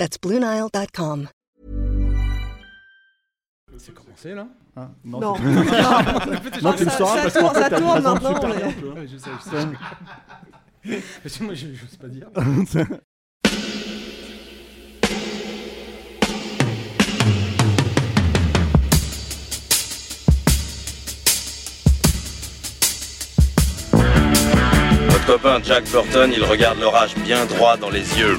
That's BlueNile.com. C'est commencé là Ah, Non. Non, Non, tu le sauras parce ça tourne maintenant, super mais- bien. Ouais, je sais, je sais. Parce que moi, je j'ose pas dire. Votre copain Jack Burton, il regarde l'orage bien droit dans les yeux.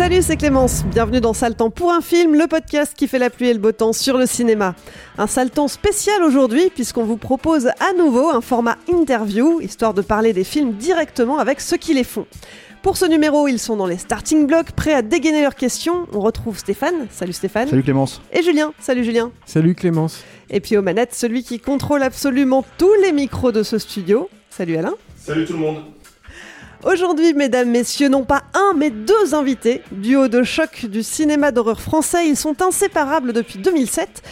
Salut, c'est Clémence. Bienvenue dans Sale Temps pour un film, le podcast qui fait la pluie et le beau temps sur le cinéma. Un Sale Temps spécial aujourd'hui, puisqu'on vous propose à nouveau un format interview, histoire de parler des films directement avec ceux qui les font. Pour ce numéro, ils sont dans les starting blocks, prêts à dégainer leurs questions. On retrouve Stéphane. Salut Stéphane. Salut Clémence. Et Julien. Salut Julien. Salut Clémence. Et puis aux manettes, celui qui contrôle absolument tous les micros de ce studio. Salut Alain. Salut tout le monde. Aujourd'hui, mesdames, messieurs, non pas un, mais deux invités. Duo de choc du cinéma d'horreur français, ils sont inséparables depuis 2007.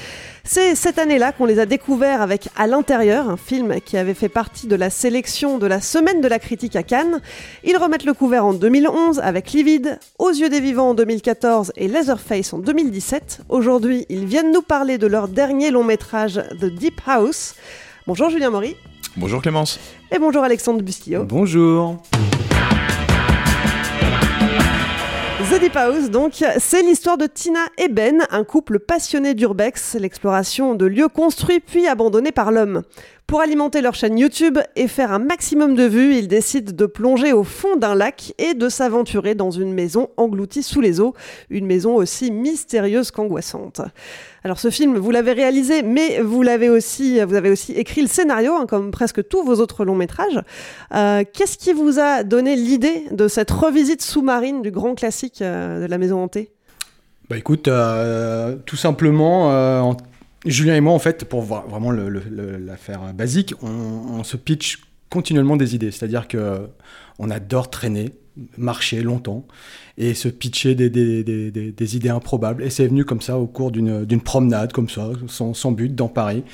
C'est cette année-là qu'on les a découverts avec À l'intérieur, un film qui avait fait partie de la sélection de la Semaine de la critique à Cannes. Ils remettent le couvert en 2011 avec Livide, Aux yeux des vivants en 2014 et Leatherface en 2017. Aujourd'hui, ils viennent nous parler de leur dernier long métrage The Deep House. Bonjour Julien Maury. Bonjour Clémence. Et bonjour Alexandre Bustillo. Bonjour. Donc, c'est l'histoire de Tina et Ben, un couple passionné d'urbex, l'exploration de lieux construits puis abandonnés par l'homme. Pour alimenter leur chaîne YouTube et faire un maximum de vues, ils décident de plonger au fond d'un lac et de s'aventurer dans une maison engloutie sous les eaux, une maison aussi mystérieuse qu'angoissante. Alors ce film, vous l'avez réalisé, mais vous l'avez aussi, avez aussi écrit le scénario, hein, comme presque tous vos autres longs métrages. Euh, Qu'est-ce qui vous a donné l'idée de cette revisite sous-marine du grand classique euh, de la maison hantée? Bah écoute, euh, tout simplement, en- Julien et moi, en fait, pour voir vraiment l'affaire basique, on, se pitch continuellement des idées. C'est-à-dire que on adore traîner, marcher longtemps et se pitcher des, idées improbables. Et c'est venu comme ça au cours d'une promenade, comme ça, sans, sans but, dans Paris.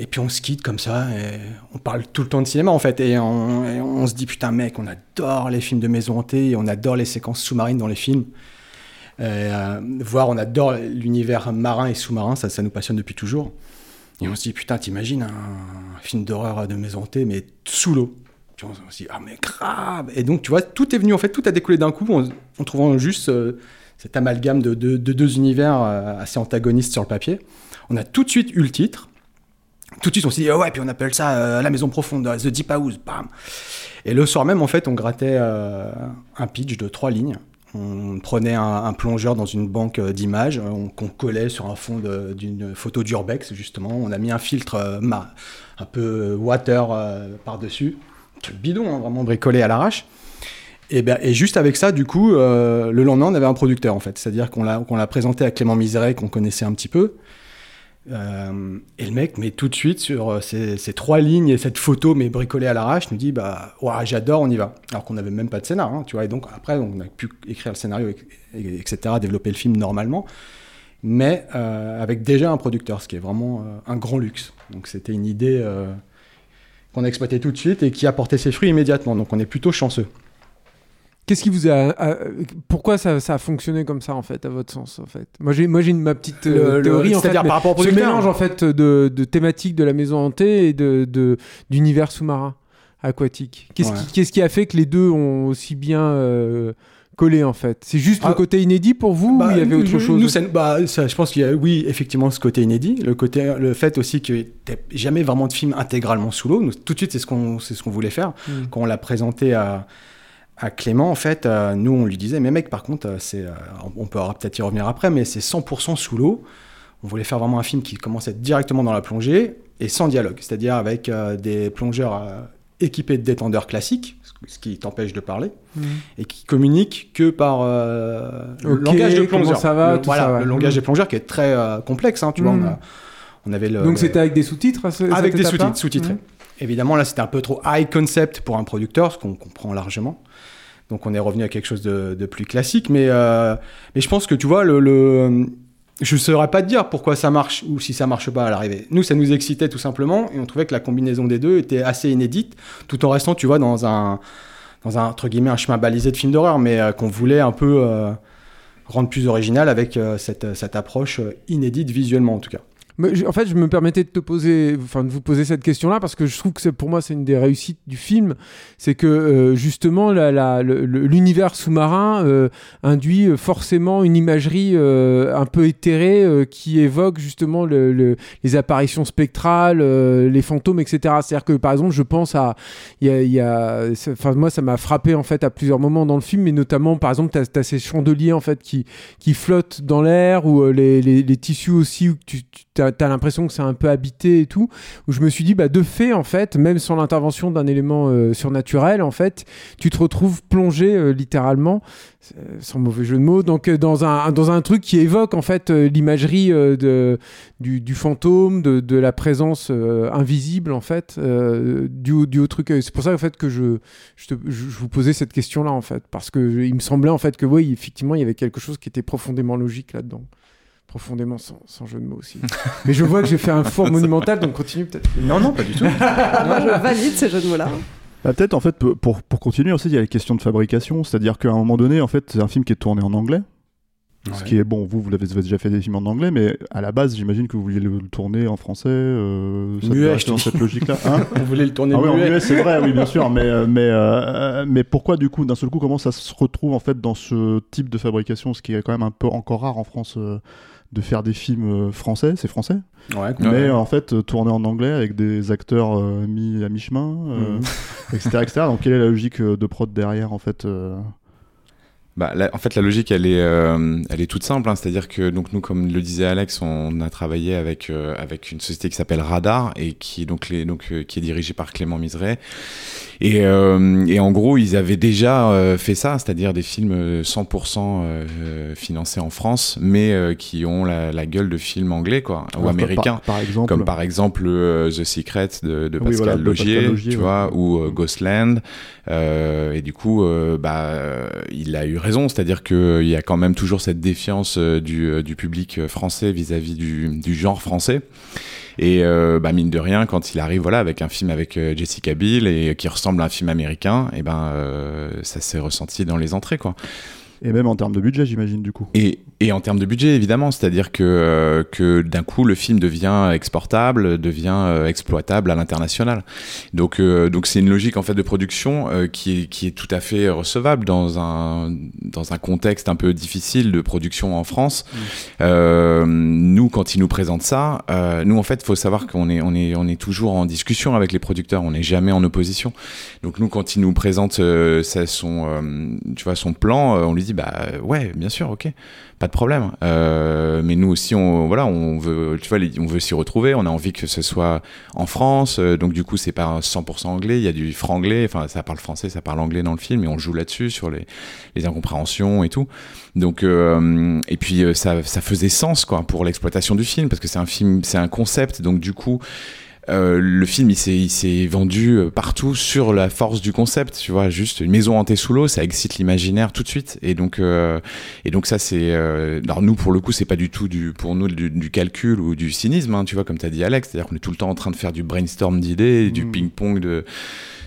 Et puis on se quitte comme ça, et on parle tout le temps de cinéma en fait, et on, et on se dit putain mec, on adore les films de maison hantée, et on adore les séquences sous-marines dans les films. Euh, voire on adore l'univers marin et sous-marin, ça, nous passionne depuis toujours. Et on se dit putain, t'imagines un film d'horreur de maison hantée, mais sous l'eau. On se dit ah mais grave. Et donc tu vois, tout est venu en fait, tout a découlé d'un coup en, trouvant juste euh, cet amalgame de, de- de deux univers euh, assez antagonistes sur le papier. On a tout de suite eu le titre. Tout de suite, on s'est dit, ah ouais, puis on appelle ça euh, la maison profonde, The Deep House, bam. Et le soir même, en fait, on grattait un pitch de trois lignes. On prenait un, plongeur dans une banque euh, d'images euh, on- qu'on collait sur un fond d'une photo d'urbex, justement. On a mis un filtre euh, un peu water euh, par-dessus. Truc bidon, hein, vraiment bricolé à l'arrache. Et, ben, et juste avec ça, du coup, le lendemain, on avait un producteur, en fait. C'est-à-dire qu'on l'a qu'on l'a présenté à Clément Miseret, qu'on connaissait un petit peu. Euh, et le mec, mais tout de suite, sur euh, ces, trois lignes et cette photo, mais bricolée à l'arrache, nous dit bah, j'adore, on y va. Alors qu'on n'avait même pas de scénar, hein, tu vois. Et donc, après, on a pu écrire le scénario, et- et- etc., développer le film normalement, mais euh, avec déjà un producteur, ce qui est vraiment un grand luxe. Donc, c'était une idée qu'on a exploitée tout de suite et qui a porté ses fruits immédiatement. Donc, on est plutôt chanceux. Qu'est-ce qui vous a, a- pourquoi ça, ça a fonctionné comme ça en fait à votre sens en fait? Moi j'ai moi j'ai ma petite euh, Le- théorie en fait, c'est-à-dire mais par rapport au ce mélange en fait de, de thématiques de la maison hantée et de d'univers sous-marin aquatique. Qu'est-ce Ouais. qui qu'est-ce qui a fait que les deux ont aussi bien euh, collé en fait? C'est juste Ah. le côté inédit pour vous ou Bah, il y avait autre nous- chose? nous, ça- bah, ça, Je pense qu'il y a, oui, effectivement, ce côté inédit. Le, côté, le fait aussi qu'il n'y jamais vraiment de film intégralement sous l'eau. Tout de suite, c'est ce qu'on c'est ce qu'on voulait faire. Mm. Quand on l'a présenté à, à Clément, en fait, euh, nous, on lui disait, mais mec, par contre, euh, c'est, euh, on peut peut-être y revenir après, mais c'est 100% sous l'eau. On voulait faire vraiment un film qui être directement dans la plongée et sans dialogue, c'est-à-dire avec euh, des plongeurs équipés de détendeurs classiques, ce qui t'empêche de parler, Mm. et qui communiquent que par le langage de plongeur. ça va, Le- tout voilà, ça, le langage Mm. des plongeurs qui est très complexe, hein, tu vois. Mm. On, a- on avait le, Donc le- c'était avec des sous-titres à ce- cette avec des sous-titres, sous-titrés. Mm. Évidemment, là, c'était un peu trop high concept pour un producteur, ce qu'on comprend largement. Donc, on est revenu à quelque chose de, plus classique. Mais, euh, mais je pense que, tu vois, je ne saurais pas te dire pourquoi ça marche ou si ça marche pas à l'arrivée. Nous, ça nous excitait tout simplement et on trouvait que la combinaison des deux était assez inédite, tout en restant, tu vois, dans un, entre guillemets, un chemin balisé de film d'horreur, mais euh, qu'on voulait un peu euh, rendre plus original avec cette, approche inédite visuellement, en tout cas. Mais en fait, je me permettais de te poser, enfin de vous poser cette question-là parce que je trouve que pour moi c'est une des réussites du film, c'est que euh, justement l'univers sous-marin euh, induit euh, forcément une imagerie euh, un peu éthérée euh, qui évoque justement le- le- les apparitions spectrales, euh, les fantômes, etc. C'est-à-dire que par exemple, je pense à, il y a, y a- enfin moi ça m'a frappé en fait à plusieurs moments dans le film, mais notamment par exemple tu as, ces chandeliers en fait qui qui flottent dans l'air ou les, les- les tissus aussi où tu, tu as, l'impression que c'est un peu habité et tout où je me suis dit bah de fait en fait même sans l'intervention d'un élément euh, surnaturel en fait tu te retrouves plongé euh, littéralement euh, sans mauvais jeu de mots donc dans un dans un truc qui évoque en fait l'imagerie du, fantôme de, la présence invisible en fait du, du truc. C'est pour ça en fait que je je, vous posais cette question là en fait parce que il me semblait en fait que oui effectivement il y avait quelque chose qui était profondément logique là dedans profondément sans, sans jeu de mots aussi mais je vois que j'ai fait un four monumental donc continue peut-être Non, non, pas du tout. Moi, je valide ces jeux de mots-là. Bah, peut-être en fait pour- pour, continuer aussi il y a les questions de fabrication c'est-à-dire qu'à un moment donné en fait c'est un film qui est tourné en anglais ce qui est bon vous vous l'avez vous avez déjà fait des films en anglais mais à la base j'imagine que vous vouliez le, tourner en français euh, ça Muet, dans dis. cette logique là hein On voulait le tourner ah oui, en muet. muet, c'est vrai oui bien sûr mais euh, mais euh, mais pourquoi du coup d'un seul coup comment ça se retrouve en fait dans ce type de fabrication ce qui est quand même un peu encore rare en France euh, de faire des films euh, français c'est français Ouais, mais Ouais. en fait euh, tourné en anglais avec des acteurs euh, mis à mi-chemin euh, Mhm. etc etc donc quelle est la logique euh, de prod derrière en fait euh, Bah, la- en fait, la logique, elle est, euh, elle est toute simple. hein. C'est-à-dire que, donc, nous, comme le disait Alex, on a travaillé avec, euh, avec une société qui s'appelle Radar et qui, donc, les, donc, euh, qui est dirigée par Clément Miseret. Et, euh, et en gros, ils avaient déjà euh, fait ça, c'est-à-dire des films euh, 100% euh, financés en France, mais euh, qui ont la, la gueule de films anglais, quoi, ou alors, américains. par, par exemple Comme par exemple euh, The Secret de, de Oui, Pascal, voilà, Logier, Pascal Logier, tu ouais. vois, ou Ghostland. Euh, et du coup, bah, il a eu c'est-à-dire qu'il y a quand même toujours cette défiance euh, du, euh, du public français vis-à-vis du, genre français. Et euh, bah, mine de rien, quand il arrive voilà, avec un film avec euh, Jessica Biel et qui ressemble à un film américain, et ben euh, ça s'est ressenti dans les entrées. quoi. Et même en termes de budget j'imagine du coup Et, et en termes de budget, évidemment, c'est-à-dire que, euh, que d'un coup, le film devient exportable, devient euh, exploitable à l'international. Donc, euh, donc c'est une logique en fait de production euh, qui, est, qui est tout à fait recevable dans un dans un contexte un peu difficile de production en France. Euh, nous, quand ils nous présentent ça, nous en fait, faut savoir qu'on est on est on est toujours en discussion avec les producteurs, on n'est jamais en opposition. Donc nous, quand ils nous présentent ça, son tu vois son plan, on lui dit bah ouais, bien sûr, ok pas de problème. Euh, mais nous aussi, on, voilà, on veut, tu vois, on veut s'y retrouver. On a envie que ce soit en France. Euh, donc du coup, c'est pas 100% anglais. Il y a du franglais. Enfin, ça parle français, ça parle anglais dans le film, et on joue là-dessus sur les, les incompréhensions et tout. Donc euh, et puis ça, ça faisait sens quoi pour l'exploitation du film parce que c'est un film, c'est un concept. Donc du coup. Euh, le film il s'est il s'est vendu euh, partout sur la force du concept tu vois. Juste une maison hantée sous l'eau ça excite l'imaginaire tout de suite. Et donc euh, et donc ça c'est euh, alors nous pour le coup c'est pas du tout du pour nous du, du calcul ou du cynisme hein, tu vois comme t'as dit Alex. C'est à dire qu'on est tout le temps en train de faire du brainstorm d'idées du ping pong de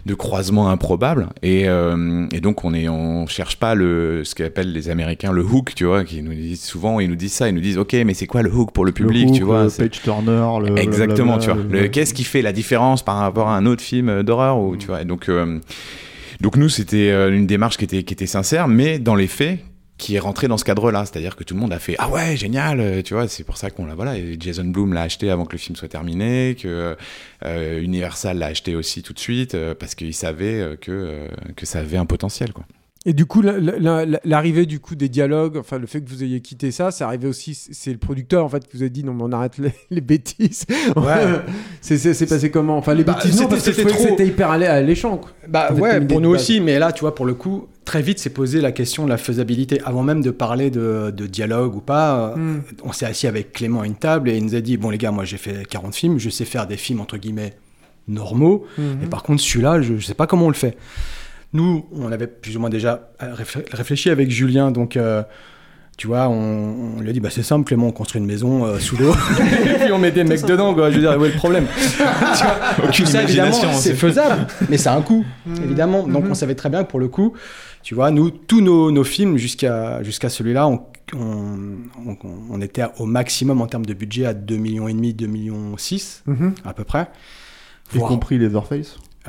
de croisements improbables et, euh, et donc on est on cherche pas le ce qu'appellent les Américains le hook tu vois qui nous disent souvent ils nous disent ça ils nous disent ok mais c'est quoi le hook pour le public le tu vois le page turner le Exactement, blablabla, tu vois. Qu'est-ce qui fait la différence par rapport à un autre film d'horreur ou tu vois. Et donc, euh, Donc nous, c'était euh, une démarche qui était, qui était sincère, mais dans les faits, qui est rentré dans ce cadre-là, c'est-à-dire que tout le monde a fait ah ouais génial, euh, tu vois, c'est pour ça qu'on l'a voilà, et Jason Bloom l'a acheté avant que le film soit terminé, que euh, Universal l'a acheté aussi tout de suite euh, parce qu'il savait que que ça avait un potentiel quoi. Et du coup, la- la- la- l'arrivée du coup des dialogues, enfin le fait que vous ayez quitté ça, c'est arrivé aussi, c'est le producteur en fait qui vous a dit non mais on arrête les, les bêtises. Ouais. c'est, passé comment? Enfin les Bah, bêtises, non, c'était- parce que c'était trop. hyper allé- alléchant. Quoi. Bah ouais, pour nous aussi, mais là, tu vois, pour le coup, très vite, s'est posé la question de la faisabilité. Avant même de parler de, de dialogue ou pas, euh, Mm. on s'est assis avec Clément à une table et il nous a dit, bon les gars, moi j'ai fait 40 films, je sais faire des films entre guillemets normaux, Mhm. et par contre celui-là, je, je sais pas comment on le fait. Nous, on avait plus ou moins déjà euh, réfl- réfléchi avec Julien, donc... euh, tu vois, on, on lui a dit, bah, c'est simple, Clément, on construit une maison euh, sous l'eau, et puis on met des mecs dedans, quoi. Je veux dire, où est le problème? Tu vois, ça, évidemment, imagination, c'est faisable, mais ça a un coût, évidemment. Donc on savait très bien que pour le coup, tu vois, nous, tous nos, nos films jusqu'à jusqu'à celui-là, on, on, on- on était au maximum en termes de budget à 2 millions et demi, 2 millions 6 Mhm. à peu près. Y compris les euh,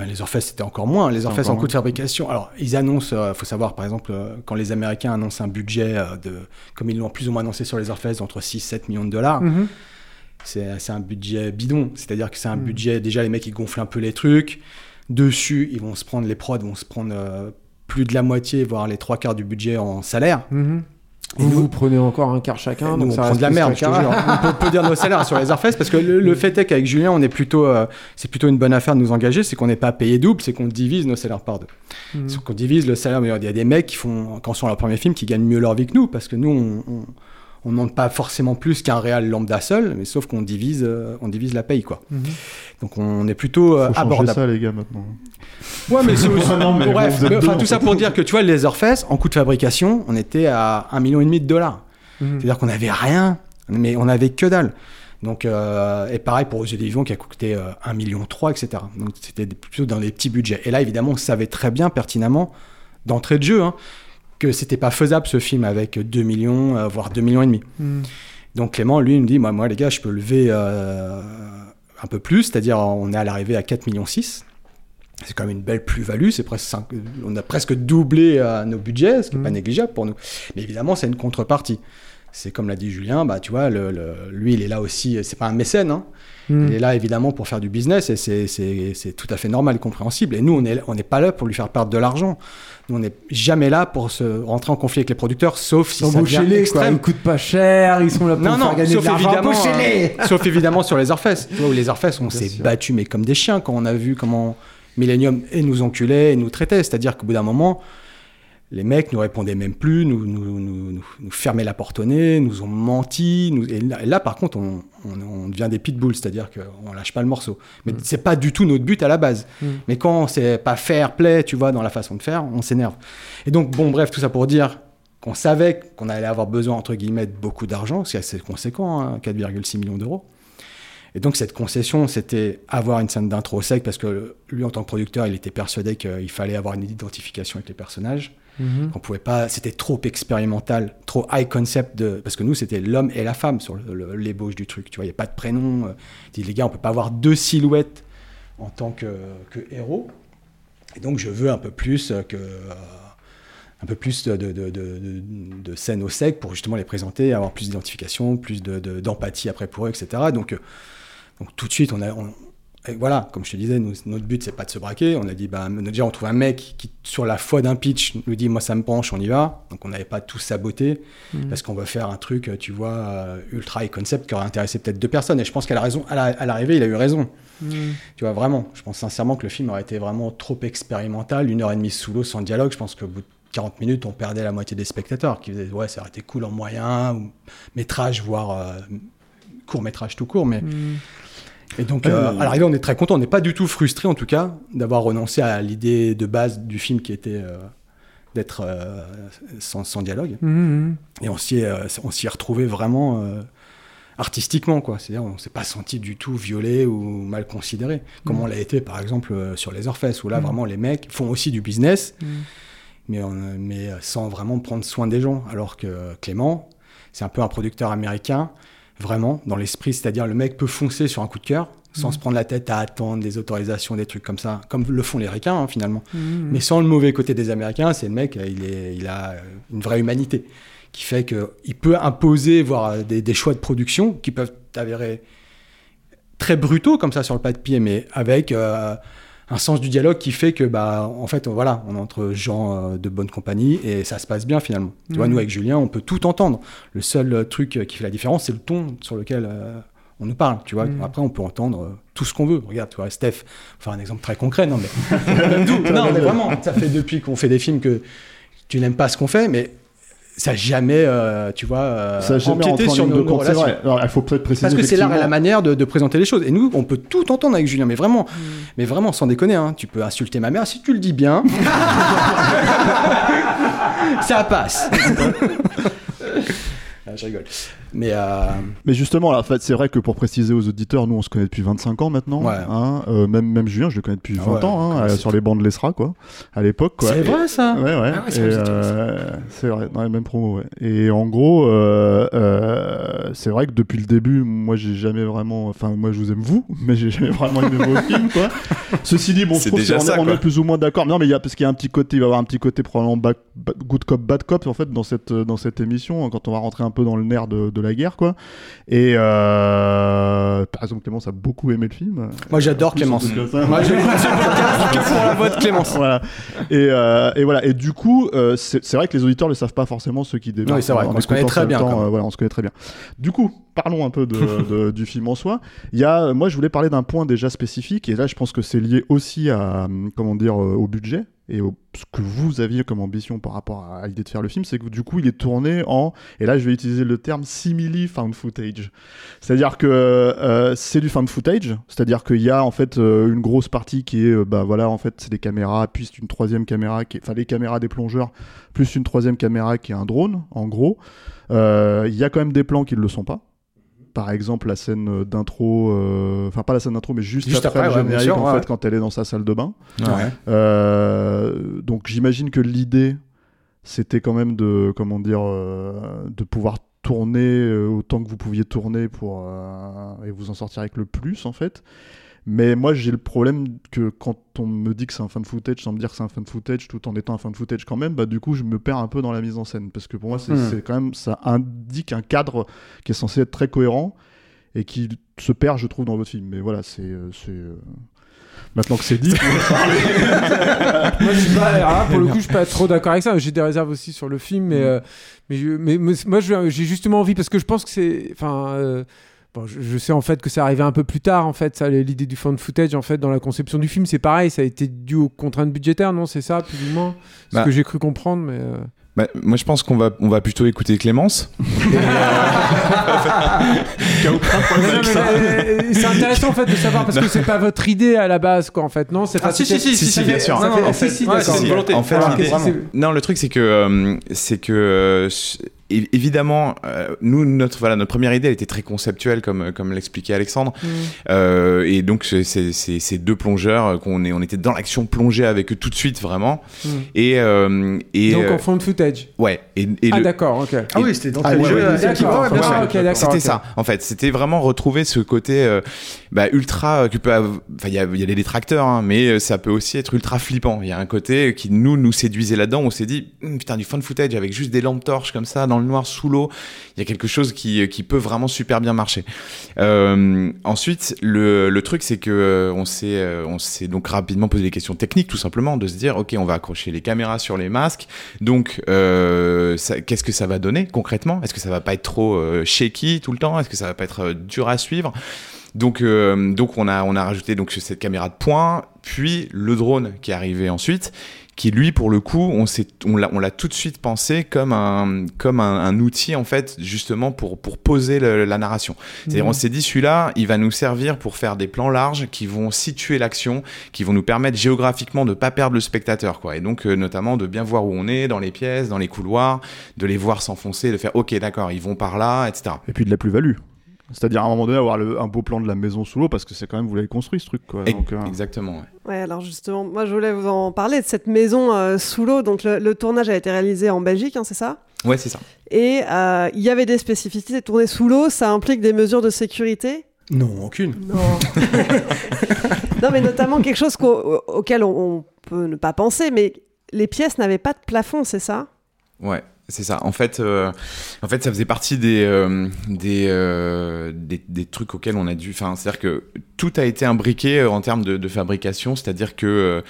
Les Orpheus, c'était encore moins. Les encore en coût de fabrication. Alors, ils annoncent, il faut savoir, par exemple, euh, quand les Américains annoncent un budget euh, de, comme ils l'ont plus ou moins annoncé sur les Orpheus, entre 6-7 millions de dollars, Mhm. c'est c'est un budget bidon. C'est-à-dire que c'est un Mhm. budget, déjà, les mecs, ils gonflent un peu les trucs. Dessus, ils vont se prendre, les prods vont se prendre euh, plus de la moitié, voire les trois quarts du budget en salaire. Mhm. Et Vous, nous- vous prenez encore un quart chacun, donc on ça prend de la merde, qu'un je te quart. jure. On peut, dire nos salaires sur les Arfest parce que le, le fait est qu'avec Julien, on est plutôt, euh, c'est plutôt une bonne affaire de nous engager, c'est qu'on n'est pas payé double, c'est qu'on divise nos salaires par deux. Mhm. C'est qu'on divise le salaire. mais Il y a des mecs qui font, quand ils sont leur premier film, qui gagnent mieux leur vie que nous parce que nous, on, on, on demande pas forcément plus qu'un réal lambda seul, mais sauf qu'on divise, euh, on divise la paye quoi. Mhm. Donc on est plutôt euh, Faut changer abordable. ça, les gars, maintenant. Ouais, mais c'est aussi- Non, mais bref, êtes mais deux, tout en ça pour dire que tu vois, les Orpheus, en coût de fabrication, on était à 1,5 million de dollars. Mhm. C'est-à-dire qu'on n'avait rien, mais on n'avait que dalle. Donc, euh, et pareil pour Aux yeux des vivants qui a coûté euh, 1,3 million, etc. Donc c'était plutôt dans des petits budgets. Et là, évidemment, on savait très bien, pertinemment, d'entrée de jeu, hein, que c'était pas faisable ce film avec 2 millions, euh, voire 2 millions et demi. Mhm. Donc Clément, lui, il me dit, moi, moi les gars, je peux lever euh, un peu plus, c'est-à-dire on est à l'arrivée à 4 millions 6. C'est quand même une belle plus-value, c'est presque on a presque doublé euh, nos budgets, ce qui n'est pas Mhm. négligeable pour nous. Mais évidemment, c'est une contrepartie. C'est comme l'a dit Julien, bah tu vois, le, le- lui, il est là aussi, c'est pas un mécène, hein. Il est là évidemment pour faire du business et c'est- tout à fait normal et compréhensible. Et nous, on n'est on n'est pas là pour lui faire perdre de l'argent. Nous, on n'est jamais là pour se rentrer en conflit avec les producteurs, sauf si ça devient quoi. extrême. Ils coûtent pas cher, ils sont là pour Non, faire non, gagner sauf de l'argent. euh, sauf évidemment sur les vois, où les Orfès, on s'est battus, mais comme des chiens, quand on a vu comment Millennium et nous enculait et nous traitait. C'est-à-dire qu'au bout d'un moment, les mecs nous répondaient même plus, nous, nous, nous, nous- fermaient la porte au nez, nous ont menti. Et, là, et là, par contre, on, on- on devient des pitbulls, c'est-à-dire qu'on lâche pas le morceau. Mais c'est pas du tout notre but à la base. Mm. Mais quand c'est pas fair play, tu vois, dans la façon de faire, on s'énerve. Et donc, bon, bref, tout ça pour dire qu'on savait qu'on allait avoir besoin, entre guillemets, de beaucoup d'argent, c'est assez conséquent, hein, 4,6 millions d'euros. Et donc, cette concession, c'était avoir une scène d'intro sec, parce que lui, en tant que producteur, il était persuadé qu'il fallait avoir une identification avec les personnages. Mhm. Qu'on pouvait pas, c'était trop expérimental, trop high concept de, parce que nous c'était l'homme et la femme sur l'ébauche du truc. Tu vois, il y a pas de prénom. euh, dit, les gars, on peut pas avoir deux silhouettes en tant que, que héros. Et donc je veux un peu plus euh, que euh, un peu plus de, scènes au sec pour justement les présenter, avoir plus d'identification, plus de- de- d'empathie après pour eux, etc. Donc, donc tout de suite, on a, on- et voilà, comme je te disais, nous, notre but c'est pas de se braquer. On a dit, bah, déjà on trouve un mec qui sur la foi d'un pitch nous dit, moi ça me penche, on y va. Donc on n'avait pas tout saboté Mhm. parce qu'on veut faire un truc, tu vois, euh, ultra high concept qui aurait intéressé peut-être deux personnes. Et je pense qu'à la raison, à la- à l'arrivée, il a eu raison. Mhm. Tu vois, vraiment. Je pense sincèrement que le film aurait été vraiment trop expérimental, une heure et demie sous l'eau sans dialogue. Je pense qu'au bout de 40 minutes, on perdait la moitié des spectateurs qui disaient, ouais, ça aurait été cool en moyen, ou métrage, voire euh, court métrage tout court. Mais... Mhm. Et donc, euh, à l'arrivée, on est très content. On n'est pas du tout frustré, en tout cas, d'avoir renoncé à l'idée de base du film qui était euh, d'être euh, sans, sans dialogue. Et on s'y est, euh, on s'y est retrouvé vraiment artistiquement, quoi. C'est-à-dire, on s'est pas senti du tout violé ou mal considéré, comme on l'a été, par exemple, sur les Orfès, où là, vraiment, les mecs font aussi du business, mais, on- mais sans vraiment prendre soin des gens. Alors que Clément, c'est un peu un producteur américain, vraiment, dans l'esprit, c'est-à-dire le mec peut foncer sur un coup de cœur, sans Mhm. se prendre la tête à attendre des autorisations, des trucs comme ça, comme le font les Ricains hein, finalement. Mhm. Mais sans le mauvais côté des Américains, c'est le mec, euh, il, est, il a euh, une vraie humanité qui fait qu'il peut imposer, voire euh, des, des choix de production qui peuvent t'avérer très brutaux comme ça sur le papier, mais avec euh, un sens du dialogue qui fait que, bah, en fait, voilà, on est entre gens euh, de bonne compagnie et ça se passe bien finalement. Tu vois, Mhm. nous avec Julien, on peut tout entendre. Le seul euh, truc euh, qui fait la différence, c'est le ton sur lequel euh, on nous parle. Tu vois, Mhm. après, on peut entendre tout ce qu'on veut. Regarde, tu vois, Steph, enfin un exemple très concret, non mais, non, mais vraiment, ça fait depuis qu'on fait des films que tu n'aimes pas ce qu'on fait, mais ça n'a jamais, euh, tu vois, euh, Ça a jamais empiété sur nos, nos relations. vrai. Alors, il faut peut-être préciser. Parce que c'est l'art et la manière de, de présenter les choses. Et nous, on peut tout entendre avec Julien, mais vraiment, mais vraiment, sans déconner. hein. Tu peux insulter ma mère si tu le dis bien. ça passe. Ah, je rigole. Mais euh, Mais justement, en fait, c'est vrai que pour préciser aux auditeurs, nous on se connaît depuis 25 ans maintenant. Ouais. hein. Euh, même, même Julien, je le connais depuis Ah 20 ouais, ans, hein, euh, sur les bancs de l'ESRA, quoi, à l'époque. quoi. c'est Et- vrai ça. Ouais, ouais. Ah ouais, c'est Et, vrai, c'est euh, c'est vrai, dans les mêmes promos, ouais. Et en gros, euh, euh, c'est vrai que depuis le début, moi, j'ai jamais vraiment. Enfin, moi, je vous aime vous, mais j'ai jamais vraiment aimé vos films, quoi. Ceci dit, bon, je trouve qu'on est- on plus ou moins d'accord. Non, mais il y a parce qu'il y a un petit côté, il va y avoir un petit côté probablement back- ba- good cop, bad cop, en fait, dans cette dans cette émission, quand on va rentrer un peu dans le nerf de, de la guerre, quoi. Et euh, par exemple, Clémence a beaucoup aimé le film. Moi, j'adore Clémence. Pour la voix de voilà. Et, euh, et voilà. Et du coup, euh, c'est c'est vrai que les auditeurs ne le savent pas forcément, ceux qui débarquent. Oui, c'est vrai. en On se connaît très bien, temps, voilà, on se connaît très bien. Du coup, parlons un peu de, de- du film en soi. Il y a, moi, je voulais parler d'un point déjà spécifique, et là, je pense que c'est lié aussi à, hum, comment dire, au budget et ce que vous aviez comme ambition par rapport à l'idée de faire le film, c'est que du coup, il est tourné en, et là, je vais utiliser le terme simili found footage. C'est-à-dire que euh, c'est du found footage, c'est-à-dire qu'il y a en fait euh, une grosse partie qui est, euh, bah voilà, en fait, c'est des caméras, puis une troisième caméra, enfin les caméras des plongeurs, plus une troisième caméra qui est un drone, en gros. Euh, Il y a quand même des plans qui ne le sont pas. Par exemple, la scène euh, d'intro, euh, enfin pas la scène d'intro, mais juste, Juste après, après, le ouais, bien générique, sûr, en ouais. fait, quand elle est dans sa salle de bain. Ouais. Euh, donc j'imagine que l'idée, c'était quand même de, comment dire, euh, de pouvoir tourner autant que vous pouviez tourner pour euh, et vous en sortir avec le plus en fait. Mais moi j'ai le problème que quand on me dit que c'est un fan footage sans me dire que c'est un fan footage tout en étant un fan footage quand même, bah du coup je me perds un peu dans la mise en scène parce que pour moi c'est Hmm. c'est quand même ça indique un cadre qui est censé être très cohérent et qui se perd je trouve dans votre film. Mais voilà c'est euh, c'est euh, maintenant que c'est dit. moi, je suis pas, là, pour le coup, je suis pas trop d'accord avec ça. J'ai des réserves aussi sur le film, mais, euh, mais, mais, mais moi, j'ai justement envie parce que je pense que c'est, enfin, euh, bon, je, je sais en fait que c'est arrivé un peu plus tard, en fait, ça, l'idée du fan footage, en fait, dans la conception du film, c'est pareil, ça a été dû aux contraintes budgétaires, non C'est ça, plus ou moins, ce Bah. que j'ai cru comprendre, mais. euh, Bah, moi, je pense qu'on va, on va plutôt écouter Clémence. Mais, euh, c'est intéressant en fait de savoir parce que c'est pas votre idée à la base quoi en fait non c'est Ah, pas si, si, si, Si, si, bien sûr. Ça Non, en fait, c'est une volonté. En fait, c'est- non, le truc c'est que euh, c'est que euh, é- évidemment, euh, nous notre voilà notre première idée elle était très conceptuelle comme comme l'expliquait Alexandre, Mm. Euh, et donc ces deux plongeurs euh, qu'on est on était dans l'action plongée avec eux tout de suite vraiment, Mm. et euh, et donc en fond de footage ouais et, et ah le- d'accord ok Ah oui, c'était dans Ah, le ouais, jeu. ouais, d'accord. Ouais, ah, C'était ça, en fait. C'était vraiment retrouver ce côté euh, bah, ultra. euh, que peut Enfin, il y a, y a les détracteurs, hein, mais ça peut aussi être ultra flippant. Il y a un côté qui nous nous séduisait là-dedans. On s'est dit, Hum, putain, du fun footage avec juste des lampes torches comme ça dans noir sous l'eau. Il y a quelque chose qui qui peut vraiment super bien marcher. Euh, ensuite, le, le truc, c'est que euh, on s'est euh, on s'est donc rapidement posé des questions techniques, tout simplement, de se dire, ok, on va accrocher les caméras sur les masques. Donc, euh, qu'est-ce que ça va donner concrètement? Est-ce que ça va pas être trop euh, shaky tout le temps? Est-ce que ça va pas être euh, dur à suivre? Donc, euh, donc on a on a rajouté donc cette caméra de poing, puis le drone qui est arrivé ensuite, qui lui pour le coup on s'est on l'a tout de suite pensé comme un comme un, un outil en fait justement pour pour poser le- la narration. C'est-à-dire Mhm. on s'est dit celui-là il va nous servir pour faire des plans larges qui vont situer l'action, qui vont nous permettre géographiquement de pas perdre le spectateur quoi. Et donc euh, notamment de bien voir où on est dans les pièces, dans les couloirs, de les voir s'enfoncer, de faire ok d'accord ils vont par là, etc. Et puis de la plus-value. C'est-à-dire à un moment donné avoir le- un beau plan de la maison sous l'eau parce que c'est quand même vous l'avez construit ce truc quoi. Donc, euh, Exactement. ouais. Ouais, alors justement, moi je voulais vous en parler de cette maison euh, sous l'eau. Donc le, le tournage a été réalisé en Belgique, hein, c'est ça? Ouais c'est ça. Et euh, il y avait des spécificités. Tourner sous l'eau, ça implique des mesures de sécurité? Non, aucune. Non. non, mais notamment quelque chose auquel on, on peut ne pas penser, mais les pièces n'avaient pas de plafond, c'est ça? Ouais, c'est ça. En fait, euh, en fait, ça faisait partie des euh, euh, des des trucs auxquels on a dû. Enfin, c'est-à-dire que tout a été imbriqué en termes de, fabrication, c'est-à-dire que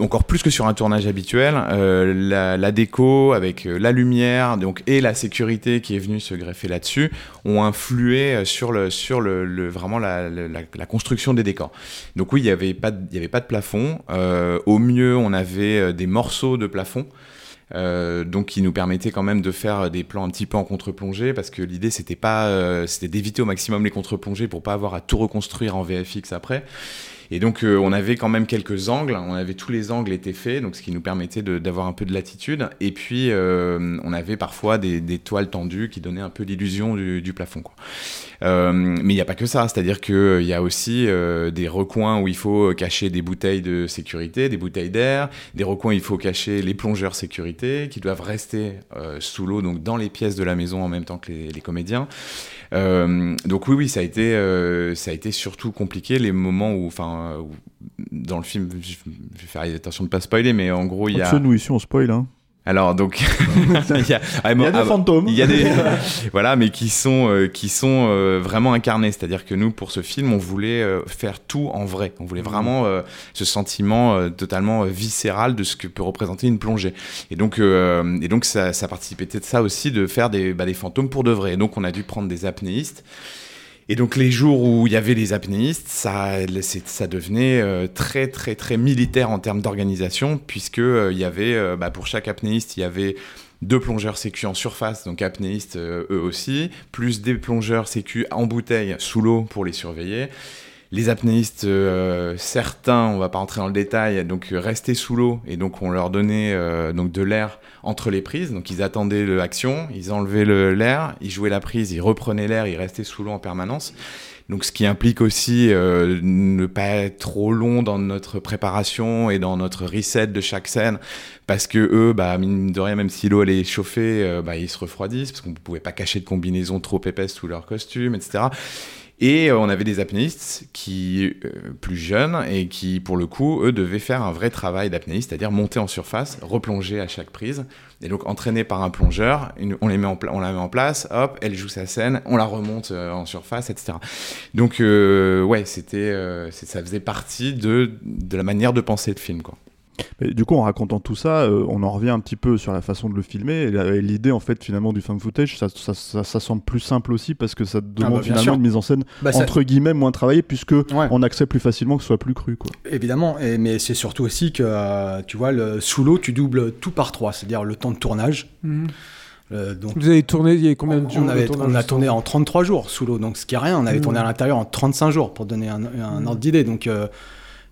encore plus que sur un tournage habituel, la, déco avec la lumière donc et la sécurité qui est venue se greffer là-dessus ont influé sur le sur le, vraiment la, la, construction des décors. Donc oui, il y avait pas avait pas de plafond. Au mieux, on avait des morceaux de plafond. Euh, donc qui nous permettait quand même de faire des plans un petit peu en contre-plongée parce que l'idée c'était pas euh, c'était d'éviter au maximum les contre-plongées pour pas avoir à tout reconstruire en VFX après et donc euh, on avait quand même quelques angles on avait tous les angles étaient faits donc ce qui nous permettait d'avoir un peu de latitude et puis euh, on avait parfois des, toiles tendues qui donnaient un peu l'illusion du, plafond. Euh, mais il n'y a pas que ça, c'est-à-dire qu'il y a aussi des recoins où il faut cacher des bouteilles de sécurité, des bouteilles d'air, des recoins où il faut cacher les plongeurs sécurité qui doivent rester sous l'eau, donc dans les pièces de la maison en même temps que les comédiens. Euh, donc oui, oui, ça a été, euh, ça a été surtout compliqué les moments où, enfin, dans le film, je vais faire attention de pas spoiler, mais en gros il y a. Nous ici on spoil. Hein. Alors donc il y a, ah, Il y a des ah, fantômes. Il y a des voilà, mais qui sont euh, qui sont euh, vraiment incarnés. C'est-à-dire que nous pour ce film, on voulait euh, faire tout en vrai. On voulait vraiment euh, ce sentiment euh, totalement euh, viscéral de ce que peut représenter une plongée. Et donc euh, et donc ça, ça participait de ça aussi de faire des bah, des fantômes pour de vrai. Et donc on a dû prendre des apnéistes. Et donc les jours où il y avait les apnéistes, ça, devenait euh, très très très militaire en termes d'organisation, puisque euh, y avait euh, bah, pour chaque apnéiste, il y avait deux plongeurs sécu en surface, donc apnéistes eux aussi, plus des plongeurs sécu en bouteille sous l'eau pour les surveiller. Les apnéistes, euh, certains, on va pas rentrer dans le détail, donc euh, restaient sous l'eau et donc on leur donnait euh, donc de l'air entre les prises. Donc ils attendaient l'action, ils enlevaient le- l'air, ils jouaient la prise, ils reprenaient l'air, ils restaient sous l'eau en permanence. Donc ce qui implique aussi euh, ne pas être trop long dans notre préparation et dans notre reset de chaque scène, parce que eux, bah, mine de rien, même si l'eau elle est chauffée, euh, bah, ils se refroidissent, parce qu'on ne pouvait pas cacher de combinaison trop épaisse sous leur costume, etc. Et euh, on avait des apnéistes qui, euh, plus jeunes, et qui, pour le coup, eux, devaient faire un vrai travail d'apnéiste, c'est-à-dire monter en surface, replonger à chaque prise. Et donc, entraînés par un plongeur, on, les met en on la met en place, hop, elle joue sa scène, on la remonte euh, en surface, etc. Donc, euh, ouais, c'était, euh, ça faisait partie de, de la manière de penser le film, quoi. Mais du coup, en racontant tout ça, euh, on en revient un petit peu sur la façon de le filmer. Et l'idée, en fait, finalement, du fan footage, ça, ça, ça- ça semble plus simple aussi parce que ça demande bah, bien finalement sûr. une mise en scène Bah, ça- entre guillemets moins travaillée puisque on accepte plus facilement que ce soit plus cru. Quoi. Évidemment, et, mais c'est surtout aussi que, euh, tu vois, le, sous l'eau, tu doubles tout par trois, c'est-à-dire le temps de tournage. Mhm. Euh, donc, Vous avez tourné il y a combien de jours on, avait- a tourné en 33 jours sous l'eau, donc ce qui est rien. On avait Mhm. tourné à l'intérieur en 35 jours pour donner un, un ordre d'idée. Donc, euh,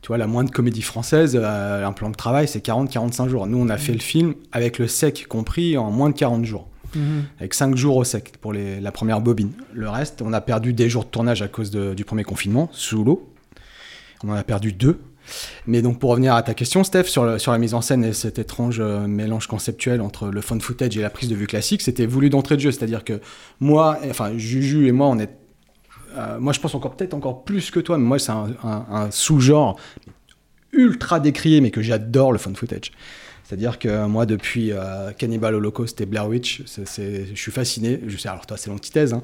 tu vois, la moindre comédie française, euh, un plan de travail, c'est 40-45 jours. Nous, on a fait le film avec le sec compris en moins de 40 jours. Mhm. Avec 5 jours au sec pour les- la première bobine. Le reste, on a perdu des jours de tournage à cause de- du premier confinement, sous l'eau. On en a perdu deux. Mais donc pour revenir à ta question, Steph, sur, le- sur la mise en scène et cet étrange euh, mélange conceptuel entre le fun footage et la prise de vue classique, c'était voulu d'entrée de jeu. C'est-à-dire que moi, enfin Juju et moi, on est... euh, moi je pense encore peut-être encore plus que toi, mais moi c'est un, un- un sous-genre ultra décrié, mais que j'adore le fun footage. C'est-à-dire que moi, depuis euh, Cannibal Holocaust et Blair Witch, je suis fasciné. Je sais, alors toi, c'est l'antithèse. Hein.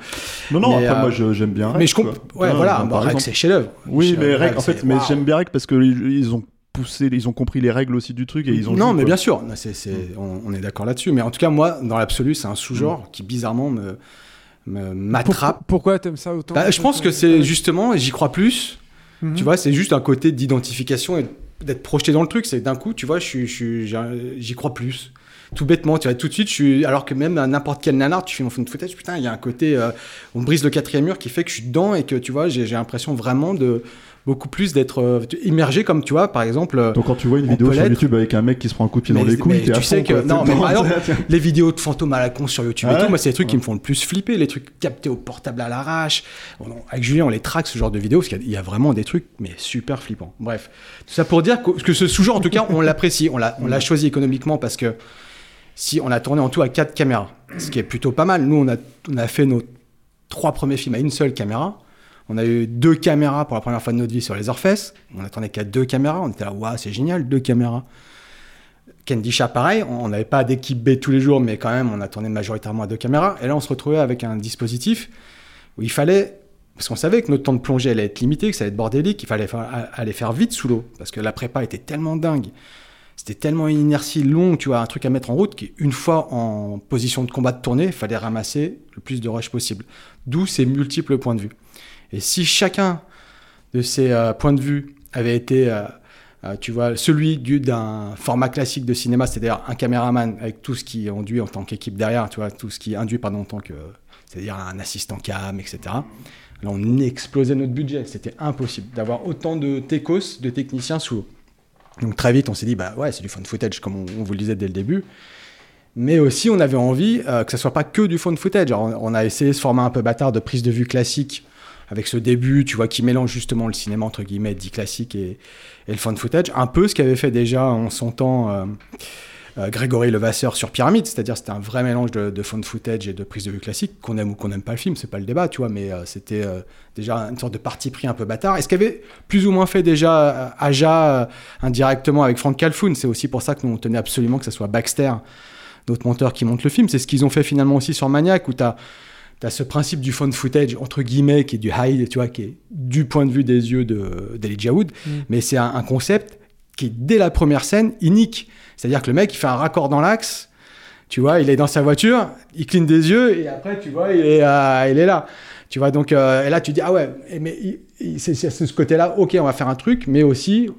Non, non, Mais, après, euh, moi, je- j'aime bien Mais je comprends. Ouais, voilà. Bon, Rec, c'est chef-d'œuvre. Oui, mais Rec, en fait, mais j'aime bien Rec parce qu'ils ils ont poussé, ils ont compris les règles aussi du truc et ils ont. Non, joué, mais quoi. bien sûr, c'est- on, on est d'accord là-dessus. Mais en tout cas, moi, dans l'absolu, c'est un sous-genre Mm. qui bizarrement me me- m'attrape. Pourquoi, t'aimes ça autant Bah, je pense que c'est justement, j'y crois plus. Mhm. Tu vois, c'est juste un côté d'identification et d'être projeté dans le truc. C'est d'un coup, tu vois, je suis- je j'ai- j'y crois plus. Tout bêtement, tu vois, tout de suite, je suis. Alors que même à n'importe quel nanar, tu fais fun footage, putain, il y a un côté. euh, on brise le quatrième mur qui fait que je suis dedans et que, tu vois, j'ai l'impression vraiment de. Beaucoup plus d'être euh, immergé, comme tu vois, par exemple. euh, Donc quand tu vois une vidéo sur. YouTube avec un mec qui se prend un coup de pied dans les couilles, tu sais que non Tout mais les vidéos de fantômes à la con sur YouTube Ah et tout ouais moi c'est des trucs qui me font le plus flipper les trucs captés au portable à l'arrache. Avec Julien on les traque ce genre de vidéos parce qu'il y a- il y, a vraiment des trucs mais super flippants. Bref. Tout ça pour dire que, ce sous-genre en tout cas on l'apprécie. On l'a on l'a choisi économiquement parce que si on a tourné en tout à quatre caméras ce qui est plutôt pas mal. Nous on a on a fait nos trois premiers films à une seule caméra On a eu deux caméras pour la première fois de notre vie sur les Orfès. On attendait qu'à deux caméras. On était là, waouh, c'est génial, deux caméras. Candisha, pareil, on n'avait pas d'équipe B tous les jours, mais quand même, on attendait majoritairement à deux caméras. Et là, on se retrouvait avec un dispositif où il fallait, parce qu'on savait que notre temps de plongée allait être limité, que ça allait être bordélique, qu'il fallait aller faire vite sous l'eau, parce que la prépa était tellement dingue. C'était tellement une inertie longue, tu vois, un truc à mettre en route, qu'une fois en position de combat de tournée, il fallait ramasser le plus de rush possible. D'où ces multiples points de vue. Et si chacun de ces euh, points de vue avait été, euh, euh, tu vois, celui du- d'un format classique de cinéma, c'est-à-dire un caméraman avec tout ce qui induit en tant qu'équipe derrière, tu vois, tout ce qui induit pardon, en tant que, c'est-à-dire un assistant cam, etc. Là, on explosait notre budget. C'était impossible d'avoir autant de techos, de techniciens sous. Donc très vite, on s'est dit, bah ouais, c'est du fun footage, comme on, vous le disait dès le début. Mais aussi, on avait envie euh, que ça soit pas que du fun footage. Alors, on a essayé ce format un peu bâtard de prise de vue classique, avec ce début, tu vois, qui mélange justement le cinéma, entre guillemets, dit classique et, et le fun footage. Un peu ce qu'avait fait déjà en son temps euh, euh, Grégory Levasseur sur Pyramide, c'est-à-dire c'était un vrai mélange de, de footage et de prise de vue classique, qu'on aime ou qu'on n'aime pas le film, c'est pas le débat, tu vois, mais euh, c'était déjà une sorte de parti pris un peu bâtard. Et ce qu'avait plus ou moins fait déjà Aja indirectement avec Frank Calfoun, c'est aussi pour ça que nous on tenait absolument que ce soit Baxter, notre monteur, qui monte le film. C'est ce qu'ils ont fait finalement aussi sur Maniac, où tu as ce principe du fun footage, entre guillemets, qui est du high, tu vois, qui est du point de vue des yeux de- d'Elijah Wood, Mm. mais c'est un, un concept qui, dès la première scène, unique. C'est-à-dire que le mec, il fait un raccord dans l'axe, tu vois, il est dans sa voiture, il cligne des yeux, et après, tu vois, il est, euh, il est là. Tu vois, donc, euh, et là, tu dis, ah ouais, mais c'est ce côté-là, ok, on va faire un truc, mais aussi,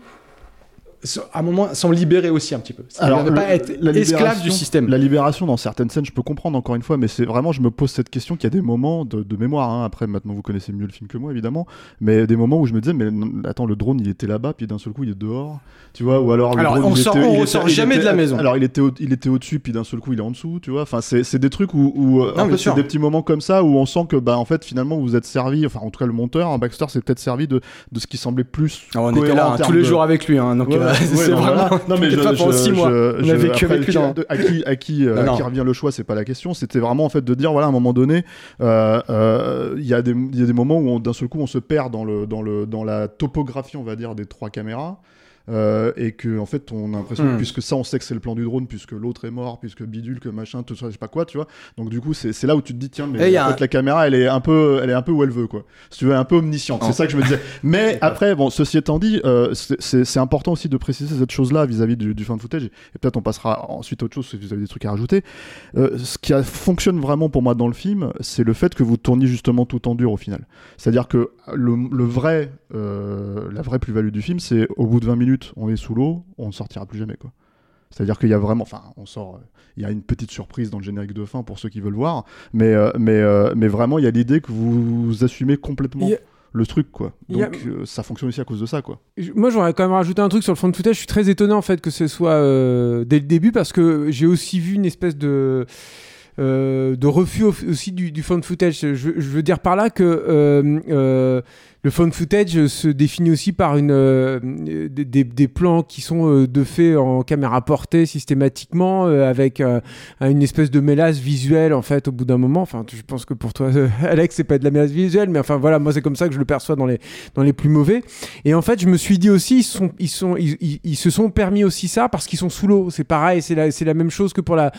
à un moment, s'en libérer aussi un petit peu. C'est-à-dire ne pas être la esclave du système. La libération dans certaines scènes, je peux comprendre encore une fois, mais c'est vraiment, je me pose cette question qu'il y a des moments de, de mémoire. hein. Après, maintenant, vous connaissez mieux le film que moi, évidemment, mais des moments où je me disais, mais attends, le drone, il était là-bas, puis d'un seul coup, il est dehors, tu vois, ou alors le Alors, drone, on il sort- était- on il ressort était- jamais était- de la maison. Alors, il était, au, il était au-dessus, puis d'un seul coup, il est en dessous, tu vois. Enfin, c'est des trucs où, où euh, Non, en fait, c'est des petits moments comme ça où on sent que, bah, en fait, finalement, vous êtes servi, enfin, en tout cas, le monteur, un Baxter, s'est peut-être servi de, de ce qui semblait plus. Alors, on était là en hein, tous les de- jours avec lui, hein, donc Ouais, euh, c'est non, vraiment. voilà. Non, mais je, pas, pendant je- six mois, je- on je- a vécu après, avec lui. qui- hein. de- à qui, à qui, euh, Non, à qui revient le choix, c'est pas la question. C'était vraiment en fait de dire voilà, à un moment donné, euh, euh, il y, a des- il y a des moments où on- d'un seul coup on se perd dans le dans le dans la topographie, on va dire, des trois caméras. Euh, et que en fait on a l'impression Hmm. puisque ça on sait que c'est le plan du drone puisque l'autre est mort puisque bidule que machin tout ça je sais pas quoi tu vois. Donc du coup c'est là où tu te dis tiens mais en fait un- la caméra elle est un peu elle est un peu où elle veut quoi. Si tu veux un peu omnisciente Oh. c'est ça que je me disais mais après bon ceci étant dit euh, c'est- important aussi de préciser cette chose là vis-à-vis du, du fan footage. Et peut-être on passera ensuite à autre chose si vous avez des trucs à rajouter. Euh, ce qui a- fonctionne vraiment pour moi dans le film c'est le fait que vous tourniez justement tout en dur au final. C'est à dire que le, le vrai euh, la vraie plus-value du film c'est au bout de 20 minutes on est sous l'eau on ne sortira plus jamais quoi c'est-à-dire qu'il y a vraiment, enfin, on sort, euh, il y a une petite surprise dans le générique de fin pour ceux qui veulent voir, mais, euh, mais, euh, mais vraiment, il y a l'idée que vous assumez complètement le truc, quoi. a- Donc, euh, ça fonctionne aussi à cause de ça, quoi. Moi, j'aurais quand même rajouté un truc sur le fond footage. Je suis très étonné en fait que ce soit euh, dès le début parce que j'ai aussi vu une espèce de euh, de refus au- aussi du, du found footage. Je, je veux dire par là que le found footage se définit aussi par une, euh, des, plans qui sont euh, de fait en caméra portée systématiquement euh, avec euh, une espèce de mélasse visuelle en fait au bout d'un moment. Enfin, je pense que pour toi, euh, Alex, c'est pas de la mélasse visuelle, mais enfin voilà, moi c'est comme ça que je le perçois dans les dans les plus mauvais. Et en fait, je me suis dit aussi, ils, se sont permis aussi ça parce qu'ils sont sous l'eau. C'est pareil, c'est la, même chose que pour la,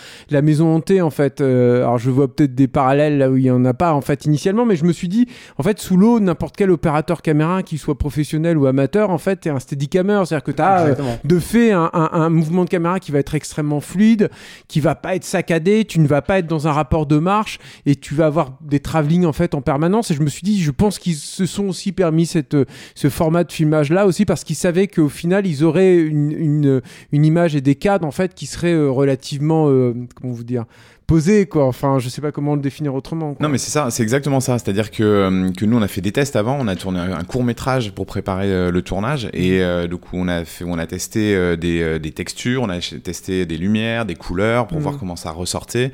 maison hantée, en fait. Euh, alors, je vois peut-être des parallèles là où il n'y en a pas, en fait, initialement, mais je me suis dit, en fait, sous l'eau, n'importe quel opérateur caméra, qu'il soit professionnel ou amateur, en fait, est un steadicammer. C'est-à-dire que tu as Exactement. de fait un, un- un mouvement de caméra qui va être extrêmement fluide, qui va pas être saccadé, tu ne vas pas être dans un rapport de marche et tu vas avoir des travelling en fait en permanence. Et je me suis dit, je pense qu'ils se sont aussi permis cette, ce format de filmage là aussi parce qu'ils savaient qu'au final ils auraient une, une, une image et des cadres en fait qui seraient euh, relativement, euh, comment vous dire, posés quoi. Enfin, je sais pas comment le définir autrement. quoi. Non, mais c'est ça, c'est exactement ça. C'est-à-dire que, euh, que nous, on a fait des tests avant, on a tourné un, court métrage pour préparer euh, le tournage, et euh, du coup, on a, fait, on a testé euh, des, des textures, on a testé des lumières, des couleurs, pour Mhm. voir comment ça ressortait.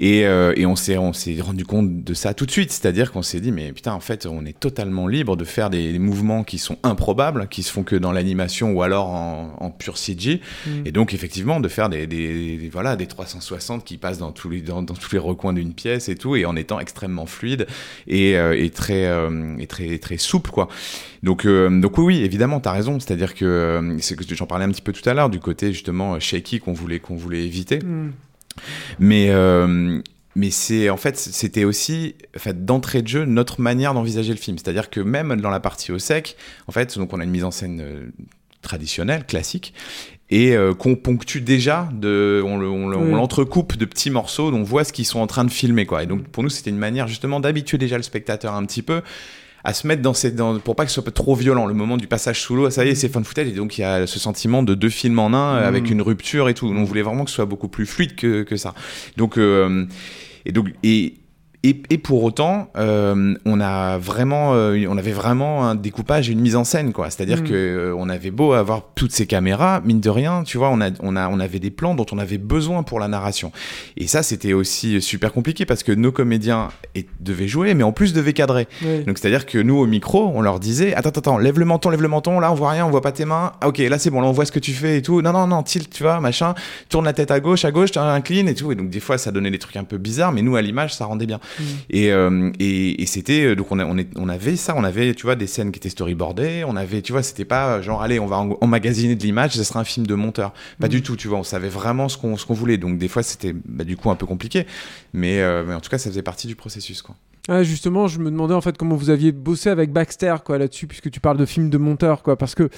Et, euh, et on s'est on s'est rendu compte de ça tout de suite, c'est-à-dire qu'on s'est dit mais putain en fait on est totalement libre de faire des, des mouvements qui sont improbables, qui se font que dans l'animation ou alors en, en pur CG, Mhm. et donc effectivement de faire des, des- des- voilà des 360 qui passent dans tous les, dans, dans tous les recoins d'une pièce et tout, et en étant extrêmement fluide et, euh, et très, euh, et très, très souple, quoi. Donc, euh, donc oui, oui, évidemment, t'as raison. C'est-à-dire que euh, c'est que j'en parlais un petit peu tout à l'heure du côté justement shaky qu'on voulait, qu'on voulait éviter. Mm. Mais, euh, mais c'est en fait, c'était aussi en fait, d'entrée de jeu notre manière d'envisager le film. C'est-à-dire que même dans la partie au sec, en fait, donc on a une mise en scène euh, traditionnelle, classique, et euh, qu'on ponctue déjà, de, on, le- Oui. l'entrecoupe de petits morceaux, dont on voit ce qu'ils sont en train de filmer. Quoi. Et donc pour nous, c'était une manière justement d'habituer déjà le spectateur un petit peu à se mettre dans ces dans, pour pas que ce soit trop violent. Le moment du passage sous l'eau ça y est c'est fun footage et donc il y a ce sentiment de deux films en un avec une rupture et tout. On voulait vraiment que ce soit beaucoup plus fluide que, que ça. Donc euh, et donc et et, et pour autant, euh, on a vraiment, euh, on avait vraiment un découpage et une mise en scène, quoi. C'est-à-dire Mm. que euh, on avait beau avoir toutes ces caméras, mine de rien, tu vois, on a, on a, on avait des plans dont on avait besoin pour la narration. Et ça, c'était aussi super compliqué parce que nos comédiens devaient jouer, mais en plus devaient cadrer. Donc c'est-à-dire que nous au micro, on leur disait attends attends attends, lève le menton, lève le menton, là on voit rien, on voit pas tes mains. Ah, OK, là c'est bon, là on voit ce que tu fais et tout. Non non non, tilt, tu vois, machin, tourne la tête à gauche, à gauche, incline et tout et donc des fois ça donnait des trucs un peu bizarres mais nous à l'image ça rendait bien. Et, euh, et, et c'était euh, donc on, a- on, est- on avait ça, on avait tu vois des scènes qui étaient storyboardées, on avait tu vois, c'était pas euh, genre allez, on va en- emmagasiner de l'image, ce sera un film de monteur. Pas du tout, tu vois, on savait vraiment ce qu'on ce qu'on voulait. Donc des fois c'était bah, du coup un peu compliqué, mais, euh, mais en tout cas ça faisait partie du processus quoi. Ah, justement, je me demandais en fait comment vous aviez bossé avec Baxter quoi là-dessus, puisque tu parles de film de monteur quoi, parce que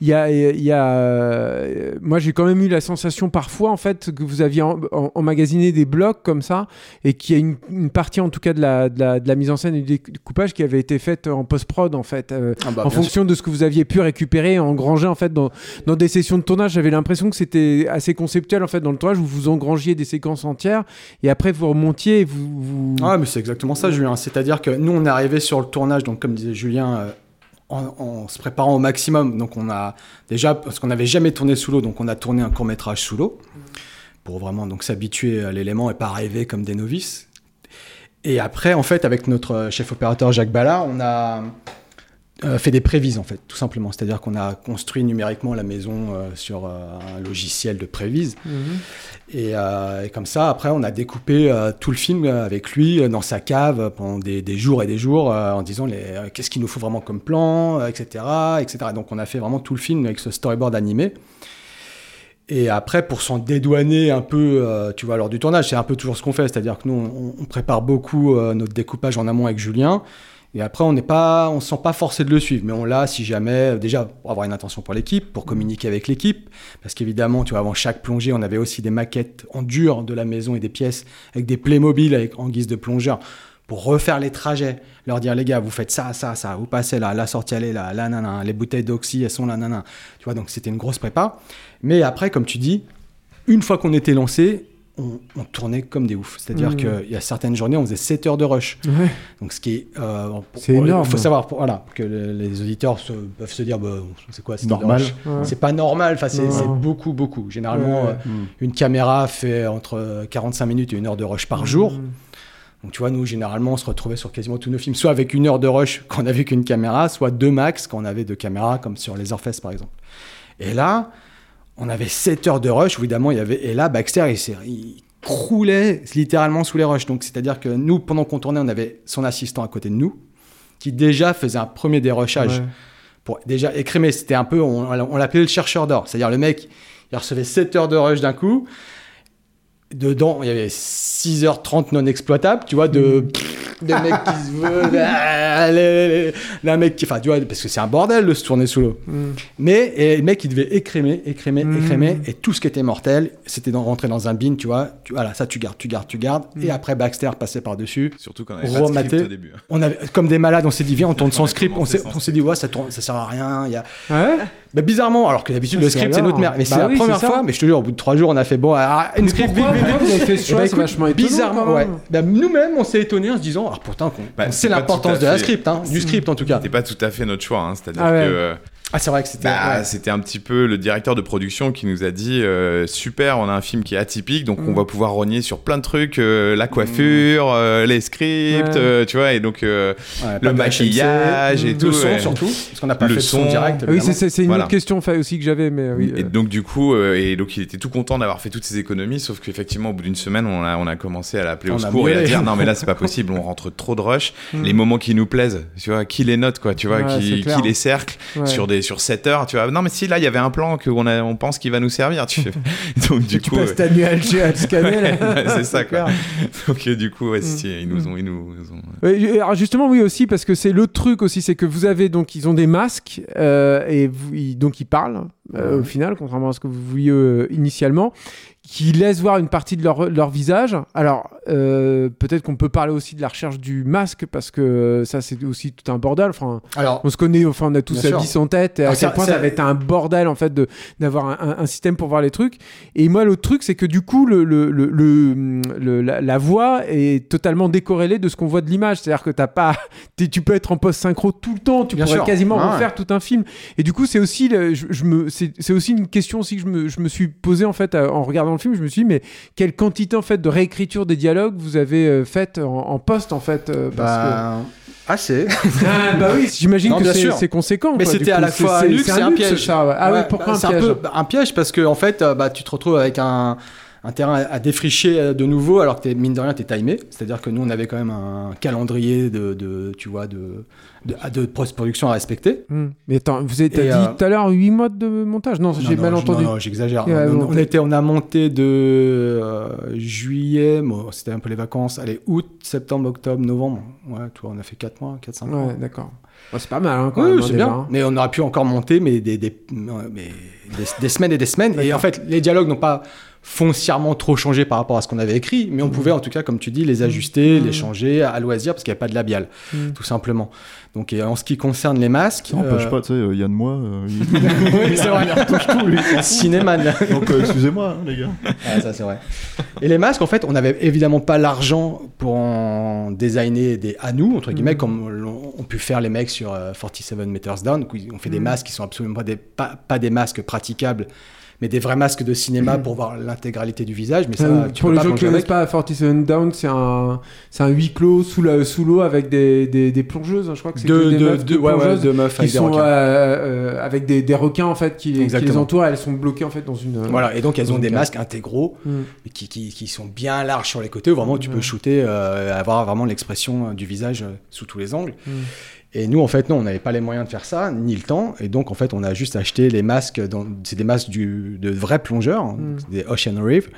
il y a, y a, euh, moi j'ai quand même eu la sensation parfois en fait que vous aviez en- en- emmagasiné des blocs comme ça et qu'il y a une, une partie en tout cas de la, de la, de la mise en scène et du découpage qui avait été faite en post prod en fait, euh, Ah bah, en fonction de ce que vous aviez pu récupérer, engranger en fait dans, dans des sessions de tournage. J'avais l'impression que c'était assez conceptuel en fait dans le tournage où vous engrangiez des séquences entières et après vous remontiez et vous, vous... Ah, mais c'est exactement ça, Julien. C'est-à-dire que nous, on est arrivé sur le tournage, donc comme disait Julien, euh, en, se préparant au maximum. Donc on a déjà, parce qu'on n'avait jamais tourné sous l'eau, donc on a tourné un court métrage sous l'eau pour vraiment donc s'habituer à l'élément et pas arriver comme des novices. Et après, en fait, avec notre chef opérateur Jacques Ballard, on a euh, fait des prévises, en fait, tout simplement. C'est-à-dire qu'on a construit numériquement la maison euh, sur euh, un logiciel de prévise. Mhm. Et, et comme ça, après, on a découpé tout le film avec lui dans sa cave pendant des, des jours et des jours en disant les, qu'est-ce qu'il nous faut vraiment comme plan, etc., etc. Donc on a fait vraiment tout le film avec ce storyboard animé. Et après, pour s'en dédouaner un peu, euh, tu vois, lors du tournage, c'est un peu toujours ce qu'on fait, c'est-à-dire que nous, on, on prépare beaucoup euh, notre découpage en amont avec Julien. Et après, on n'est pas, on se sent pas forcé de le suivre, mais on l'a si jamais, déjà pour avoir une intention pour l'équipe, pour communiquer avec l'équipe, parce qu'évidemment, tu vois, avant chaque plongée, on avait aussi des maquettes en dur de la maison et des pièces avec des Playmobil avec, en guise de plongeur pour refaire les trajets, leur dire les gars, vous faites ça, ça, ça, vous passez là, la sortie elle est là, là, nanana, les bouteilles d'oxy, elles sont là, nanana. Tu vois, donc c'était une grosse prépa. Mais après, comme tu dis, une fois qu'on était lancé, on, on tournait comme des oufs. C'est-à-dire Mhm. qu'il y a certaines journées, on faisait 7 heures de rush. Ouais. Donc, ce qui est. euh, C'est énorme. Il faut savoir pour- voilà, que le- les auditeurs se- peuvent se dire bah, c'est quoi, c'est Normal. Ouais. C'est pas normal, enfin, c'est beaucoup, beaucoup. Généralement, Ouais. euh, une caméra fait entre 45 minutes et une heure de rush par jour. Mhm. Donc, tu vois, nous, généralement, on se retrouvait sur quasiment tous nos films, soit avec une heure de rush quand on avait qu'une caméra, soit deux max quand on avait deux caméras, comme sur Les Orfesses, par exemple. Et là, on avait 7 heures de rush, évidemment, il y avait. Et là, Baxter, il, croulait littéralement sous les rushs. Donc, c'est-à-dire que nous, pendant qu'on tournait, on avait son assistant à côté de nous, qui déjà faisait un premier Ouais. pour déjà écrémer. C'était un peu, on, on l'appelait le chercheur d'or. C'est-à-dire le mec, il recevait 7 heures de rush d'un coup. Dedans, il y avait 6h30 non exploitables, tu vois, de, de mecs qui se veulent. ah, D'un mec qui. Enfin, tu vois, parce que c'est un bordel de se tourner sous l'eau. Mhm. Mais et le mec, il devait écrémer, écrémer, Mhm. écrémer. Et tout ce qui était mortel, c'était d'en rentrer dans un bin, tu vois. Tu, voilà, ça, tu gardes, tu gardes, tu gardes. Et après, Baxter passait par-dessus. Surtout quand on avait pas de script Rematé. au début. On avait, comme des malades, on s'est dit, viens, on tourne sans script. On s'est, sans on s'est dit, ouais, ça, tourne, ça sert à rien. Il y a... Ouais. Bah, bizarrement, alors que d'habitude, le script, c'est notre merde. Mais c'est Bah la première fois, mais je te jure, au bout de trois jours, on a fait, bon, ah, une script, vite, vite, vite. bah, écoute, vachement étonnant, Bizarrement, ouais. Bah, nous-mêmes, on s'est étonnés en se disant, ah, pourtant, Bah, c'est l'importance de la script, hein, du script en tout cas. C'était pas tout à fait notre choix, hein. c'est-à-dire Ah ouais. que euh, Ah, c'est vrai que c'était. Bah, ouais. C'était un petit peu le directeur de production qui nous a dit euh, super, on a un film qui est atypique, donc on Mm. va pouvoir rogner sur plein de trucs, euh, la coiffure, euh, les scripts, Ouais. euh, tu vois, et donc euh, Ouais, le maquillage et tout. Le son ouais. surtout, parce qu'on n'a pas Le fait son son. direct. Oui, c'est- une Voilà. autre question fait, aussi que j'avais, mais oui. Et donc du coup, euh, et donc il était tout content d'avoir fait toutes ces économies, sauf qu'effectivement au bout d'une semaine, on a, on a commencé à l'appeler au On secours et à dire non mais là c'est pas possible, on rentre trop de rush. Mm. Les moments qui nous plaisent, tu vois, qui les note quoi, tu vois, qui, qui les cercle sur des sur 7 heures, tu vois. Non mais si là il y avait un plan qu'on on pense qu'il va nous servir, tu fais. Donc du tu coup, passes ta nuit à le, scanner. c'est ça quoi. Donc euh, du coup, ouais, Mm. si, ils nous ont, ils nous, ils ont- Ouais, alors justement, oui aussi, parce que c'est le truc aussi, c'est que vous avez donc ils ont des masques euh, et vous, ils- donc ils parlent euh, au final, contrairement à ce que vous vouliez euh, initialement, qui laissent voir une partie de leur, leur visage. Alors euh, peut-être qu'on peut parler aussi de la recherche du masque parce que ça c'est aussi tout un bordel. Enfin, Alors, on se connaît, enfin on a tous la vie en tête et à Alors, quel point ça- va être un bordel en fait d'avoir un, système pour voir les trucs. Et moi l'autre truc c'est que du coup le, le, le, le- le- la, la voix est totalement décorrélée de ce qu'on voit de l'image. C'est-à-dire que t'as pas, tu peux être en post synchro tout le temps, tu Bien pourrais sûr. quasiment Ah ouais. refaire tout un film. Et du coup c'est aussi, je, je me, c'est c'est aussi une question aussi que je me, je me suis posée en fait euh, en regardant le film. Je me suis dit mais quelle quantité en fait de réécriture des dialogues vous avez euh, faite en, en post en fait euh, parce que- bah, assez. ah, bah oui, j'imagine que c'est conséquent. Mais c'était à la fois un luxe et un piège. ça, ouais. Ah ouais, Ouais, pourquoi bah, un c'est piège un peu un piège parce que en fait, euh, bah, tu te retrouves avec un, un terrain à défricher euh, de nouveau alors que t'es, mine de rien, tu es timé. C'est-à-dire que nous, on avait quand même un calendrier de, de tu vois, de, de, de post-production à respecter. Hmm. Mais attends, vous avez dit euh, tout à l'heure 8 mois de montage? Non, j'ai mal entendu. Non, non, j'exagère. Ouais, on, on était, on a monté de euh, juillet, bon, c'était un peu les vacances, allez, août, septembre, octobre, novembre. Ouais, tu vois, on a fait 4 mois, 4-5 mois. Ouais, d'accord. C'est pas mal hein, quand Oui, même. hein, c'est déjà, bien. hein. Mais on aurait pu encore monter, mais des, des, mais des, des semaines et des semaines. Et en fait, les dialogues n'ont pas foncièrement trop changé par rapport à ce qu'on avait écrit, mais on Mm. pouvait en tout cas, comme tu dis, les ajuster, les changer à loisir, parce qu'il n'y avait pas de labial, tout simplement. Donc, et en ce qui concerne les masques... Non, euh, pas, tu sais, euh, Yann moi. euh, il- oui, c'est vrai. il retouche tout, lui. Cinéman. Donc, euh, excusez-moi, hein, les gars. Ah, ça c'est vrai. Et les masques, en fait, on n'avait évidemment pas l'argent pour en designer des à nous, entre guillemets, comme l'ont- ont pu faire les mecs sur euh, 47 Meters Down. où ils ont fait des masques qui sont absolument pas des, pas, pas des masques praticables, mais des vrais masques de cinéma pour voir l'intégralité du visage. Mais ça, Euh, tu pour les gens qui plonger connaissent pas, 47 Down, c'est un, c'est un huis clos sous la- sous l'eau avec des, des, des plongeuses. hein, Je crois que c'est Deux- que des deux- meufs, deux- ouais, ouais, plongeuses deux meufs qui avec des sont requins. euh, euh, avec des, des requins en fait qui, les- qui les Exactement. entourent. Elles sont bloquées en fait dans une. Voilà, et donc elles ont des masques intégraux Mm. qui, qui, qui sont bien larges sur les côtés, où vraiment tu peux shooter, euh, avoir vraiment l'expression du visage sous tous les angles. Mm. Et nous, en fait, non, on n'avait pas les moyens de faire ça, ni le temps. Et donc, en fait, on a juste acheté les masques. dans- C'est des masques du, de vrais plongeurs, hein, Mm. des Ocean Reef.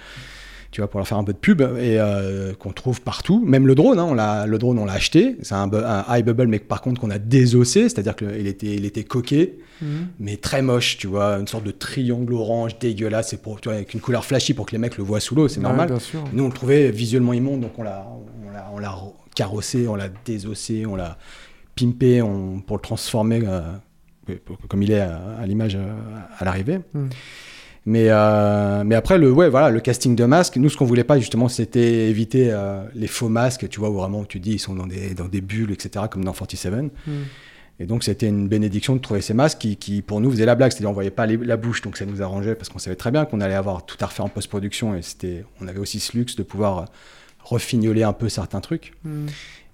Tu vois, pour leur faire un peu de pub, et euh, qu'on trouve partout. Même le drone, hein, on l'a, le drone, on l'a acheté. C'est un, un high bubble, mais par contre qu'on a désossé, c'est-à-dire qu'il était, il était coqué, Mhm. mais très moche, tu vois, une sorte de triangle orange dégueulasse, c'est pour, tu vois, avec une couleur flashy pour que les mecs le voient sous l'eau, c'est Ouais, normal. bien sûr. Nous, on le trouvait visuellement immonde, donc on l'a, on l'a, on l'a carrossé, on l'a désossé, on l'a pimpé on- pour le transformer euh, pour- comme il est à, à l'image euh, à l'arrivée. Mm. Mais, euh, mais après, le, ouais, voilà, le casting de masques, nous, ce qu'on voulait pas, justement, c'était éviter euh, les faux masques, tu vois, où vraiment, tu dis, ils sont dans des, dans des bulles, etc., comme dans 47. Mm. Et donc, c'était une bénédiction de trouver ces masques qui, qui, pour nous, faisaient la blague. C'est-à-dire, on voyait pas les- la bouche, donc ça nous arrangeait parce qu'on savait très bien qu'on allait avoir tout à refaire en post-production et c'était, on avait aussi ce luxe de pouvoir euh, refignoler un peu certains trucs Mm.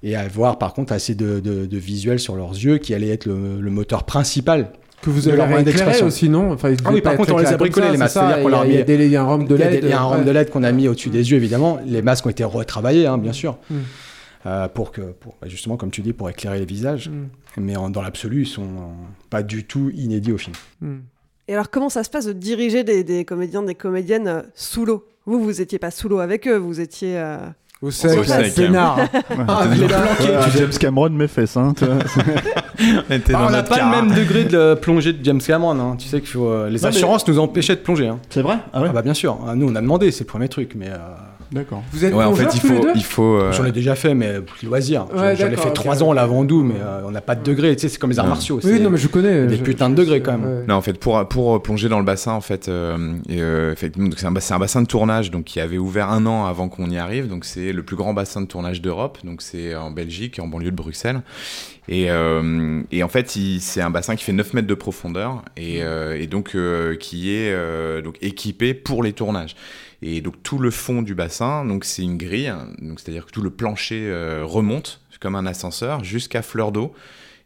Et avoir, par contre, assez de, de, de visuels sur leurs yeux qui allait être le, le moteur principal. Que vous de avez leur moyen éclairé d'expression. aussi, non? Enfin, Ah oui, par contre, on les a bricolés, ça, les c'est masques. C'est-à-dire qu'on il y a- leur a mis- Il y a un rhum de LED. il y a un rhum de LED qu'on a mis au-dessus des yeux, évidemment. Les masques ont été retravaillés, hein, bien sûr. Mm. Euh, pour que, pour, bah, justement, comme tu dis, pour éclairer les visages. Mm. Mais en- dans l'absolu, ils sont euh, pas du tout inédits au film. Mm. Et alors, comment ça se passe de diriger des, des comédiens, des comédiennes euh, sous l'eau? Vous, vous étiez pas sous l'eau avec eux, vous étiez. euh, Au sec, Au sec, peinard. Ah, Ouais, tu. James Cameron mes fesses, hein. On Ah, n'a pas le même degré de plongée de James Cameron. hein. Tu sais qu'il faut. euh, les Non, mais- assurances nous empêchaient de plonger. hein. C'est vrai? Ah ouais? Ah bah bien sûr. Ah, Nous, on a demandé, c'est le premier truc, mais. Euh, D'accord. Vous êtes Ouais, en fait, il faut, deux il faut. euh, J'en ai déjà fait, mais pour le loisir. J'en- Ouais, J'en ai fait trois ans là Vendou, mais euh, on n'a pas de degré. Tu sais, c'est comme les arts martiaux. Oui, non, mais je connais. des je- putains de degrés, quand même. ouais. Non, en fait, pour, pour plonger dans le bassin, en fait, euh, euh, c'est un, bassin de tournage donc, qui avait ouvert un an avant qu'on y arrive. Donc, c'est le plus grand bassin de tournage d'Europe. Donc, c'est en Belgique, en banlieue de Bruxelles. Et, euh, et en fait, c'est un bassin qui fait 9 mètres de profondeur et, euh, et donc euh, qui est euh, donc équipé pour les tournages. Et donc tout le fond du bassin, donc c'est une grille, donc c'est-à-dire que tout le plancher euh, remonte comme un ascenseur jusqu'à fleur d'eau.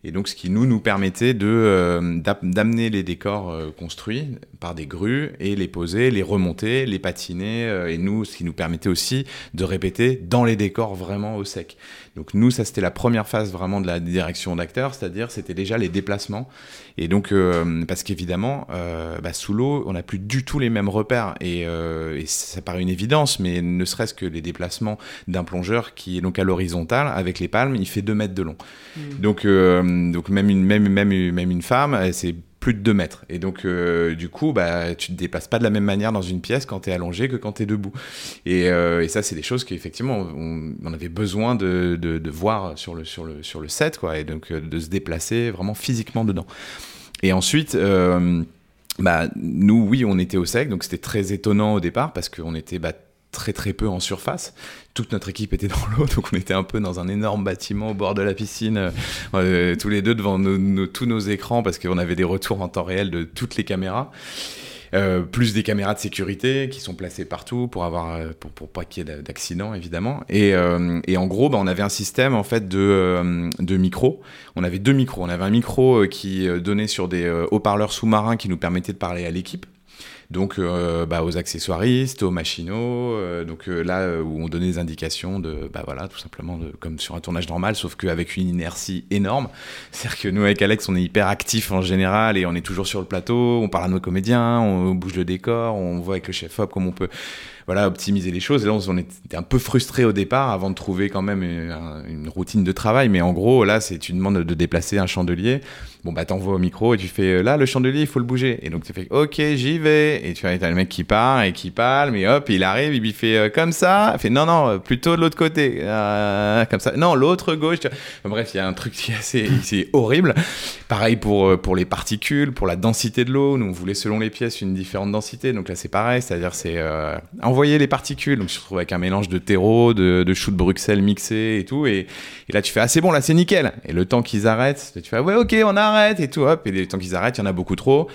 Et donc, ce qui nous nous permettait de euh, d'amener les décors euh, construits par des grues et les poser, les remonter, les patiner. euh, et nous, ce qui nous permettait aussi de répéter dans les décors vraiment au sec. Donc nous, ça c'était la première phase vraiment de la direction d'acteur, c'est-à-dire c'était déjà les déplacements. Et donc euh, parce qu'évidemment, euh, bah, sous l'eau, on n'a plus du tout les mêmes repères et, euh, et ça paraît une évidence, mais ne serait-ce que les déplacements d'un plongeur qui est donc à l'horizontale avec les palmes, il fait 2 mètres de long. Donc euh, donc même une même même même une femme, c'est plus de 2 mètres. Et donc, euh, du coup, bah, tu te déplaces pas de la même manière dans une pièce quand tu es allongé que quand tu es debout. Et, euh, et ça, c'est des choses qu'effectivement, on, on avait besoin de, de, voir sur le, sur, le, sur le set, quoi, et donc euh, de se déplacer vraiment physiquement dedans. Et ensuite, bah, nous, oui, on était au sec, donc c'était très étonnant au départ parce qu'on était bah, très très peu en surface. Toute notre équipe était dans l'eau, donc on était un peu dans un énorme bâtiment au bord de la piscine, euh, euh, tous les deux devant tous nos écrans parce qu'on avait des retours en temps réel de toutes les caméras. Euh, plus des caméras de sécurité qui sont placées partout pour avoir pour, pour pas qu'il y ait d'a- d'accidents évidemment et, en gros bah, on avait un système en fait de, de micros on avait deux micros on avait un micro qui donnait sur des haut-parleurs sous-marins qui nous permettaient de parler à l'équipe donc euh, bah, aux accessoiristes, aux machinaux, euh, donc euh, là où on donnait des indications de, bah voilà, tout simplement comme sur un tournage normal, sauf qu'avec une inertie énorme. C'est-à-dire que nous avec Alex, on est hyper actifs en général et on est toujours sur le plateau, on parle à nos comédiens, on bouge le décor, on voit avec le chef op comment on peut voilà, optimiser les choses. Et là, on était un peu frustré au départ avant de trouver quand même une, routine de travail. Mais en gros, là, c'est tu demandes de déplacer un chandelier. Bon, bah, t'envoies au micro et tu fais là, le chandelier, il faut le bouger. Et donc, tu fais OK, j'y vais. Et tu vois, t'as le mec qui part et qui parle, mais hop, il arrive, il lui fait euh, comme ça. Il fait non, non, euh, plutôt de l'autre côté. Euh, comme ça. Non, l'autre gauche. tu vois. Enfin, bref, il y a un truc qui est assez horrible. Pareil pour, euh, pour les particules, pour la densité de l'eau. Nous, on voulait selon les pièces une différente densité. Donc là, c'est pareil. C'est-à-dire, c'est euh, envoyer les particules. Donc, je me retrouve avec un mélange de terreau, de, de chou de Bruxelles mixé et tout. Et, là, tu fais, ah, c'est bon, là, c'est nickel. Et le temps qu'ils arrêtent, tu fais, ouais, ok, on arrête et tout, hop. Et le temps qu'ils arrêtent, il y en a beaucoup trop.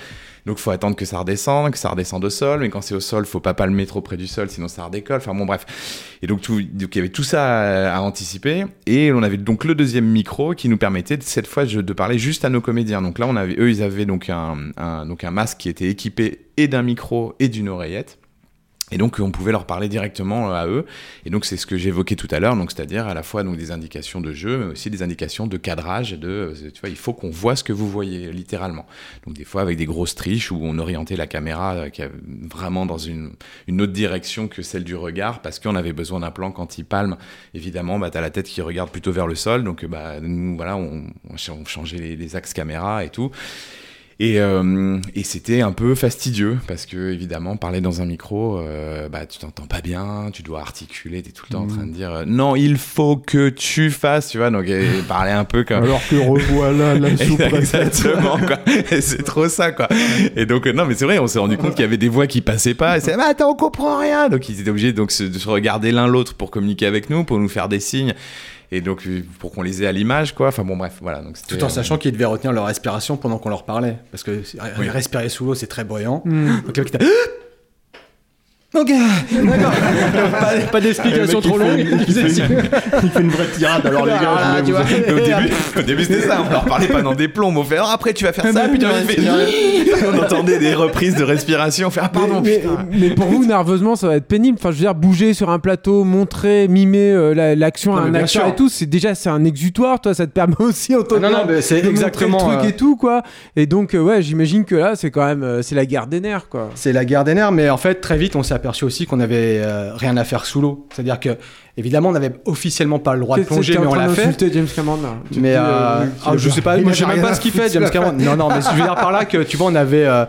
Donc, faut attendre que ça redescende, que ça redescende au sol. Mais quand c'est au sol, faut pas palmer trop près du sol, sinon ça redécolle. Enfin, bon, bref. Et donc, tout, donc, il y avait tout ça à, anticiper. Et on avait donc le deuxième micro qui nous permettait cette fois de, parler juste à nos comédiens. Donc là, on avait, eux, ils avaient donc un, donc un masque qui était équipé et d'un micro et d'une oreillette. Et donc on pouvait leur parler directement à eux. Et donc c'est ce que j'évoquais tout à l'heure, donc c'est-à-dire à la fois donc des indications de jeu, mais aussi des indications de cadrage. De, euh, tu vois, il faut qu'on voit ce que vous voyez littéralement. Donc des fois avec des grosses triches où on orientait la caméra euh, vraiment dans une, une autre direction que celle du regard, parce qu'on avait besoin d'un plan quand il palme. Évidemment, bah t'as la tête qui regarde plutôt vers le sol, donc bah nous voilà, on, changeait les axes caméra et tout. Et, euh, et c'était un peu fastidieux parce que évidemment parler dans un micro, euh, bah tu t'entends pas bien, tu dois articuler, t'es tout le temps en train de dire euh, non il faut que tu fasses, tu vois donc et parler un peu comme Alors que revoilà la sous-préfète. exactement quoi, Et c'est trop ça quoi. Et donc euh, non mais c'est vrai, on s'est rendu compte qu'il y avait des voix qui passaient pas, et c'est ah, attends on comprend rien, donc ils étaient obligés donc de se regarder l'un l'autre pour communiquer avec nous, pour nous faire des signes. Et donc euh, pour qu'on les ait à l'image quoi. Enfin bon bref voilà donc Tout en euh, sachant qu'ils devaient retenir leur respiration pendant qu'on leur parlait. Parce que Oui. respirer sous l'eau, c'est très bruyant. Mm. Donc le mec était, Ok, d'accord. pas pas d'explication trop longue. Il fait, une, il fait une vraie tirade. Alors les gars, Ah, vois. vous- au début, au début c'était ça, on leur parlait pas dans des plombs, on fait Ah, après tu vas faire ça, puis tu vas faire on entendait des reprises de respiration, on fait ah pardon mais, putain. mais pour vous, nerveusement, ça va être pénible. Enfin, je veux dire, bouger sur un plateau, montrer, mimer euh, la- l'action à un acteur sûr. et tout, c'est déjà c'est un exutoire. Toi, ça te permet aussi en tant Ah, non, non, mais c'est exactement, le truc euh, et tout quoi. Et donc, euh, ouais, j'imagine que là, c'est quand même euh, c'est la guerre des nerfs quoi. C'est la guerre des nerfs, mais en fait, très vite, on s'est aperçu aussi qu'on avait euh, rien à faire sous l'eau. C'est-à-dire que, évidemment, on n'avait officiellement pas le droit de plonger, mais on l'a fait. James Cameron là. Mais euh, euh, ah, je sais pas, moi avait je sais même pas ce qu'il fait, James Cameron. Non, non, mais je veux dire par là que tu vois, on avait, euh,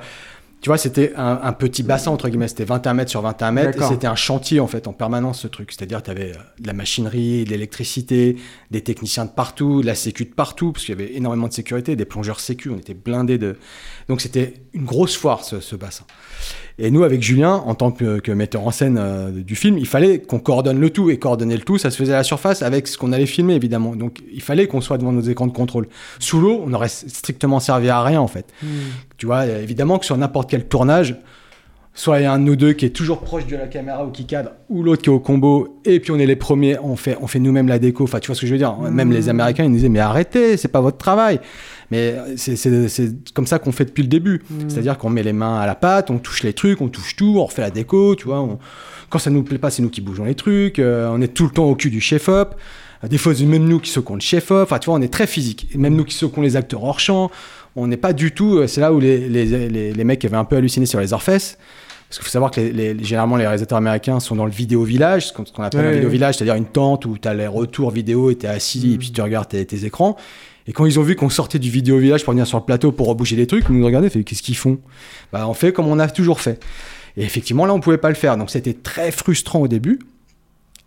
tu vois, c'était un, un petit bassin entre guillemets, c'était 21 mètres sur 21 mètres, et c'était un chantier en fait en permanence ce truc. C'est-à-dire, tu avais de la machinerie, de l'électricité, des techniciens de partout, de la sécu de partout, parce qu'il y avait énormément de sécurité, des plongeurs sécu, on était blindés de. Donc c'était une grosse foire ce, ce bassin. Et nous, avec Julien, en tant que, que metteur en scène euh, du film, il fallait qu'on coordonne le tout. Et coordonner le tout, ça se faisait à la surface avec ce qu'on allait filmer, évidemment. Donc, il fallait qu'on soit devant nos écrans de contrôle. Sous l'eau, on n'aurait strictement servi à rien, en fait. Tu vois, évidemment que sur n'importe quel tournage, soit il y a un de nous deux qui est toujours proche de la caméra ou qui cadre, ou l'autre qui est au combo, et puis on est les premiers, on fait, on fait nous-mêmes la déco. Enfin, tu vois ce que je veux dire? Même les Américains, ils nous disaient, mais arrêtez, c'est pas votre travail. Mais c'est- comme ça qu'on fait depuis le début. C'est-à-dire qu'on met les mains à la pâte, on touche les trucs, on touche tout, on refait la déco, tu vois. on- Quand ça nous plaît pas, c'est nous qui bougeons les trucs. euh, on est tout le temps au cul du chef-op. Euh, Des fois, c'est même nous qui secouons le chef-op. Enfin, tu vois, on est très physique. Même nous qui secouons les acteurs hors champ. On n'est pas du tout. euh, C'est là où les, les, les, les mecs avaient un peu halluciné sur les Orfesses. Parce qu'il faut savoir que les, les- généralement les réalisateurs américains sont dans le vidéo village, ce qu'on appelle Ouais, un vidéo village, c'est-à-dire une tente où tu as les retours vidéo et tu es assis et puis tu regardes tes, tes écrans. Et quand ils ont vu qu'on sortait du vidéo village pour venir sur le plateau pour rebouger des trucs, ils nous regardaient, fait qu'est-ce qu'ils font? Bah, On fait comme on a toujours fait. Et effectivement, là, on pouvait pas le faire. Donc c'était très frustrant au début,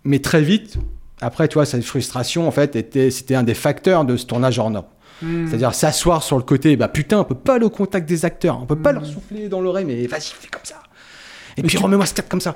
mais très vite, après, tu vois, cette frustration, en fait, était, c'était un des facteurs de ce tournage hors norme. C'est-à-dire s'asseoir sur le côté, bah putain, on peut pas aller au contact des acteurs, on peut pas leur souffler dans l'oreille, mais vas-y, fais comme ça. Et puis remets-moi ce cap comme ça.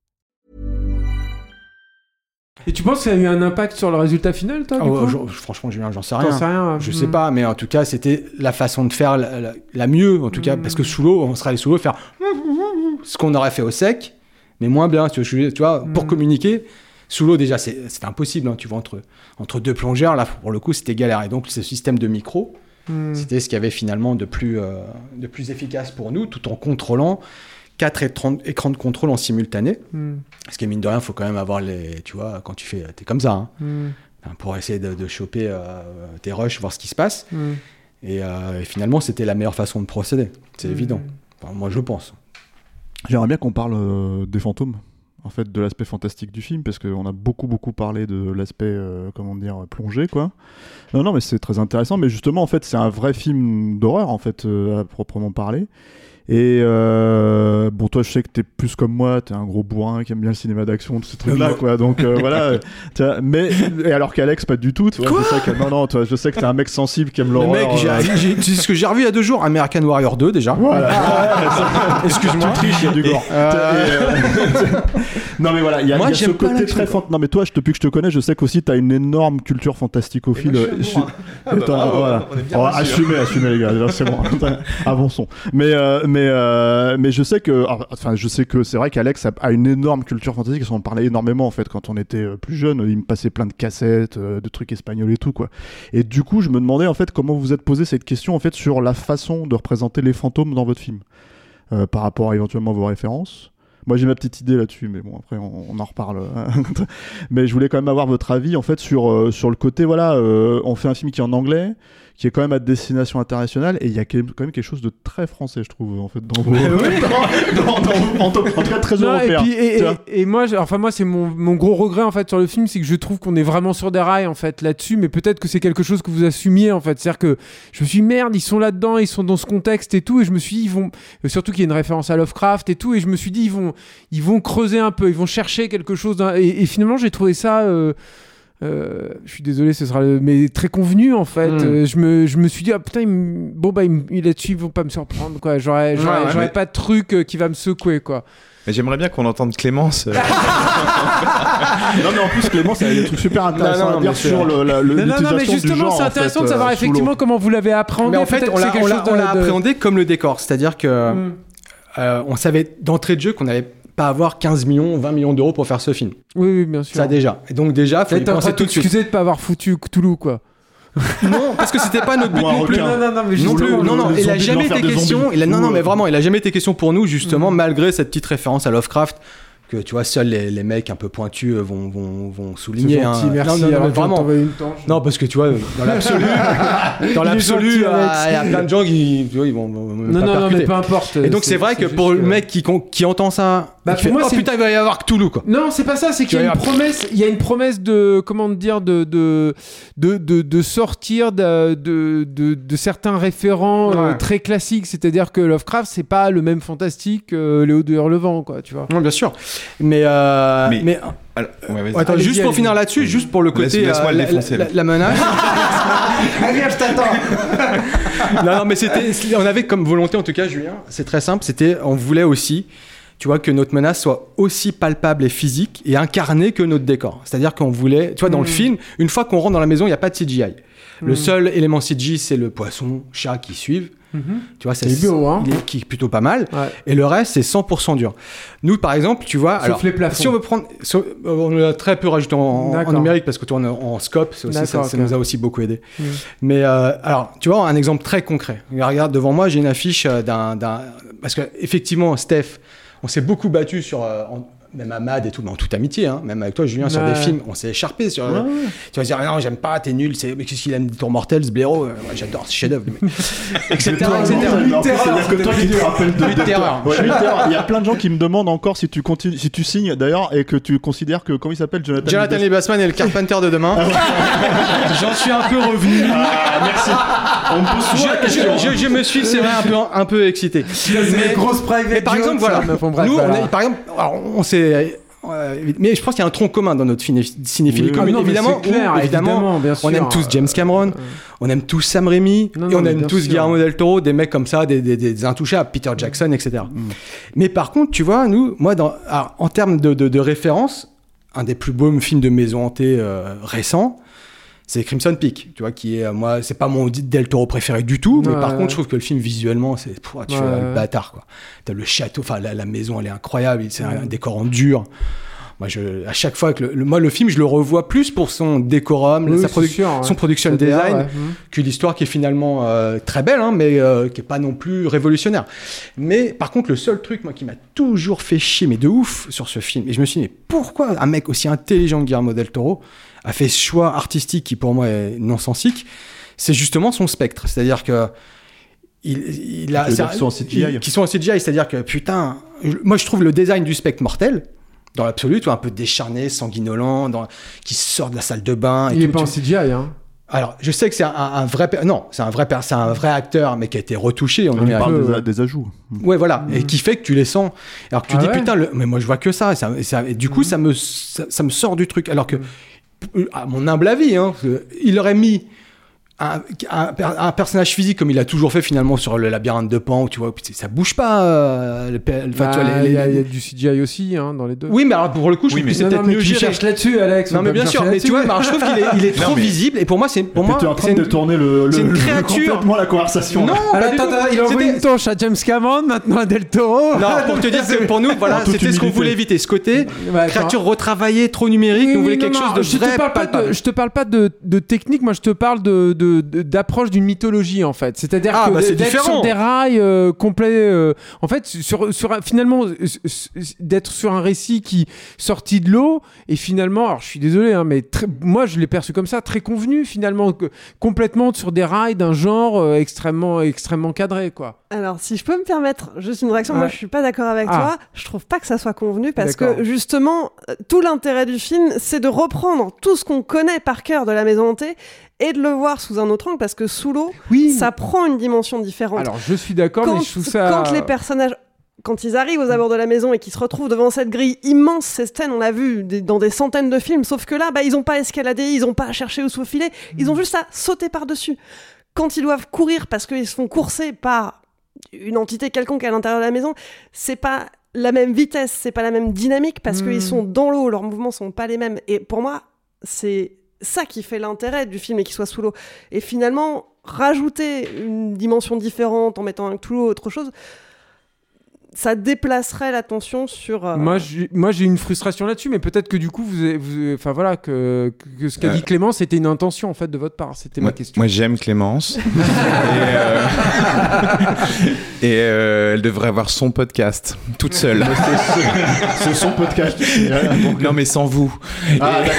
Et tu penses que ça a eu un impact sur le résultat final, toi, Ah du ouais, coup j'en- franchement, Julien, j'en sais rien. sais rien, Je hmm. sais pas, mais en tout cas, c'était la façon de faire la, la- la mieux, en tout cas, parce que sous l'eau, on serait allé sous l'eau faire ce qu'on aurait fait au sec, mais moins bien. Tu vois, je pour communiquer, sous l'eau, déjà, c'est impossible. hein, tu vois, entre, entre deux plongeurs, là, pour le coup, c'était galère. Et donc, ce système de micro, c'était ce qu'il y avait finalement de plus, euh, de plus efficace pour nous, tout en contrôlant quatre écrans écrans de contrôle en simultané. Hmm. Parce que mine de rien, il faut quand même avoir les. Tu vois, quand tu fais. T'es comme ça, hein, Hmm. Pour essayer de, de choper euh, tes rushs, voir ce qui se passe. Hmm. Et, euh, et finalement, c'était la meilleure façon de procéder. C'est évident. Enfin, moi, je pense. J'aimerais bien qu'on parle euh, des fantômes, en fait, de l'aspect fantastique du film, parce qu'on a beaucoup, beaucoup parlé de l'aspect, euh, comment dire, plongé, quoi. Non, non, mais c'est très intéressant, mais justement, en fait, c'est un vrai film d'horreur, en fait, euh, à proprement parler. Et euh, bon, toi, je sais que t'es plus comme moi, t'es un gros bourrin qui aime bien le cinéma d'action, tous ces trucs-là, moi- quoi. Donc euh, voilà. mais et alors qu'Alex, pas du tout. Tu vois, je sais que, non, non, toi, je sais que t'es un mec sensible qui aime l'horreur. mec, euh, c'est ce que j'ai revu il y a deux jours, American Warrior 2 déjà. Excuse-moi. Tu triches, il y a du gore. Euh, euh, non mais voilà, il y a, Moi, y a ce côté très fan- Non mais toi, je- depuis que je te connais, je sais qu'aussi t'as une énorme culture fantasticophile. Euh. Ah assumez, assumez les gars, c'est bon. Avançons. Mais euh, mais euh, mais je sais que enfin je sais que c'est vrai qu'Alex a, une énorme culture fantastique. On en parlait énormément en fait quand on était euh, plus jeune. Il me passait plein de cassettes, euh, de trucs espagnols et tout quoi. Et du coup, je me demandais en fait comment vous vous êtes posé cette question en fait sur la façon de représenter les fantômes dans votre film par rapport à éventuellement vos références. Moi j'ai ma petite idée là-dessus, mais bon après on, en reparle. mais je voulais quand même avoir votre avis en fait sur sur le côté voilà, on fait un film qui est en anglais, qui est quand même à destination internationale, et il y a quand même quelque chose de très français je trouve en fait dans vos, dans, dans- dans- en, tout cas très Non, et, européen. puis, et, moi, enfin moi, c'est mon, mon gros regret en fait sur le film, c'est que je trouve qu'on est vraiment sur des rails en fait là-dessus, mais peut-être que c'est quelque chose que vous assumiez en fait, c'est-à-dire que je me suis dit, merde, ils sont là-dedans, ils sont dans ce contexte et tout, et je me suis dit, ils vont, surtout qu'il y a une référence à Lovecraft et tout, et je me suis dit, ils vont, ils vont creuser un peu, ils vont chercher quelque chose, et finalement j'ai trouvé ça. euh, euh, je suis désolé, ce sera le... mais très convenu en fait. Mm. Euh, je, me, je me suis dit, ah putain, il me- bon bah, il il là-dessus, ils vont pas me surprendre quoi. J'aurais, j'aurais, Ouais, pas de truc euh, qui va me secouer quoi. Mais j'aimerais bien qu'on entende Clémence. Non mais en plus Clément, ça a des trucs super intéressants Non, non, non, à dire sur le, la, le- Non, non, mais justement, genre, c'est en intéressant fait, de savoir euh, effectivement comment vous l'avez appréhendé. Mais en fait, on l'a quelque on l'a- chose de- on l'a de- appréhendé comme le décor. C'est-à-dire que Mm. euh, on savait d'entrée de jeu qu'on n'allait pas avoir 15 millions, 20 millions d'euros pour faire ce film. Oui, oui, bien sûr. Ça déjà. Et donc déjà, faut y penser tout de suite. t'excuser de pas avoir foutu Cthulhu, quoi. Non, parce que c'était pas notre but non plus. requin. non, non, mais Non plus, non, non, il a jamais été question. zombies. Il a, non, non, mais vraiment, il a jamais été question pour nous, justement, malgré cette petite référence à Lovecraft que tu vois, seuls les, les mecs un peu pointus euh, vont, vont, vont souligner. Gentil, hein. merci, Non, non, non, vraiment. une tanche. Non, parce que tu vois, dans l'absolu, dans l'absolu, euh, il y a plein de gens qui, tu vois, ils vont. Non, pas non, non, mais peu importe. Et donc c'est vrai que pour le mec qui, qui entend ça, Bah, il pour fait, moi, oh putain, il va y avoir Cthulhu quoi. Non, c'est pas ça, c'est qu'il y a une promesse, il y a une promesse de, comment dire, de, de, de, de, de sortir de, de, de, certains référents euh, très classiques. C'est-à-dire que Lovecraft, c'est pas le même fantastique que Léo de Hurlevent, quoi, tu vois. Non, bien sûr. Mais, euh, Mais- mais, Alors, ouais, vas-y. attends, juste pour finir là-dessus, juste pour le Laisse- côté laisse-moi euh, le la, défoncer, la- là. la menace. Allez, je t'attends. non, non, mais c'était, on avait comme volonté en tout cas, Julien. C'est très simple. C'était, on voulait aussi, tu vois, que notre menace soit aussi palpable et physique et incarnée que notre décor. C'est-à-dire qu'on voulait, tu vois, dans le Mm. film, une fois qu'on rentre dans la maison, il n'y a pas de CGI. Le Mm. seul élément CGI, c'est le poisson, chat qui suivent. Tu vois, ça, Il est beau, hein. il est- qui est plutôt pas mal. Ouais. Et le reste, c'est 100% dur. Nous, par exemple, tu vois, Sauf alors, les plafonds. si on veut prendre, so- on a très peu rajouté en, numérique parce que toi, on est en scope, c'est aussi, ça, nous a aussi beaucoup aidé. Mm. Mais euh, alors, tu vois, un exemple très concret. Regarde, devant moi, j'ai une affiche euh, d'un, d'un- parce que effectivement, Steph, on s'est beaucoup battu sur, euh, en- même à Mad et tout, mais en toute amitié, hein, même avec toi, Julien, sur des films, on s'est écharpé sur. Ouais. Tu vas dire, ah non, j'aime pas, t'es nul, c'est, mais qu'est-ce qu'il aime des tours mortels, ce blaireau, Euh, ouais, j'adore ce chef-d'œuvre, mais- etc., a que toi qui te rappelle de terreur. Il y a plein de gens qui me demandent encore si tu continues, si tu signes d'ailleurs et que tu considères que comment il s'appelle Jonathan. Jonathan Bassman est le Carpenter de demain. J'en suis un peu revenu. Ah, merci. On me pose souvent la Je, question. je- je me suis, c'est vrai, un peu, un peu excité. Mais grosse private Mais par exemple, voilà. nous, on voilà. est, par exemple, alors, on s'est. Euh, mais je pense qu'il y a un tronc commun dans notre ciné- cinéphilie Oui, commune. Non, évidemment, c'est clair, où, évidemment, on aime tous James Cameron, on aime tous Sam Raimi, Non, et non, on aime tous sûr. Guillermo del Toro, des mecs comme ça, des, des- des intouchables, Peter Jackson, etc. Mais par contre, tu vois, nous, moi, dans, alors, en termes de, de, de référence, un des plus beaux films de maison hantée euh, récents, c'est Crimson Peak, tu vois, qui est, euh, moi, c'est pas mon Del Toro préféré du tout, mais Ouais, par ouais. contre, je trouve que le film visuellement, c'est, tu Ouais, fais bâtard, quoi. T'as le château, enfin, la, la maison, elle est incroyable, c'est un décor en dur. Moi, je, à chaque fois que le, le- moi, le film, je le revois plus pour son décorum, Oui, sa c'est produ- sûr, ouais. son production design, ouais. Mhm. que l'histoire qui est finalement euh, très belle, hein, mais euh, qui est pas non plus révolutionnaire. Mais par contre, le seul truc, moi, qui m'a toujours fait chier, mais de ouf, sur ce film, et je me suis dit, mais pourquoi un mec aussi intelligent que Guillermo del Toro a fait ce choix artistique qui, pour moi, est non-sensique C'est justement son spectre. C'est-à-dire que il, il a, qui sont en CGI, c'est-à-dire que putain, je- moi je trouve le design du spectre mortel. Dans l'absolu, tu vois, un peu décharné, sanguinolent, dans- qui sort de la salle de bain. Et Il est tout, pas en CGI, hein. alors, je sais que c'est un, un vrai, non, c'est un vrai, c'est un vrai acteur, mais qui a été retouché en On numérique. parle peu, des, ouais. des ajouts. Ouais, voilà, et qui fait que tu les sens. Alors que tu Ah dis ouais putain, le... mais moi je vois que ça, et, ça, et ça- et du coup ça me ça, ça me sort du truc. Alors que, à mon humble avis, hein, il aurait mis un, un per- un personnage physique comme il a toujours fait finalement sur le labyrinthe de Pan, où tu vois, ça bouge pas. euh, le pe- enfin, tu vois, Bah, Il y, a- y a du CGI aussi, hein, dans les deux. Oui, mais alors pour le coup, je Oui, trouve mais- que c'est peut-être mieux tu cherches là-dessus, Alex. Non, on mais bien sûr, mais tu vois, alors, je trouve qu'il est, il est Non, trop mais- visible, et pour moi, c'est pour Mais moi, tu es en train c'est de une- tourner le, le- c'est une le- créature. complètement la conversation. Non, attends, il envoie C'était- une torche à James Cameron, maintenant à Del Toro. Non, pour te dire pour nous, voilà, c'était ce qu'on voulait éviter. Ce côté, créature retravaillée, trop numérique, oui, voulait quelque chose de vrai, je te parle pas de technique, moi je te parle de de- d'approche d'une mythologie en fait. C'est-à-dire Ah, que bah, c'est d'être sur des rails euh, complets. euh, en fait, sur finalement d'être sur un récit qui sorti de l'eau et finalement, alors je suis désolé, hein, mais très- moi je l'ai perçu comme ça, très convenu finalement, que- complètement sur des rails d'un genre euh, extrêmement extrêmement cadré quoi. Alors, si je peux me permettre juste une réaction, moi je suis pas d'accord avec Ah. toi. Je trouve pas que ça soit convenu parce que justement, tout l'intérêt du film, c'est de reprendre tout ce qu'on connaît par cœur de la maison hantée et de le voir sous un autre angle parce que sous l'eau, Oui. ça prend une dimension différente. Alors je suis d'accord, mais je trouve ça. quand les personnages. Quand ils arrivent aux abords de la maison et qu'ils se retrouvent devant cette grille immense, ces scènes, on l'a vu des- dans des centaines de films, sauf que là, bah, ils ont pas escaladé, ils ont pas cherché où se faufiler, ils Mm. ont juste à sauter par-dessus. Quand ils doivent courir parce qu'ils se font courser par une entité quelconque à l'intérieur de la maison, c'est pas la même vitesse, c'est pas la même dynamique parce Mm. qu'ils sont dans l'eau, leurs mouvements sont pas les mêmes. Et pour moi, c'est ça qui fait l'intérêt du film et qu'il soit sous l'eau. Et finalement, rajouter une dimension différente en mettant un Cthulhu ou autre chose, ça déplacerait l'attention sur. euh, Moi, j'ai- moi, j'ai une frustration là-dessus, mais peut-être que du coup, vous, enfin voilà, que, que ce qu'a Euh. dit Clément, c'était une intention en fait de votre part. C'était ma question. moi, j'aime Clémence. et euh, et, euh, elle devrait avoir son podcast toute seule. C'est son podcast. non mais sans vous. Ah, Et-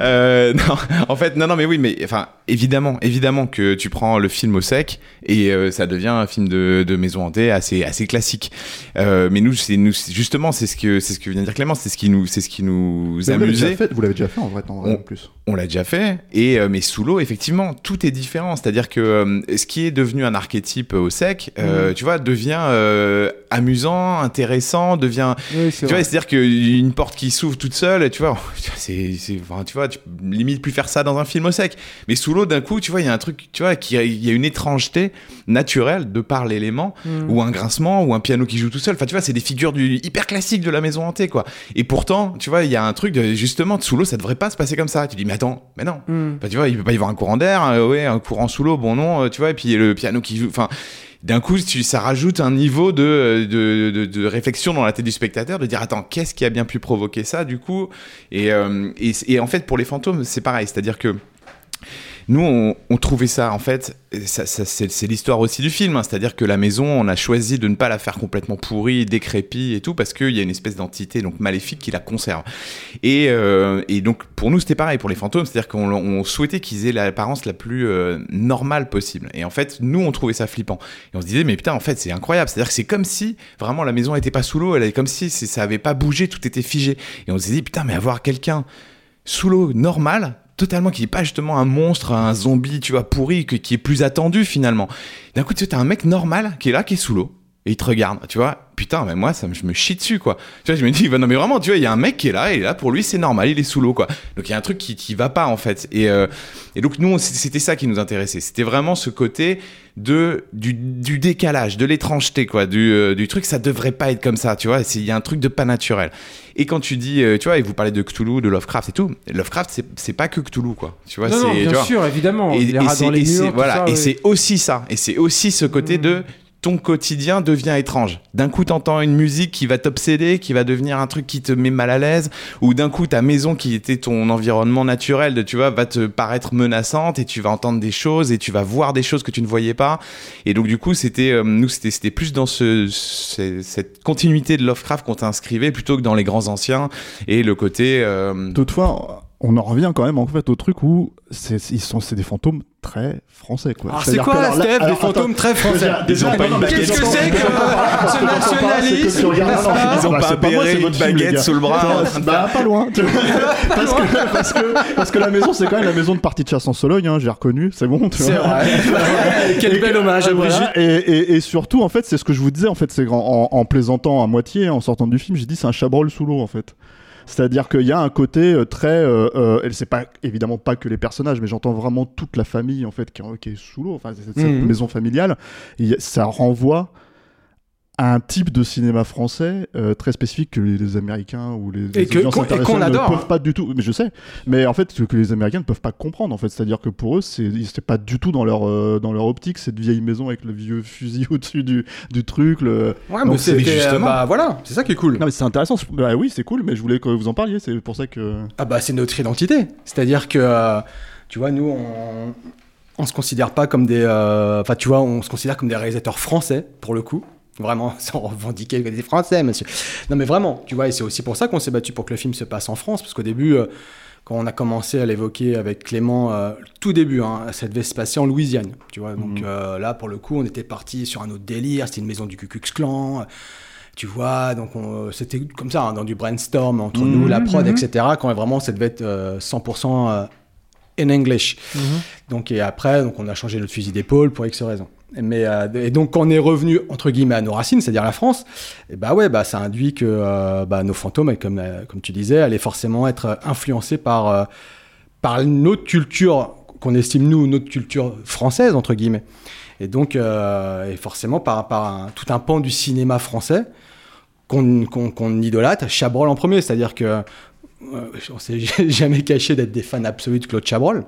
Euh, non, en fait, non, non, mais oui, mais enfin, évidemment, évidemment que tu prends le film au sec et euh, ça devient un film de, de maison hantée assez, assez classique. Euh, mais nous, c'est nous, justement, c'est ce que, c'est ce que vient de dire Clément, c'est ce qui nous, c'est ce qui nous amusait. vous l'avez déjà fait en vrai, en vrai, en plus. On l'a déjà fait, et euh, mais sous l'eau, effectivement, tout est différent. C'est-à-dire que euh, ce qui est devenu un archétype au sec, tu vois, devient amusant, intéressant, devient. Oui, tu vois, c'est-à-dire qu'une porte qui s'ouvre toute seule, tu vois, c'est, enfin, tu vois, tu limite plus faire ça dans un film au sec. Mais sous l'eau, d'un coup, tu vois, il y a un truc, tu vois, qui, il y a une étrangeté naturelle de par l'élément, Mhm. ou un grincement, ou un piano qui joue tout seul. Enfin, tu vois, c'est des figures du hyper classiques de la maison hantée, quoi. Et pourtant, tu vois, il y a un truc de, justement, sous l'eau, ça devrait pas se passer comme ça. Tu dis, mais attends, mais non. Mm. Bah, tu vois, il peut pas y avoir un courant d'air, euh, ouais, un courant sous l'eau, bon non, euh, tu vois, et puis le piano qui joue, enfin. D'un coup, ça rajoute un niveau de, de, de, de réflexion dans la tête du spectateur, de dire attends, qu'est-ce qui a bien pu provoquer ça du coup? Et, euh, et, et en fait, pour les fantômes, c'est pareil, c'est-à-dire que nous, on, trouvait ça, en fait, c'est l'histoire aussi du film, hein, c'est-à-dire que la maison, on a choisi de ne pas la faire complètement pourrie, décrépie et tout, parce qu'il y a une espèce d'entité donc maléfique qui la conserve. Et, euh, donc, pour nous, c'était pareil pour les fantômes, c'est-à-dire qu'on on souhaitait qu'ils aient l'apparence la plus euh, normale possible. Et en fait, nous, on trouvait ça flippant. Et on se disait, mais putain, en fait, c'est incroyable, c'est-à-dire que c'est comme si vraiment la maison n'était pas sous l'eau, elle est comme si ça avait pas bougé, tout était figé. Et on s'est dit, putain, mais avoir quelqu'un sous l'eau normal, totalement qui n'est pas justement un monstre, un zombie, tu vois, pourri, qui est plus attendu finalement. D'un coup, tu t'as un mec normal qui est là, qui est sous l'eau, et il te regarde, tu vois. Putain, mais moi, ça me, je me chie dessus, quoi. Tu vois, je me dis, bah non, mais vraiment, tu vois, il y a un mec qui est là, et là, pour lui, c'est normal, il est sous l'eau, quoi. Donc, il y a un truc qui, qui va pas, en fait. Et, euh, et donc, nous, c'était ça qui nous intéressait. C'était vraiment ce côté de, du, du décalage, de l'étrangeté, quoi. Du, euh, du truc, ça devrait pas être comme ça, tu vois. Il y a un truc de pas naturel. Et quand tu dis, euh, tu vois, et vous parlez de Cthulhu, de Lovecraft et tout, Lovecraft, c'est- pas que Cthulhu, quoi. Tu vois, Non, non, c'est- bien tu vois. sûr, évidemment. Et, et c'est- voilà, aussi ça. Et c'est aussi ce côté de ton quotidien devient étrange. D'un coup, t'entends une musique qui va t'obséder, qui va devenir un truc qui te met mal à l'aise, ou d'un coup, ta maison qui était ton environnement naturel, de, tu vois, va te paraître menaçante et tu vas entendre des choses et tu vas voir des choses que tu ne voyais pas. Et donc, du coup, c'était, euh, nous, c'était, c'était plus dans ce, ce- cette continuité de Lovecraft qu'on t'inscrivait plutôt que dans les grands anciens et le côté. euh, Toutefois, on en revient quand même en fait au truc où c'est ils sont c'est des fantômes très français quoi. Alors, c'est quoi, que, alors, des alors, fantômes attends, très français Ils ont pas une baguette. qu'est-ce que c'est que ce nationalisme Ils ont bah, pas c'est une baguette sous le bras. Attends, Bah pas loin. tu vois. parce, que, parce que parce que la maison c'est quand même la maison de partie de chasse en Sologne, hein, j'ai reconnu, c'est bon. tu C'est vois. vrai. Quel bel hommage à. Brigitte. Et, surtout, en fait, c'est ce que je vous disais, en fait, c'est en plaisantant à moitié, en sortant du film, j'ai dit c'est un chabrol sous l'eau, en fait. C'est-à-dire qu'il y a un côté euh, très, euh, euh, et c'est pas évidemment pas que les personnages, mais j'entends vraiment toute la famille en fait qui, est- qui est sous l'eau. Enfin, cette Mhm. maison familiale, Et ça renvoie un type de cinéma français euh, très spécifique que les, les Américains ou les, les audiences qu'on internationales adore. ne peuvent pas du tout. Mais je sais. Mais en fait, que, les Américains ne peuvent pas comprendre. En fait, c'est-à-dire que pour eux, c'est pas du tout dans leur euh, dans leur optique cette vieille maison avec le vieux fusil au-dessus du, du truc. Le... Ouais, Donc mais c'est- c'était, euh, justement- bah voilà, c'est ça qui est cool. Non mais c'est intéressant. Bah oui, c'est cool. Mais je voulais que vous en parliez. C'est pour ça que. Ah bah c'est notre identité. C'est-à-dire que, euh, tu vois, nous, on, on se considère pas comme des... Enfin, tu vois, on se considère comme des réalisateurs français, pour le coup. Vraiment, sans revendiquer que des Français, monsieur. Non mais vraiment, tu vois, et c'est aussi pour ça qu'on s'est battu pour que le film se passe en France, parce qu'au début... euh, quand on a commencé à l'évoquer avec Clément, euh, tout début, hein, ça devait se passer en Louisiane, tu vois. Donc Mhm. euh, là, pour le coup, on était parti sur un autre délire. C'était une maison du Ku euh, tu vois. Donc on- c'était comme ça, hein, dans du brainstorm entre nous, la prod, Mhm. etc. Quand vraiment, ça devait être euh, 100% euh, in English. Mhm. Donc et après, donc on a changé notre fusil d'épaule pour X raisons. Mais euh, et donc quand on est revenu entre guillemets à nos racines, c'est-à-dire la France, et bah ouais, bah ça induit que euh, bah, nos fantômes, comme tu disais, allaient forcément être euh, influencés par notre culture qu'on estime nous notre culture française entre guillemets. Et donc forcément par tout un pan du cinéma français qu'on idolâtre, Chabrol en premier, c'est-à-dire que on s'est jamais caché d'être des fans absolus de Claude Chabrol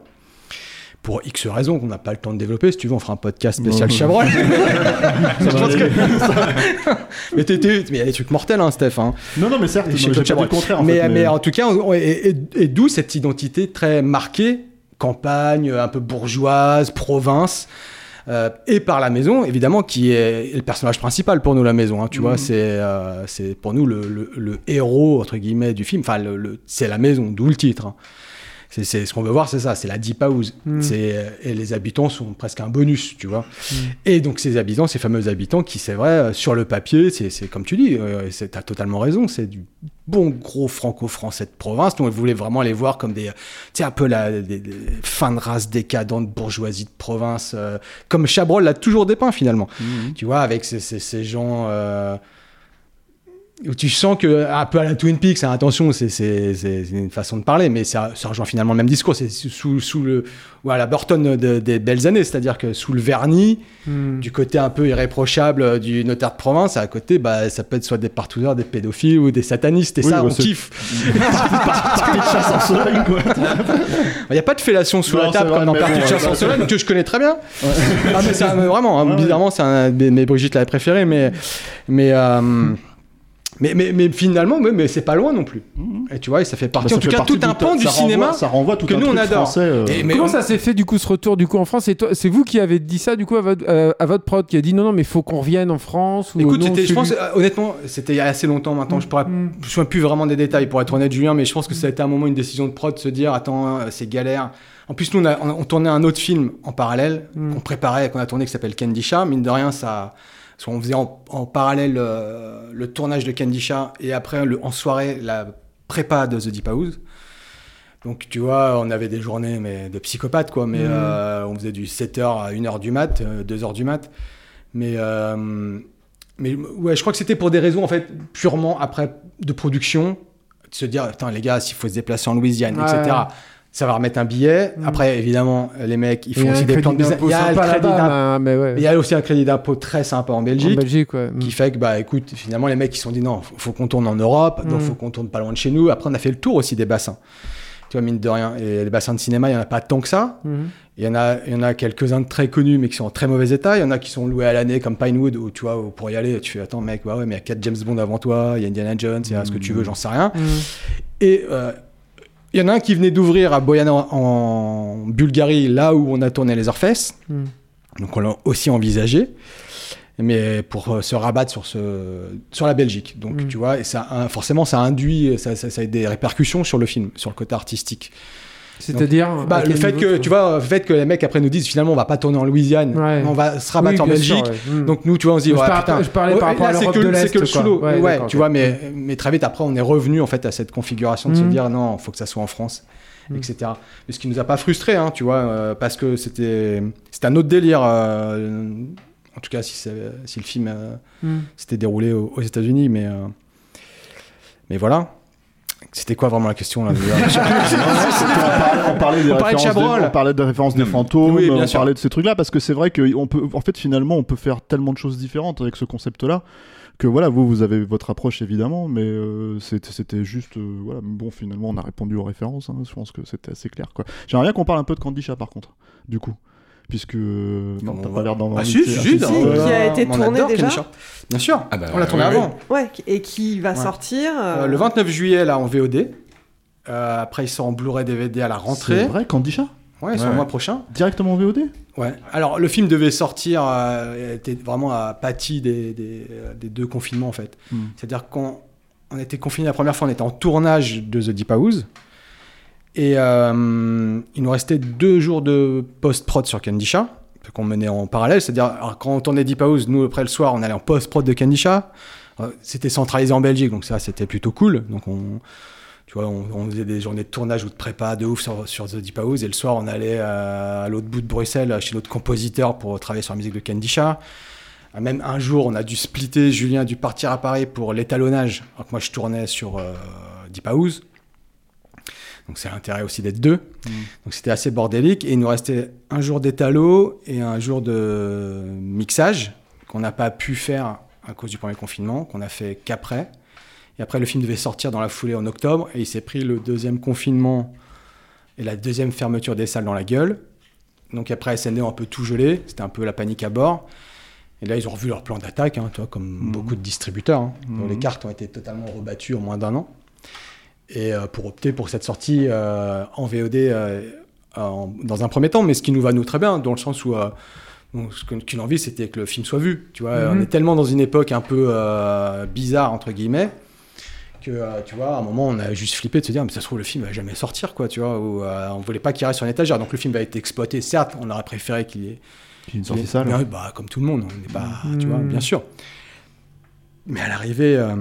pour X raisons qu'on n'a pas le temps de développer. Si tu veux, on fera un podcast spécial Non. Chabrol. Je mais t'es- t'es- mais il y a des trucs mortels, hein, Steph. hein. Non, non, mais certes, dit Chabrol. le contraire, en mais, fait, mais- mais en tout cas, on- et, et- et d'où cette identité très marquée, campagne, un peu bourgeoise, province. euh, et par la maison, évidemment, qui est le personnage principal pour nous, la maison. hein, tu vois, c'est euh, c'est pour nous le, le- le héros entre guillemets du film. Enfin, le, le- c'est la maison, d'où le titre. C'est c'est- ce qu'on veut voir, c'est ça, c'est la deep house. Mm. C'est euh, et les habitants sont presque un bonus, tu vois. Et donc ces habitants, ces fameux habitants, qui c'est vrai euh, sur le papier, c'est c'est comme tu dis, euh, et c'est- t'as totalement raison, c'est du bon gros franco-français de province. Donc, on voulait vraiment les voir comme des, tu sais, un peu la des, des fins de race décadente, bourgeoisie de province, euh, comme Chabrol l'a toujours dépeint finalement. Tu vois, avec ces, ces- ces gens. euh, où tu sens que un peu à la Twin Peaks, hein, attention, c'est une façon de parler, mais ça, ça rejoint finalement le même discours. C'est sous, sous le voilà Burton de- des belles années, c'est-à-dire que sous le vernis, Hmm. du côté un peu irréprochable du notaire de province, à côté, bah, ça peut être soit des partouzeurs, des pédophiles ou des satanistes, et Oui, ça, bah, on c'est- kiffe. Partie de chasse en Sologne, quoi. Il n'y a pas de fellation sous Non, la table vrai, comme dans Partie bon, de chasse en Sologne, que je connais très bien. Ah, mais vraiment, hein, ouais. bizarrement, c'est un de mes Brigitte l'avait préféré, mais, mais, euh, mais, mais, mais finalement, mais, mais c'est pas loin non plus. Et tu vois, et ça fait partie, Bah, ça en tout fait cas, partie tout un pan du ça renvoie- cinéma ça renvoie tout que un nous on adore. français, euh. Et- mais Comment on- ça s'est fait du coup ce retour du coup en France? C'est vous qui avez dit ça du coup à votre, euh, à votre prod qui a dit non non mais faut qu'on revienne en France ou Écoute, non, c'était, je celui- pense, euh, honnêtement, c'était il y a assez longtemps maintenant. Je pourrais, Mm. je me souviens plus vraiment des détails pour être honnête, Julien, mais je pense que ça a été un moment une décision de prod de se dire, attends, c'est galère. En plus, nous, on, a- on- on tournait un autre film en parallèle Mm. qu'on préparait, qu'on a tourné, qui s'appelle Candy Chat. Mine de rien, ça, parce qu'on faisait en, en parallèle euh, le tournage de Candy Chat et après le, en soirée la prépa de The Deep House. Donc, tu vois, on avait des journées mais de psychopathes, quoi. Mais Mm. euh, on faisait du 7h à 1h du mat, euh, 2h du mat. Mais, euh, mais ouais, je crois que c'était pour des raisons, en fait, purement après de production. De se dire, attends, les gars, s'il faut se déplacer en Louisiane, Ouais. etc., ça va remettre un billet. Mm. Après, évidemment, les mecs, ils font aussi des plans de business. Il y a le sympa crédit là-bas, d'impôt. mais ouais. Il y a aussi un crédit d'impôt très sympa en Belgique. En Belgique, ouais. Qui fait que, bah, écoute, finalement, les mecs, ils se sont dit, non, faut, faut qu'on tourne en Europe, donc Mm. faut qu'on tourne pas loin de chez nous. Après, on a fait le tour aussi des bassins. Tu vois, mine de rien. Et les bassins de cinéma, il y en a pas tant que ça. Mhm. Il y en a, il y en a quelques-uns de très connus, mais qui sont en très mauvais état. Il y en a qui sont loués à l'année, comme Pinewood, où tu vois, où pour y aller, tu fais, attends, mec, bah ouais, mais il y a 4 James Bond avant toi, il y a Indiana Jones, il y a ce que tu veux, j'en sais rien. Et euh, il y en a un qui venait d'ouvrir à Boyana en, Bulgarie, là où on a tourné les Orfesses. Mhm. Donc on l'a aussi envisagé, mais pour euh, se rabattre sur, ce, sur la Belgique. Donc Mm. tu vois, et ça, a- forcément ça induit, ça, ça, ça a des répercussions sur le film, sur le côté artistique. C'est-à-dire bah, le fait que tu vois, le fait que les mecs après nous disent finalement on va pas tourner en Louisiane, Ouais. on va se rabattre Oui, en Belgique. sûr, ouais. Mm. Donc nous tu vois on se dit Je ouais, par- putain, je parlais par rapport à là, l'Europe que, de c'est que le sous l'eau. Ouais, tu vois, mais, mais très vite après on est revenu en fait à cette configuration de se Mm. dire non, faut que ça soit en France. Mm. etc. Mais ce qui nous a pas frustré, hein, tu vois, euh, parce que c'était c'était un autre délire. euh, en tout cas, si, si le film euh, s'était déroulé aux, aux États-Unis, mais mais voilà. C'était quoi vraiment la question là on parlait des On parlait de références Chabrol. des, on parlait des références des fantômes, Oui, bien on sûr. parlait de ces trucs-là parce que c'est vrai que on peut, en fait, finalement, on peut faire tellement de choses différentes avec ce concept-là que voilà, vous, vous avez votre approche évidemment, mais euh, c'était juste, euh, voilà, bon, finalement, on a répondu aux références. hein, je pense que c'était assez clair, quoi. J'aimerais bien qu'on parle un peu de Candy Chat, par contre, du coup, puisque non, t'as pas l'air d'en Ah avoir si, si, ah, si, si, non, si. qui a été tourné adore déjà. Bien sûr, Ah bah, on l'a tourné oui, oui. avant. Ouais, et qui va Ouais. sortir. Euh, euh, le 29 juillet là en VOD. Euh, après il sort en Blu-ray DVD à la rentrée. C'est vrai, Candy Chat Ouais, c'est Ouais. le mois prochain. Directement en VOD Ouais. Alors le film devait sortir, euh, était vraiment à pâti des, des, des deux confinements en fait. Hmm. C'est-à-dire quand on était confiné la première fois, on était en tournage de The Deep House. Et euh, il nous restait deux jours de post-prod sur Candy Chat, qu'on menait en parallèle. C'est-à-dire, quand on tournait Deep House, nous, après le soir, on allait en post-prod de Candy Chat. Euh, C'était centralisé en Belgique, donc ça, c'était plutôt cool. Donc on, tu vois, on, faisait des journées de tournage ou de prépa de ouf sur, sur The Deep House. Et le soir, on allait euh, à l'autre bout de Bruxelles, chez notre compositeur, pour travailler sur la musique de. Euh, Même un jour, on a dû splitter. Julien a dû partir à Paris pour l'étalonnage. Alors que moi, je tournais sur Deep House. Donc c'est l'intérêt aussi d'être deux. Donc c'était assez bordélique. Et il nous restait un jour d'étalo et un jour de mixage qu'on n'a pas pu faire à cause du premier confinement, qu'on a fait qu'après. Et après, le film devait sortir dans la foulée en octobre. Et il s'est pris le deuxième confinement et la deuxième fermeture des salles dans la gueule. Donc après, SND ont un peu tout gelé. C'était un peu la panique à bord. Et là, ils ont revu leur plan d'attaque, hein, comme Mhm. beaucoup de distributeurs. hein, dont Mhm. les cartes ont été totalement rebattues en moins d'un an. Et euh, pour opter pour cette sortie euh, en VOD euh, en- dans un premier temps, mais ce qui nous va nous très bien, dans le sens où euh, bon, ce qu'une envie, c'était que le film soit vu. Tu vois, Mhm. on est tellement dans une époque un peu euh, bizarre entre guillemets que euh, tu vois, à un moment, on a juste flippé de se dire, mais ça se trouve le film va jamais sortir, quoi, tu vois, ou euh, on voulait pas qu'il reste sur une étagère. Donc le film va être exploité, certes, on aurait préféré qu'il y ait Puis une sortie ait- mais, bah, comme tout le monde, on n'est pas, tu vois, Mhm. bien sûr. Mais à l'arrivée, euh,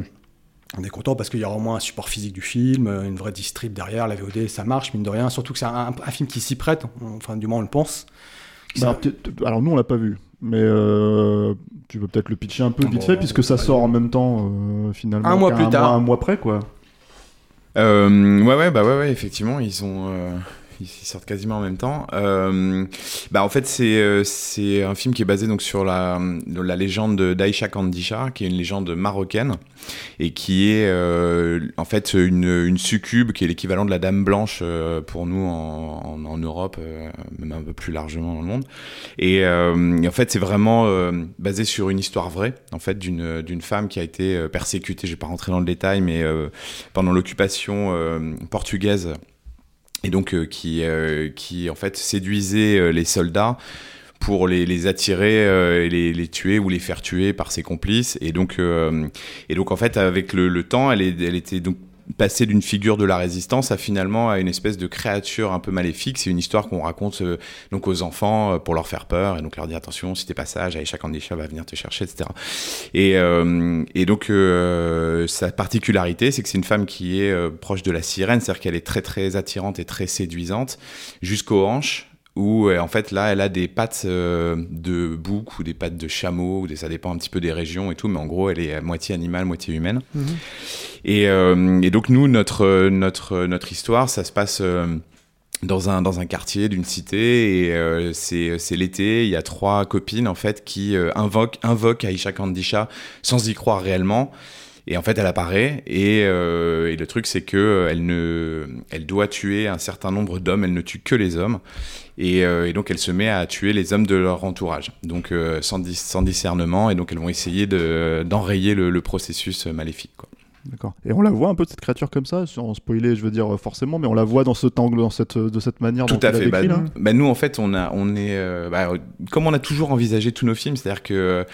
on est content parce qu'il y aura au moins un support physique du film, une vraie distrib derrière, la VOD, ça marche, mine de rien. Surtout que c'est un, un film qui s'y prête, on- enfin, du moins, on le pense. Bah, alors, nous on l'a pas vu, mais euh, tu peux peut-être le pitcher un peu Ah vite bon, fait puisque ça sort en même temps euh, finalement. Un mois plus tard. un mois près quoi. Euh, ouais, ouais, bah ouais, ouais, effectivement, ils ont. Ils sortent quasiment en même temps. Euh, bah en fait, c'est euh, c'est un film qui est basé donc sur la, la légende d'Aïcha Kandisha, qui est une légende marocaine et qui est euh, en fait une, succube qui est l'équivalent de la Dame Blanche euh, pour nous en, en, Europe, même un peu plus largement dans le monde. Et, en fait, c'est vraiment basé sur une histoire vraie, en fait, d'une d'une femme qui a été persécutée. Je vais pas rentrer dans le détail, mais pendant l'occupation portugaise et donc euh, qui, euh, qui en fait séduisait euh, les soldats pour les, les attirer euh, et les, les tuer ou les faire tuer par ses complices. Et donc euh, et donc en fait avec le, le temps elle, elle était donc passée d'une figure de la résistance à finalement à une espèce de créature un peu maléfique. C'est une histoire qu'on raconte euh, donc aux enfants euh, pour leur faire peur et donc leur dire attention si t'es pas sage Aïcha Kandisha va venir te chercher etc et, euh, et donc euh, sa particularité c'est que c'est une femme qui est proche de la sirène c'est-à-dire qu'elle est très très attirante et très séduisante jusqu'aux hanches où euh, en fait là elle a des pattes euh, de bouc ou des pattes de chameau ou des, ça dépend un petit peu des régions et tout mais en gros elle est à moitié animale moitié humaine. Mhm. et, euh, et donc nous notre notre notre histoire ça se passe euh, dans un, dans un quartier d'une cité et euh, c'est c'est l'été. Il y a trois copines en fait qui euh, invoquent invoquent Aïcha Kandisha sans y croire réellement et en fait elle apparaît et, euh, et le truc c'est que euh, elle ne elle doit tuer un certain nombre d'hommes elle ne tue que les hommes et, euh, et donc elle se met à tuer les hommes de leur entourage donc euh, sans, dis- sans discernement et donc elles vont essayer de d'enrayer le, le processus maléfique quoi. D'accord. Et on la voit un peu cette créature comme ça, sans spoiler, je veux dire forcément, mais on la voit dans cet angle, dans cette, de cette manière Tout dont à fait. Bah, décrit, là. bah, nous, en fait, on a, on est, euh, bah, comme on a toujours envisagé tous nos films, c'est-à-dire que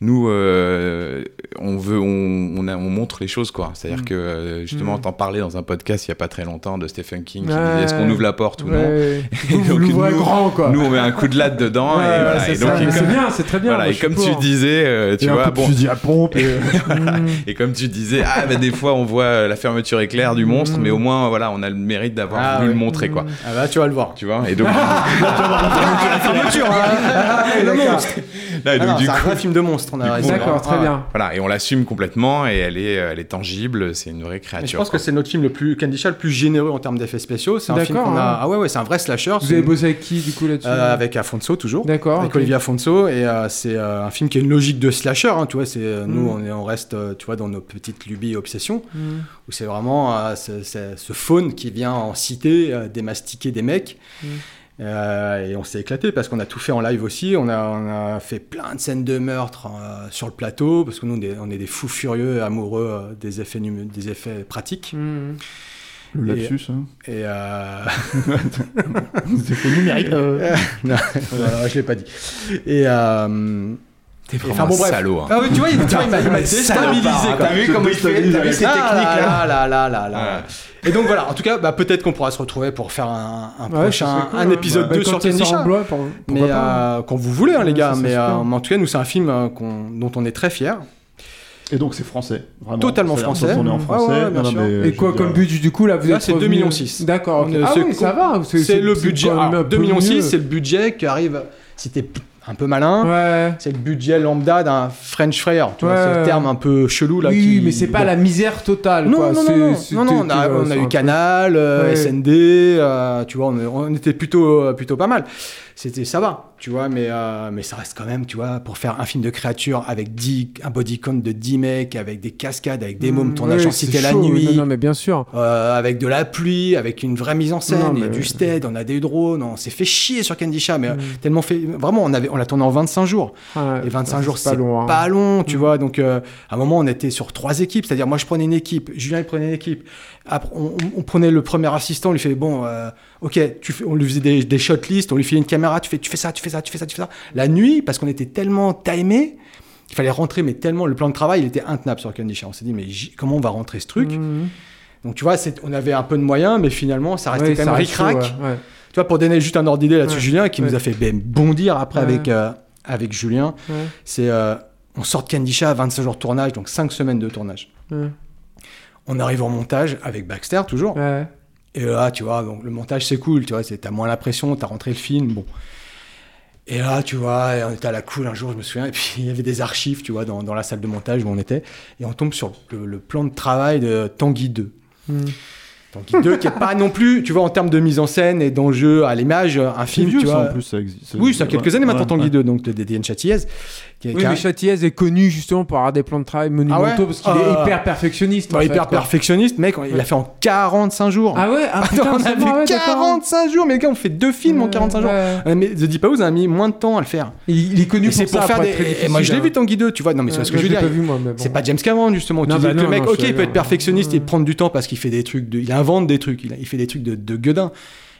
nous, euh, on veut, on, on, a- on montre les choses, quoi. C'est-à-dire Mm. que euh, justement, Mm. t'en parlais dans un podcast il y a pas très longtemps de Stephen King qui Ouais. disait est-ce qu'on ouvre la porte ou non. Et donc, nous- grand, quoi. Nous, on met un coup de latte dedans Ouais, et, voilà. c'est bien, c'est très bien, Voilà, moi, et comme pour. tu disais, euh, tu Et vois, bon. fusil à pompe. Et... Et comme tu disais, ah bah des fois on voit la fermeture éclair du monstre, mais au moins voilà, on a le mérite d'avoir Ah, voulu le montrer quoi. Ah bah, tu vas le voir. Tu vois Et donc, la fermeture, hein. le monstre. là, Ah c'est un vrai film de monstre, on a raison. D'accord, très bien. Voilà, et on l'assume complètement et elle est, elle est tangible, c'est une vraie Mais créature. je pense quoi. que c'est notre film le plus Kandisha le plus généreux en termes d'effets spéciaux. C'est un film D'accord, qu'on a. hein. Ah ouais ouais, c'est un vrai slasher. Vous avez bossé avec qui, du coup, là-dessus Euh, avec Afonso toujours. D'accord. Avec ok. Olivier Afonso et euh, c'est euh, un film qui a une logique de slasher. hein, tu vois, c'est nous Mm. on, est, on reste, tu vois, dans nos petites lubies et obsessions Mm. où c'est vraiment euh, ce, faune qui vient en cité euh, démastiquer des mecs. Mm. Euh, et on s'est éclaté parce qu'on a tout fait en live aussi. On a, on a fait plein de scènes de meurtre euh, sur le plateau parce que nous on est, on est des fous furieux amoureux euh, des effets des effets pratiques. Mm. Le Et- lapsus. Hein. Et euh... Numérique. non, je l'ai pas dit. Et T'es vraiment un salaud. hein. Ah tu vois, il, tu vois, il m'a il m'a déstabilisé. T'as vu comment il fait T'as vu ses Ah techniques là là là là là là. Ouais. Et donc voilà, en tout cas, bah, peut-être qu'on pourra se retrouver pour faire un, un Ouais, prochain, cool, un hein. épisode Bah, 2 quand sur ça sort Kandisha. en bloc, pour- Mais pas, euh, quand vous voulez, hein, les gars. ça, Mais, c'est euh, mais en tout cas, nous, c'est un film euh, dont on est très fiers. Et donc c'est français, vraiment. Totalement français. qu'on est en Ouais, français. ouais, bien Non, non, sûr. mais, Et quoi comme dire, budget du coup là vous Là, êtes c'est 2,6 revenu- millions six. D'accord. ok. On est- Ah c'est oui, ça va. C'est le budget. quand même alors, un peu 2 millions. 6, c'est le budget qui arrive. C'était un peu malin. Ouais. C'est le budget lambda d'un French fryer. Tu vois, Ouais. c'est le terme un peu chelou là. oui, qui- mais c'est pas bon. la misère totale. Non, quoi. non, non, non, non, non, on a, on a eu Canal, euh, Ouais. SND, euh, tu vois, on, on était plutôt, euh, plutôt pas mal. C'était ça va, tu vois, mais, euh, mais ça reste quand même, tu vois, pour faire un film de créature avec 10, un body count de 10 mecs, avec des cascades, avec des mômes, Mmh, tournage oui, en c'est cité la nuit, Non, non, mais bien sûr. euh, avec de la pluie, avec une vraie mise en scène, il y a du stead, on a des drones, on s'est fait chier sur Candy Shah, Mmh. mais euh, tellement fait, vraiment, on, avait, on l'a tourné en 25 jours. Ouais, Et 25 c'est jours, pas c'est long, hein. pas long, tu vois. Donc, euh, à un moment, on était sur trois équipes. C'est-à-dire, moi, je prenais une équipe, Julien, il prenait une équipe. Après, on, on prenait le premier assistant, on lui fait, bon, euh, ok, tu fais, on lui faisait des, des shot lists, on lui filait une caméra, tu fais, tu fais ça, tu fais ça, tu fais ça, tu fais ça. La nuit, parce qu'on était tellement timé, il fallait rentrer, mais tellement, le plan de travail, il était intenable sur Candy. On s'est dit, mais comment on va rentrer ce truc Mhm. Donc, tu vois, on avait un peu de moyens, mais finalement, ça restait Ouais, quand même ric-rac. ouais, ouais. Tu vois, pour donner juste un ordre d'idée là-dessus. Julien, qui nous a fait ben, bondir après avec, euh, avec Julien, c'est euh, on sort de Candy à 25 jours de tournage, donc 5 semaines de tournage. On arrive en montage avec Baxter toujours. Et là, tu vois, donc le montage c'est cool, tu vois, t'as moins la pression, t'as rentré le film, bon. Et là, tu vois, on était à la cool un jour, je me souviens, et puis il y avait des archives, tu vois, dans, dans la salle de montage où on était, et on tombe sur le, le plan de travail de Tanguy 2. Mhm. Tanguy 2 qui est pas non plus, tu vois, en termes de mise en scène et d'enjeu à l'image, un film, vieux, tu ça, vois. en plus, ça existe. Oui, ça a quelques Ouais, années maintenant, ouais, Tanguy ouais. 2, donc de d'Étienne Châtillaise. Qui, Oui, qui a- mais est connu justement pour avoir des plans de travail monumentaux Ah ouais parce qu'il Ah. est hyper perfectionniste. en Ouais, fait, hyper quoi. perfectionniste, mec, il a fait en 45 jours. Ah ouais ah, putain, on a vu ouais, d'accord. 45 jours, mais les gars, on fait deux films en 45 jours. ouais. Euh, Mais The Deep House a mis moins de temps à le faire. Il, il est connu pour ça. pour faire des. et moi, je l'ai vu Tanguy 2, tu vois. Non, mais c'est Ouais, ce que je veux dire. C'est pas James Cameron, justement. Tu dis bah que le mec, ok, il peut être perfectionniste et prendre du temps parce qu'il fait des trucs. Il invente des trucs, il, fait des trucs de, de gueudin.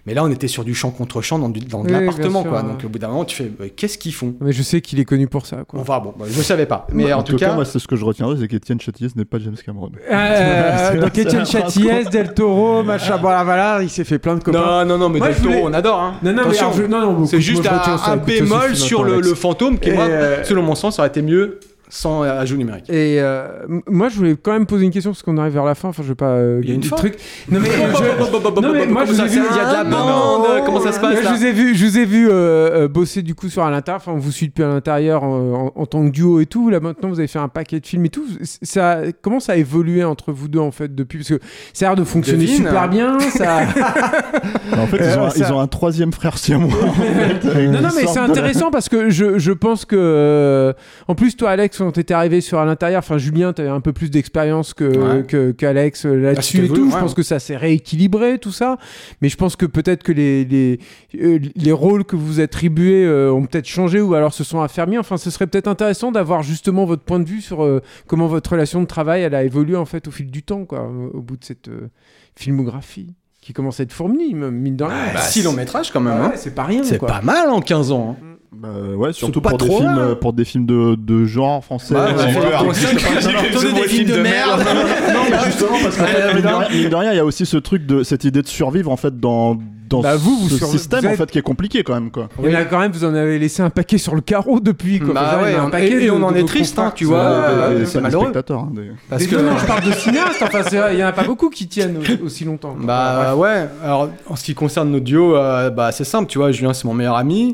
Mais là, on était sur du champ contre champ dans, du- dans de l'appartement, quoi. Donc, au bout d'un moment, tu fais, euh, qu'est-ce qu'ils font? Mais je sais qu'il est connu pour ça. Quoi. Enfin, bon, bah, je savais pas. Mais en, en tout cas. moi, c'est ce que je retiendrai, c'est qu'Étienne Châtillès n'est pas James Cameron. Euh, donc Étienne Châtillès, Del Toro, machin, voilà, voilà, il s'est fait plein de copains. Non, non, non, mais Moi, Del Toro, on adore. Hein. Non, non, mais Attention. alors, je- non, non, c'est juste moi, un, bémol sur le, fantôme qui, moi, euh, selon mon sens, aurait été mieux sans euh, ajout numérique. Et euh, moi, je voulais quand même poser une question parce qu'on arrive vers la fin. Enfin, je veux pas. euh, Il y a une fin trucs. Non mais, je- non, mais moi, je vous ai vu. il y a de la bande, comment ça se passe Moi, là Je vous ai vu, je vous ai vu euh, euh, bosser du coup sur à l'intérieur. Enfin, on vous suit depuis à l'intérieur en, en- en tant que duo et tout. Là maintenant, vous avez fait un paquet de films et tout. Ça, comment ça a évolué entre vous deux en fait depuis? Parce que ça a l'air de fonctionner Devine. super bien. Ça. En fait, ils ont, un- ça- ils ont un troisième frère en fait. Non, non, mais c'est intéressant parce que je, je pense que. en plus, toi, Alex, quand t'étais arrivé sur à l'intérieur, enfin, Julien, t'avais un peu plus d'expérience que, Ouais. que- qu'Alex euh, là-dessus c'était et tout. Je ouais. pense que ça s'est rééquilibré, tout ça. Mais je pense que peut-être que les, les, euh, les rôles que vous attribuez euh, ont peut-être changé ou alors se sont affermis. Enfin, ce serait peut-être intéressant d'avoir justement votre point de vue sur euh, comment votre relation de travail elle a évolué en fait au fil du temps, quoi, au, bout de cette euh, filmographie qui commence à être fournie, mine de rien. Bah, six longs métrages quand même. Ouais, hein. c'est pas rien. C'est quoi. pas mal en 15 ans. hein. Bah, ouais, surtout pas pour des, trop films, mal. euh, pour des films de, de genre français. Bah, euh, j'ai voilà. peur. Tourner des films de merde. Non, mais justement, parce que Ouais, mine de rien- il y a aussi ce truc de cette idée de survivre en fait dans, dans Bah, vous, vous ce système vous en fait qui est compliqué quand même quoi. Il y en a quand même, vous en avez laissé un paquet sur le carreau depuis. Quoi. Bah ouais, un paquet et- et on en est triste, hein, tu vois, Ouais, euh, ouais, c'est ouais. Des malheureux. hein, des- Parce que. non, je parle de cinéastes. Enfin, il y en a pas beaucoup qui tiennent au- aussi longtemps. quoi. Bah ouais, alors en ce qui concerne notre duo, euh, bah, c'est simple, tu vois, Julien c'est mon meilleur ami.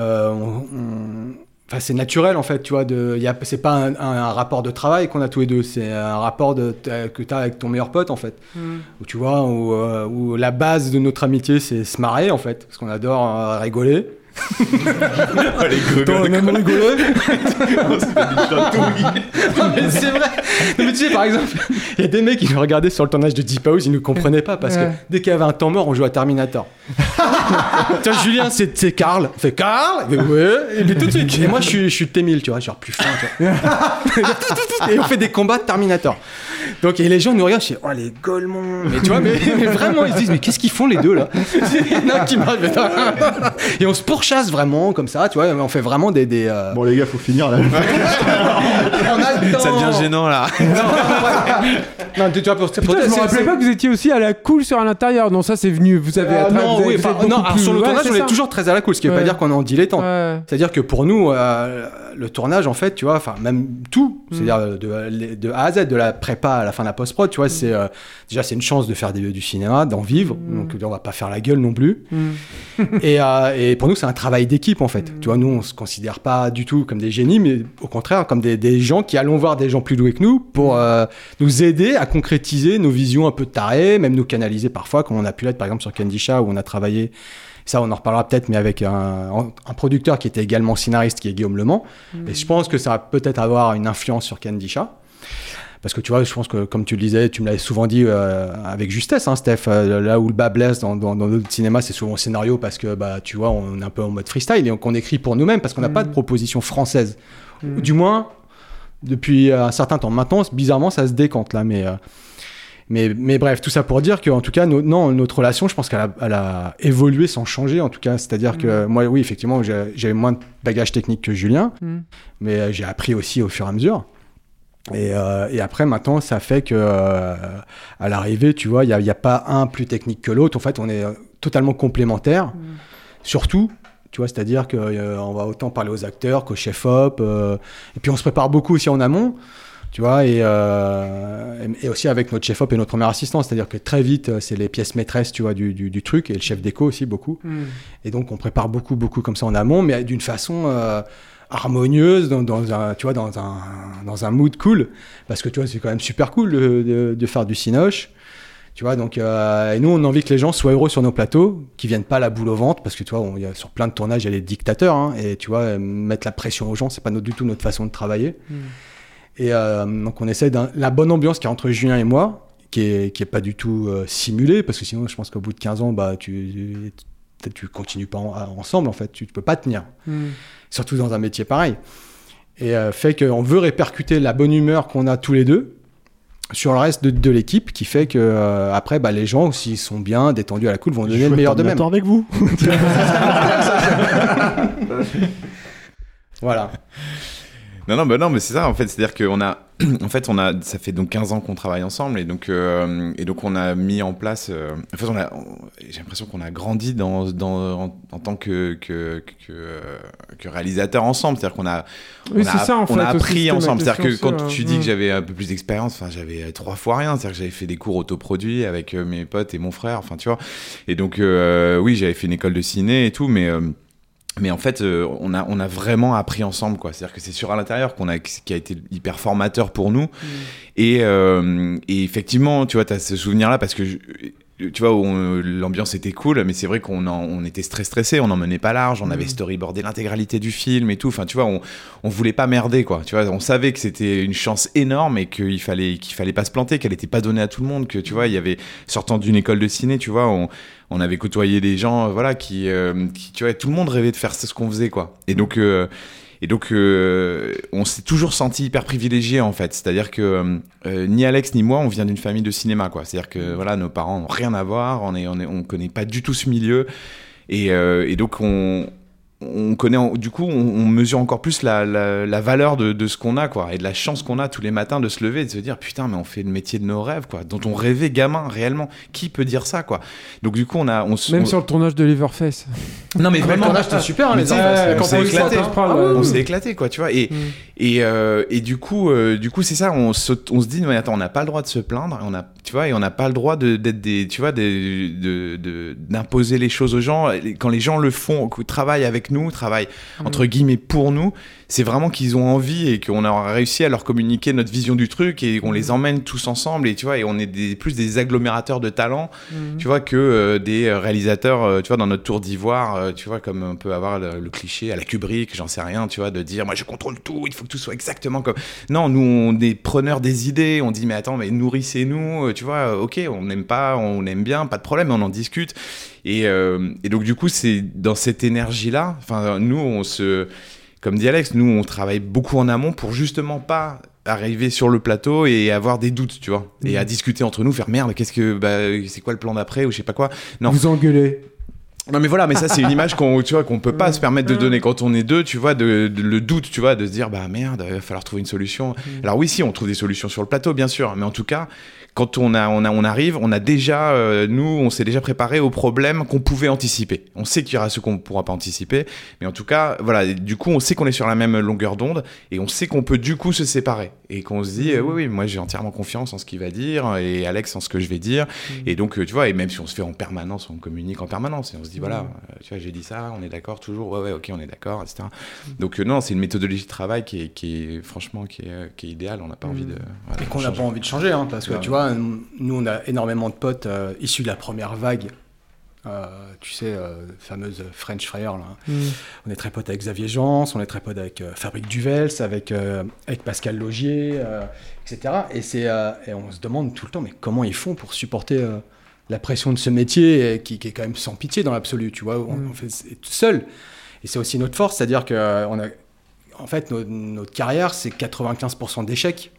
Euh, on- on- Enfin, c'est naturel en fait, tu vois. De... y a- C'est pas un, un- un rapport de travail qu'on a tous les deux, c'est un rapport de, que tu as avec ton meilleur pote en fait. Mm. Où tu vois, où, euh, où la base de notre amitié c'est se marrer en fait, parce qu'on adore euh, rigoler. Toi, on aime rigoler. mais c'est vrai. Non, mais tu sais, par exemple, il y a des mecs qui nous regardaient sur le tournage de Deep House, ils ne comprenaient pas parce que dès qu'il y avait un temps mort, on jouait à Terminator. Tiens, Julien, c'est Karl. On fait Karl Il fait, Ouais. Et puis tout de suite. Et moi, je suis, je suis T1000, tu vois, genre plus fin, tu vois. Et on fait des combats de Terminator. Donc, et les gens nous regardent, je dis, oh, les Golemons. Mais tu vois, mais, mais vraiment, ils se disent, mais qu'est-ce qu'ils font les deux là? Il y en a un qui marche. Et on se pourchasse vraiment comme ça, tu vois, on fait vraiment des. des euh, Bon les gars, faut finir là. on a le temps. Ça devient gênant là. Non, tu vois, pour, pour- Putain, je me rappelais pas que vous étiez aussi à la cool sur l'intérieur. Non, ça c'est venu. Vous avez. Euh, attra- non, vous avez- oui, vous enfin, non, alors, plus- sur le Ouais, tournage, on est toujours très à la cool, ce qui veut Ouais. pas dire qu'on est en dilettante. Ouais. C'est-à-dire que pour nous, euh, le tournage, en fait, tu vois, enfin, même tout, Mm. c'est-à-dire de, de A à Z, de la prépa à la fin de la post-prod, tu vois, c'est euh, déjà, c'est une chance de faire des- du cinéma, d'en vivre, donc on va pas faire la gueule non plus. Mm. et, euh, et pour nous, c'est un travail d'équipe, en fait. Tu vois, nous, on se considère pas du tout comme des génies, mais au contraire, comme des, des gens qui allons voir des gens plus doués que nous pour nous aider à concrétiser nos visions un peu tarées, même nous canaliser parfois, comme on a pu l'être, par exemple, sur Candy Shah, où on a travaillé Ça, on en reparlera peut-être, mais avec un, un producteur qui était également scénariste, qui est Guillaume Le Mans. Et je pense que ça va peut-être avoir une influence sur Candy Chat. Parce que tu vois, je pense que comme tu le disais, tu me l'avais souvent dit euh, avec justesse, hein, Steph, euh, là où le bas blesse dans, dans, dans notre cinéma, c'est souvent le scénario parce que bah, tu vois, on est un peu en mode freestyle et qu'on écrit pour nous-mêmes parce qu'on n'a pas de proposition française. Ou Du moins, depuis un certain temps. Maintenant, bizarrement, ça se décante là, mais. euh, mais, mais bref, tout ça pour dire que, en tout cas, no- non, notre relation, je pense qu'elle a, elle a évolué sans changer, en tout cas. C'est-à-dire que moi, oui, effectivement, j'avais moins de bagages techniques que Julien, Mm. mais euh, j'ai appris aussi au fur et à mesure. Et, euh, et après, maintenant, ça fait que euh, à l'arrivée, tu vois, il n'y a, pas un plus technique que l'autre. En fait, on est totalement complémentaires. Surtout, tu vois, c'est-à-dire qu'on va autant parler aux acteurs qu'aux chefs-op. et puis, on se prépare beaucoup aussi en amont. Tu vois, et, euh, et et aussi avec notre chef-op et notre premier assistant. C'est-à-dire que très vite, euh, c'est les pièces maîtresses, tu vois, du, du, du truc, et le chef déco aussi, beaucoup. Mm. Et donc, on prépare beaucoup, beaucoup comme ça en amont, mais d'une façon euh, harmonieuse, dans, dans un, tu vois, dans un, dans un mood cool. Parce que, tu vois, c'est quand même super cool de, de, de faire du cinoche. Tu vois, donc, euh, et nous, on a envie que les gens soient heureux sur nos plateaux, qui viennent pas la boule au ventre, parce que, tu vois, on, y a, sur plein de tournages, il y a les dictateurs, hein, et tu vois, mettre la pression aux gens, c'est pas notre- du tout notre façon de travailler. Mm. Et euh, donc, on essaie d'un, la bonne ambiance qu'il y a entre Julien et moi, qui est, qui est pas du tout euh, simulée, parce que sinon, je pense qu'au bout de 15 ans, bah, tu, tu continues pas en- ensemble, en fait, tu peux pas tenir Mm. surtout dans un métier pareil. Et euh, fait qu'on veut répercuter la bonne humeur qu'on a tous les deux sur le reste de, de l'équipe, qui fait que euh, après, bah, les gens, s'ils sont bien détendus à la cool, vont donner le meilleur d'eux-mêmes. ordinateur avec vous. Voilà. Non, non, bah non, mais c'est ça, en fait. C'est-à-dire qu'on a, en fait, on a, ça fait donc 15 ans qu'on travaille ensemble et donc, euh, et donc on a mis en place, euh, en fait, on a, on- j'ai l'impression qu'on a grandi dans, dans, en, en tant que, que, que, euh, que réalisateur ensemble. C'est-à-dire qu'on a, Oui, on a, ça, en on fait, a appris ensemble. C'est-à-dire que quand tu hein. dis que Mm. j'avais un peu plus d'expérience, enfin, j'avais trois fois rien. C'est-à-dire que j'avais fait des cours autoproduits avec euh, mes potes et mon frère, enfin, tu vois. Et donc, euh, oui, j'avais fait une école de ciné et tout, mais, euh, mais en fait, euh, on, a, on a vraiment appris ensemble, quoi. C'est-à-dire que c'est sur à l'intérieur qu'on a, qui a été hyper formateur pour nous. Et, euh, et effectivement, tu vois, tu as ce souvenir-là parce que. je- tu vois, l'ambiance était cool, mais c'est vrai qu'on on était très stressé, on n'en menait pas large, on avait storyboardé l'intégralité du film et tout. Enfin, tu vois, on, on voulait pas merder, quoi. Tu vois, on savait que c'était une chance énorme et qu'il fallait, qu'il fallait pas se planter, qu'elle était pas donnée à tout le monde, que tu vois, il y avait, sortant d'une école de ciné, tu vois, on, on avait côtoyé des gens, voilà, qui, euh, qui, tu vois, tout le monde rêvait de faire ce qu'on faisait, quoi. Et donc, euh, et donc, euh, on s'est toujours senti hyper privilégié en fait. C'est-à-dire que euh, ni Alex ni moi, on vient d'une famille de cinéma, quoi. C'est-à-dire que voilà, nos parents n'ont rien à voir, on est, on est, on connaît pas du tout ce milieu, et, euh, et donc on, on connaît, en- du coup, on, on mesure encore plus la, la, la valeur de, de ce qu'on a, quoi, et de la chance qu'on a tous les matins de se lever et de se dire putain, mais on fait le métier de nos rêves, quoi, dont on rêvait gamin, réellement. Qui peut dire ça, quoi? Donc du coup, on a, on se- Même on- sur le tournage de Leverface. non mais Le vraiment, tournage, c'était super, hein, Mais les on Quand s'est on y éclaté, on s'est éclaté quoi, tu vois. Et Mm. et, euh, et du coup, euh, du coup, c'est ça. On se, on se dit, mais attends, on n'a pas le droit de se plaindre. On a, tu vois, et on n'a pas le droit de d'être des, tu vois, des- de de- d'imposer les choses aux gens. Et Quand les gens le font, travaillent avec nous, travaillent entre guillemets pour nous, c'est vraiment qu'ils ont envie et qu'on a réussi à leur communiquer notre vision du truc et qu'on les emmène tous ensemble. Et tu vois, et on est des, plus des agglomérateurs de talents tu vois que euh, des euh, réalisateurs euh, tu vois dans notre tour d'ivoire euh, tu vois comme on peut avoir le, le cliché à la Kubrick j'en sais rien tu vois de dire moi je contrôle tout il faut que tout soit exactement comme non nous on est preneurs des idées on dit mais attends mais nourrissez-nous tu vois ok on n'aime pas on aime bien pas de problème on en discute et, et donc du coup c'est dans cette énergie là enfin nous on se comme dit Alex, nous on travaille beaucoup en amont pour justement pas arriver sur le plateau et avoir des doutes, tu vois, et à discuter entre nous, faire merde, qu'est-ce que, bah, c'est quoi le plan d'après ou je sais pas quoi. Non, Vous engueulez. Non mais voilà, mais ça c'est une image qu'on, tu vois, qu'on peut pas se permettre de donner quand on est deux, tu vois, de, de- le doute, tu vois, de se dire bah merde, il va falloir trouver une solution. Alors oui, si on trouve des solutions sur le plateau, bien sûr, mais en tout cas. Quand on, a, on, a, on arrive, on a déjà, euh, nous, on s'est déjà préparé aux problèmes qu'on pouvait anticiper. On sait qu'il y aura ceux qu'on ne pourra pas anticiper, mais en tout cas, voilà, du coup, on sait qu'on est sur la même longueur d'onde et on sait qu'on peut du coup se séparer et qu'on se dit, euh, oui, oui, moi j'ai entièrement confiance en ce qu'il va dire et Alex en ce que je vais dire. Et donc, euh, tu vois, et même si on se fait en permanence, on communique en permanence et on se dit, voilà, euh, tu vois, j'ai dit ça, on est d'accord toujours, ouais, ouais, ok, on est d'accord, etc. Donc, euh, non, c'est une méthodologie de travail qui est, qui est franchement, qui est, qui est idéale. On n'a pas envie de. voilà, Et qu'on n'a pas envie de changer, hein, parce que Ouais. tu vois, nous on a énormément de potes euh, issus de la première vague Euh, tu sais, euh, fameuse French Fryer. Là. Mm. On est très potes avec Xavier Jans, on est très potes avec euh, Fabrique Duvels, avec, euh, avec Pascal Logier, euh, etc. Et, c'est, euh, et on se demande tout le temps, mais comment ils font pour supporter euh, la pression de ce métier euh, qui, qui est quand même sans pitié dans l'absolu, tu vois. On, Mm. on fait tout seul. Et c'est aussi notre force, c'est-à-dire que euh, on a, en fait, no- notre carrière, c'est 95% d'échecs.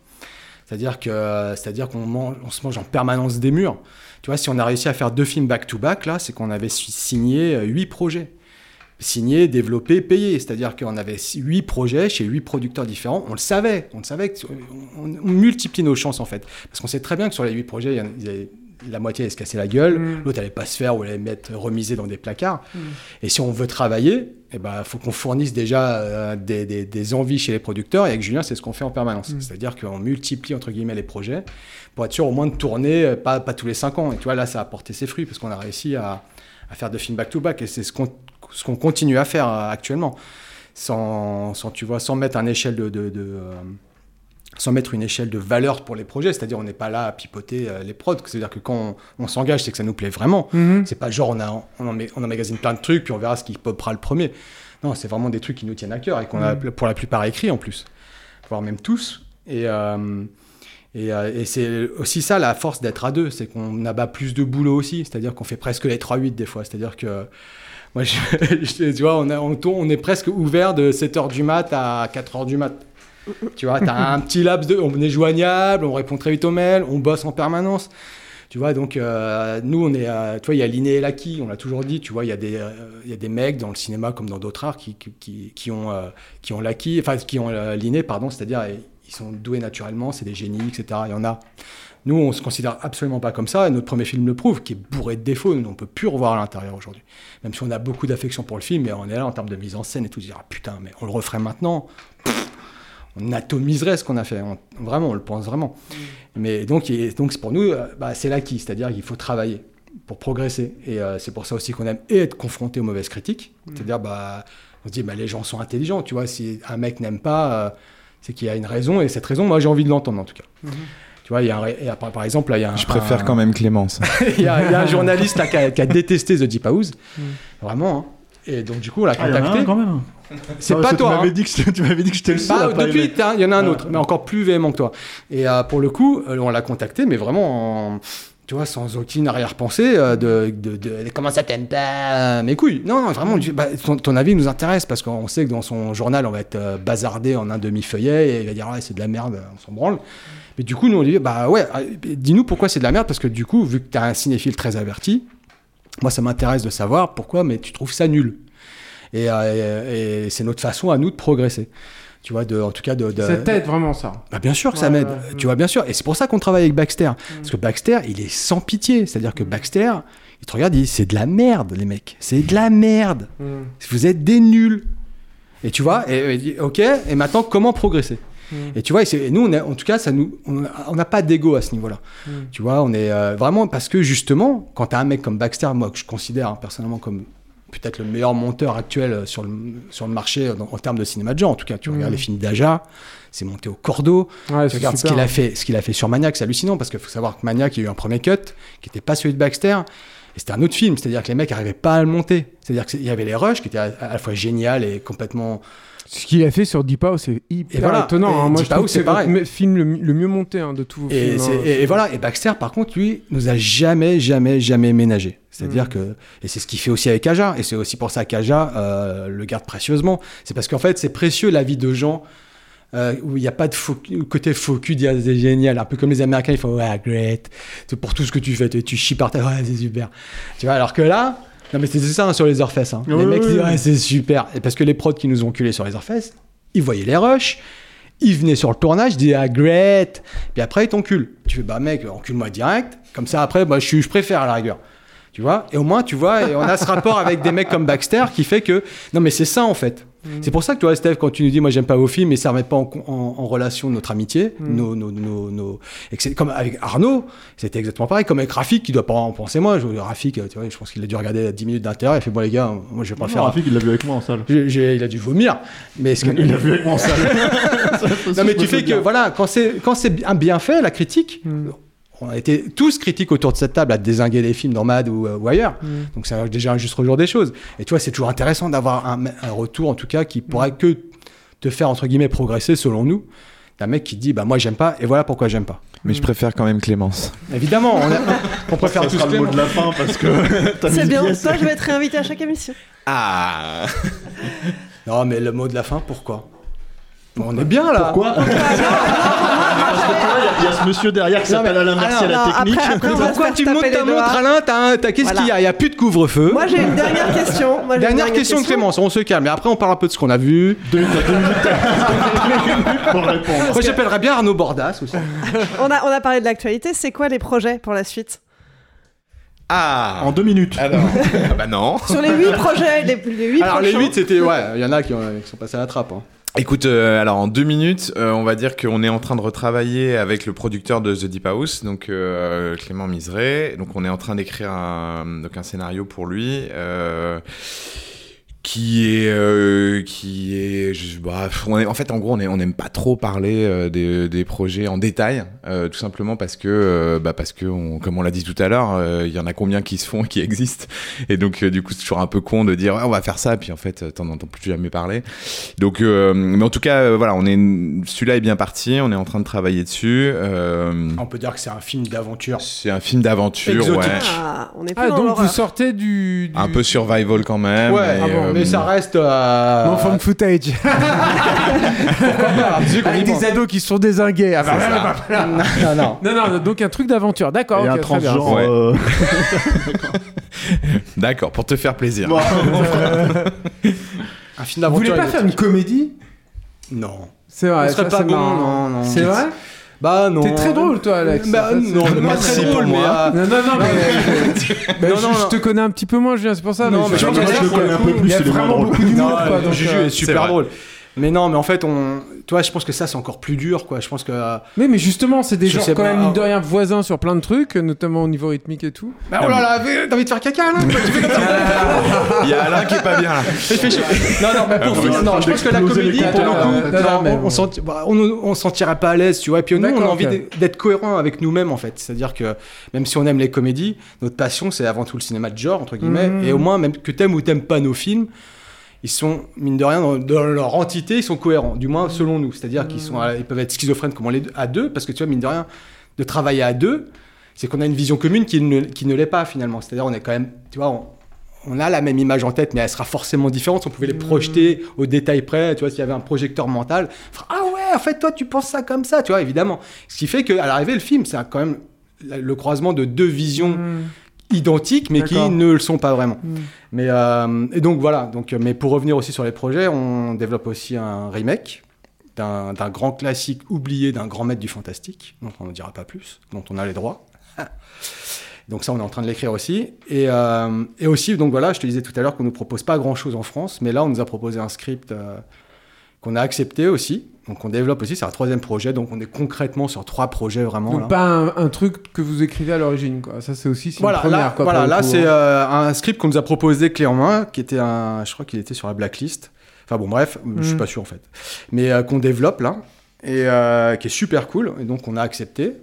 C'est-à-dire que, c'est-à-dire qu'on mange, on se mange en permanence des murs. Tu vois, si on a réussi à faire deux films back-to-back, là, c'est qu'on avait si- signé euh, huit projets. Signés, développés, payés. C'est-à-dire qu'on avait huit projets chez huit producteurs différents. On le savait. On le savait. On, on multiplie nos chances, en fait. Parce qu'on sait très bien que sur les huit projets, il y en a- il y avait- la moitié allait se casser la gueule, Mm. l'autre allait pas se faire ou allait mettre remisé dans des placards. Mm. Et si on veut travailler, il ben, faut qu'on fournisse déjà euh, des, des- des envies chez les producteurs. Et avec Julien, c'est ce qu'on fait en permanence. Mm. C'est-à-dire qu'on multiplie, entre guillemets, les projets pour être sûr au moins de tourner, euh, pas, pas tous les cinq ans. Et tu vois, là, ça a porté ses fruits parce qu'on a réussi à, à faire deux films back-to-back. Et c'est ce qu'on ce qu'on continue à faire euh, actuellement. Sans, sans, tu vois, sans mettre un échelle de... de- de, euh, sans mettre une échelle de valeur pour les projets, c'est-à-dire on n'est pas là à pipoter euh, les prods, c'est-à-dire que quand on, on s'engage, c'est que ça nous plaît vraiment. Mhm. C'est pas genre on, a, on, en, on emmagasine plein de trucs, puis on verra ce qui popera le premier. Non, c'est vraiment des trucs qui nous tiennent à cœur et qu'on a Mhm. pour la plupart écrit en plus, voire même tous. Et, euh, et, euh, et c'est aussi ça la force d'être à deux, c'est qu'on abat plus de boulot aussi, c'est-à-dire qu'on fait presque les 3-8 des fois, c'est-à-dire que moi, je, je- tu vois, on, a- on, on est presque ouvert de 7h du mat à 4h du mat. Tu vois, t'as un petit laps de... On est joignable, on répond très vite aux mails, on bosse en permanence. Tu vois, donc euh, nous, on est... euh, tu vois, il y a l'inné et l'acquis, on l'a toujours dit. Tu vois, il y, a des, euh, y a des mecs dans le cinéma comme dans d'autres arts qui, qui, qui, ont, euh, qui ont l'acquis, enfin, qui ont euh, l'inné, pardon, c'est-à-dire euh, ils sont doués naturellement, c'est des génies, etc. Il y en a. Nous, on se considère absolument pas comme ça, et notre premier film le prouve, qui est bourré de défauts, nous, on peut plus revoir à l'intérieur aujourd'hui. Même si on a beaucoup d'affection pour le film, mais on est là en termes de mise en scène et tout, dire ah, putain, mais on le referait maintenant. Pff, on atomiserait ce qu'on a fait, On- vraiment, on le pense vraiment. Mais donc, et donc c'est pour nous, euh, bah, c'est l'acquis, c'est-à-dire qu'il faut travailler pour progresser. Et euh, c'est pour ça aussi qu'on aime et être confronté aux mauvaises critiques. C'est-à-dire, bah, on se dit, bah, les gens sont intelligents, tu vois, si un mec n'aime pas, euh, c'est qu'il y a une raison, et cette raison, moi, j'ai envie de l'entendre en tout cas. Tu vois, il y a un ré- et par, par exemple, là, il y a un. Je préfère un- quand même Clémence. il, y a, il y a un journaliste là, qui, a, qui a détesté The Deep House, Mm. vraiment. hein. Et donc, du coup, on l'a Ah, il y en a contacté. un, quand même. C'est pas toi. Tu m'avais hein. dit que tu m'avais dit que j'étais le seul. Depuis, t'as- il y en a un Ah. autre, mais encore plus véhément que toi. Et euh, pour le coup, euh, on l'a contacté, mais vraiment, en- tu vois, sans aucune arrière-pensée euh, de, de, de- comment ça t'aime pas, mes couilles. Non, non, vraiment, bah, ton, ton avis nous intéresse parce qu'on sait que dans son journal, on va être euh, bazardé en un demi-feuillet et il va dire, ouais, c'est de la merde, on s'en branle. Mais du coup, nous, on dit, bah ouais, dis-nous pourquoi c'est de la merde parce que du coup, vu que t'as un cinéphile très averti, moi, ça m'intéresse de savoir pourquoi, mais tu trouves ça nul. Et, euh, et- et c'est notre façon à nous de progresser. Tu vois, de, en tout cas, de. de- Ça t'aide vraiment ça. bah bien sûr que ça m'aide, ouais. tu vois bien sûr, et c'est pour ça qu'on travaille avec Baxter, parce que Baxter, il est sans pitié, c'est-à-dire que Baxter, il te regarde, il dit c'est de la merde les mecs, c'est de la merde, Mm. vous êtes des nuls, et tu vois, et, et il dit, ok, et maintenant comment progresser? Mm. Et tu vois, et nous, on en tout cas, ça nous, on n'a pas d'ego à ce niveau-là. Mm. Tu vois, on est euh, vraiment parce que justement, quand tu as un mec comme Baxter, moi que je considère hein, personnellement comme peut-être le meilleur monteur actuel euh, sur le, sur le marché en termes de cinéma de genre, en tout cas, tu Mm. regardes les films d'Aja, c'est monté au cordeau. Ouais, tu ce qu'il a hein. fait, ce qu'il a fait sur Maniac, c'est hallucinant parce qu'il faut savoir que Maniac, il y a eu un premier cut qui n'était pas celui de Baxter. Et c'était un autre film, c'est-à-dire que les mecs n'arrivaient pas à le monter. C'est-à-dire qu'il y avait les rushs qui étaient à, à la fois génial et complètement Ce qu'il a fait sur Deep House, c'est hyper Et voilà. étonnant. hein. Moi, Deep je trouve c'est le film le, mi- le mieux monté hein, de tous vos Et, films. c'est- hein. et- et voilà. Et Baxter, par contre, lui, nous a jamais, jamais, jamais ménagé. C'est-à dire Mm. que, et c'est ce qu'il fait aussi avec Aja, et c'est aussi pour ça qu'Aja euh, le garde précieusement. C'est parce qu'en fait, c'est précieux la vie de gens euh, où il n'y a pas de faux, côté c'est génial. Un peu comme les Américains, ils font ouais, great. C'est pour tout ce que tu fais, tu, tu chies par terre, ouais, c'est super. Tu vois, alors que là, non mais c'est ça hein, sur les Orfesses. Hein. les mecs disent ouais. ouais, c'est super. Et parce que les prods qui nous ont culés sur les Orfesses, ils voyaient les rushs. Ils venaient sur le tournage, ils disaient ah great, puis après ils t'enculent. Tu fais bah mec, encule-moi direct, comme ça après bah, je, je préfère à la rigueur. Tu vois Et au moins, tu vois, et on a ce rapport avec des mecs comme Baxter qui fait que. Non, mais c'est ça en fait. C'est pour ça que tu vois, Steph, quand tu nous dis moi j'aime pas vos films, mais ça remet pas en, en- en relation notre amitié, Mm. nos, nos, nos, nos- et que c'est comme avec Arnaud, c'était exactement pareil, comme avec Rafik qui doit pas en penser moi. Je, Rafik, tu vois, je pense qu'il a dû regarder 10 minutes d'intérieur, il fait bon les gars, moi je vais pas Non, faire. Rafik, il l'a vu avec moi en salle. Il a dû vomir, mais ce que- Il l'a vu avec moi en salle. non mais tu fais que voilà, quand c'est quand c'est un bienfait, la critique, on a été tous critiques autour de cette table à désinguer les films dans Mad ou, euh, ou ailleurs. Mm. Donc c'est déjà un juste jour des choses. Et tu vois, c'est toujours intéressant d'avoir un, un retour, en tout cas, qui pourrait que te faire, entre guillemets, progresser, selon nous, d'un mec qui dit, bah moi j'aime pas, et voilà pourquoi j'aime pas. Mais je préfère quand même Clémence. Évidemment, on, a- on préfère tous sera le mot de la fin parce que C'est bien, toi je vais être réinvité à chaque émission. Ah Non, mais le mot de la fin, pourquoi? Bon, On est bien là. Pourquoi Parce que tu vois, il y a- ce monsieur derrière qui s'appelle Alain Mercier à la technique. Pourquoi tu montes ta montre, Alain T'as, qu'est-ce Voilà. qu'il y a? Il n'y a plus de couvre-feu. Moi j'ai une dernière question. Moi, j'ai une Dernière question de. Clémence, on se calme. Et après, on parle un peu de ce qu'on a vu. Deux minutes, deux minutes pour répondre. Moi, j'appellerais bien Arnaud Bordas aussi. On a, on a parlé de l'actualité, c'est quoi les projets pour la suite? Ah En deux minutes. Alors Ah Bah non Sur les 8 projets, les, les 8 Alors, les. 8, c'était. Ouais, il y en a qui, ont- qui sont passés à la trappe. hein. Écoute, euh, alors en deux minutes, euh, on va dire qu'on est en train de retravailler avec le producteur de The Deep House, donc euh, Clément Miseret. Donc on est en train d'écrire un, scénario pour lui. Qui est euh, qui est je- bah, on est- en fait en gros on est- on n'aime pas trop parler euh, des, des projets en détail euh, tout simplement parce que euh, bah parce que on- comme on l'a dit tout à l'heure euh, il y en a combien qui se font qui existent et donc euh, du coup c'est toujours un peu con de dire Ouais, on va faire ça puis en fait t'en entends plus jamais parler donc euh, mais en tout cas euh, voilà on est celui-là est bien parti on est en train de travailler dessus euh, On peut dire que c'est un film d'aventure. c'est un film d'aventure ouais Ah, on est plus Ah, dans donc vous sortez du. du- un peu survival quand même Ouais, et, ah bon, euh, mais ça reste. Euh... Non, found footage. Avec des ados qui sont désingués. Ah, bah, non, non. Non, non, donc un truc d'aventure. D'accord, un transgenre. Ouais. euh, d'accord pour te faire plaisir bon, Un film Vous voulez d'aventure. pas faire une comédie? Non. C'est vrai, Ce serait pas bon, non, non. C'est vrai? Bah non. T'es très drôle, toi, Alex. Bah, Ça, c'est- non, pas très drôle, mais. moi. euh, Non, non, non, mais. mais Non, je, non, je non. te connais un petit peu moins, Julien, c'est pour ça. Non, mais je le connais un peu plus, Il y a il est moins vraiment beaucoup d'humour, Non, quoi. donc, Juju euh, est super drôle. Mais non, mais en fait, on. Toi, je pense que ça, c'est encore plus dur, quoi. Je pense que. euh, Mais, mais justement, c'est des gens quand pas. même, mine de rien, voisins sur plein de trucs, notamment au niveau rythmique et tout. Bah, oh là là, t'as envie de faire caca, là Il y a Alain qui est pas bien là Il fait chier. Non, non, mais pour finir, non, je pense que la comédie, pour le mais on, bon. on senti- bah, pas à l'aise, tu vois. Et puis nous, on a envie d'être- cohérent avec nous-mêmes, en fait. C'est-à-dire que même si on aime les comédies, notre passion, c'est avant tout le cinéma de genre, entre guillemets. Mhm. Et au moins, même que t'aimes ou t'aimes pas nos films, ils sont, mine de rien, dans, dans leur entité, ils sont cohérents. Du moins, selon nous. C'est-à-dire qu'ils sont, ils peuvent être schizophrènes comme on l'est à deux, parce que tu vois, mine de rien, de travailler à deux, c'est qu'on a une vision commune qui ne, qui ne l'est pas, finalement. C'est-à-dire, on est quand même, tu vois, on, on a la même image en tête, mais elle sera forcément différente. On pouvait les projeter au détail près. Tu vois, s'il y avait un projecteur mental, ah ouais, en fait, toi, tu penses ça comme ça, tu vois, évidemment. Ce qui fait qu'à l'arrivée, le film, c'est quand même le croisement de deux visions identiques, mais qui ne le sont pas vraiment. Mm. Mais euh, et donc voilà. Donc, euh, mais pour revenir aussi sur les projets, on développe aussi un remake d'un grand classique oublié d'un grand maître du fantastique, dont on ne dira pas plus, dont on a les droits. Donc ça, on est en train de l'écrire aussi. Et, euh, et aussi, donc voilà, je te disais tout à l'heure qu'on nous propose pas grand-chose en France, mais là, on nous a proposé un script euh, qu'on a accepté aussi. Donc on développe aussi, c'est un troisième projet, donc on est concrètement sur trois projets vraiment. Donc là. pas un, un truc que vous écrivez à l'origine, quoi. Ça, c'est aussi une Voilà, première, là, quoi. voilà, là c'est hein. euh, un script qu'on nous a proposé clé en main, qui était un, je crois qu'il était sur la blacklist. Enfin bon, bref, je suis Mhm. pas sûr en fait, mais euh, qu'on développe là et euh, qui est super cool. Et donc on a accepté.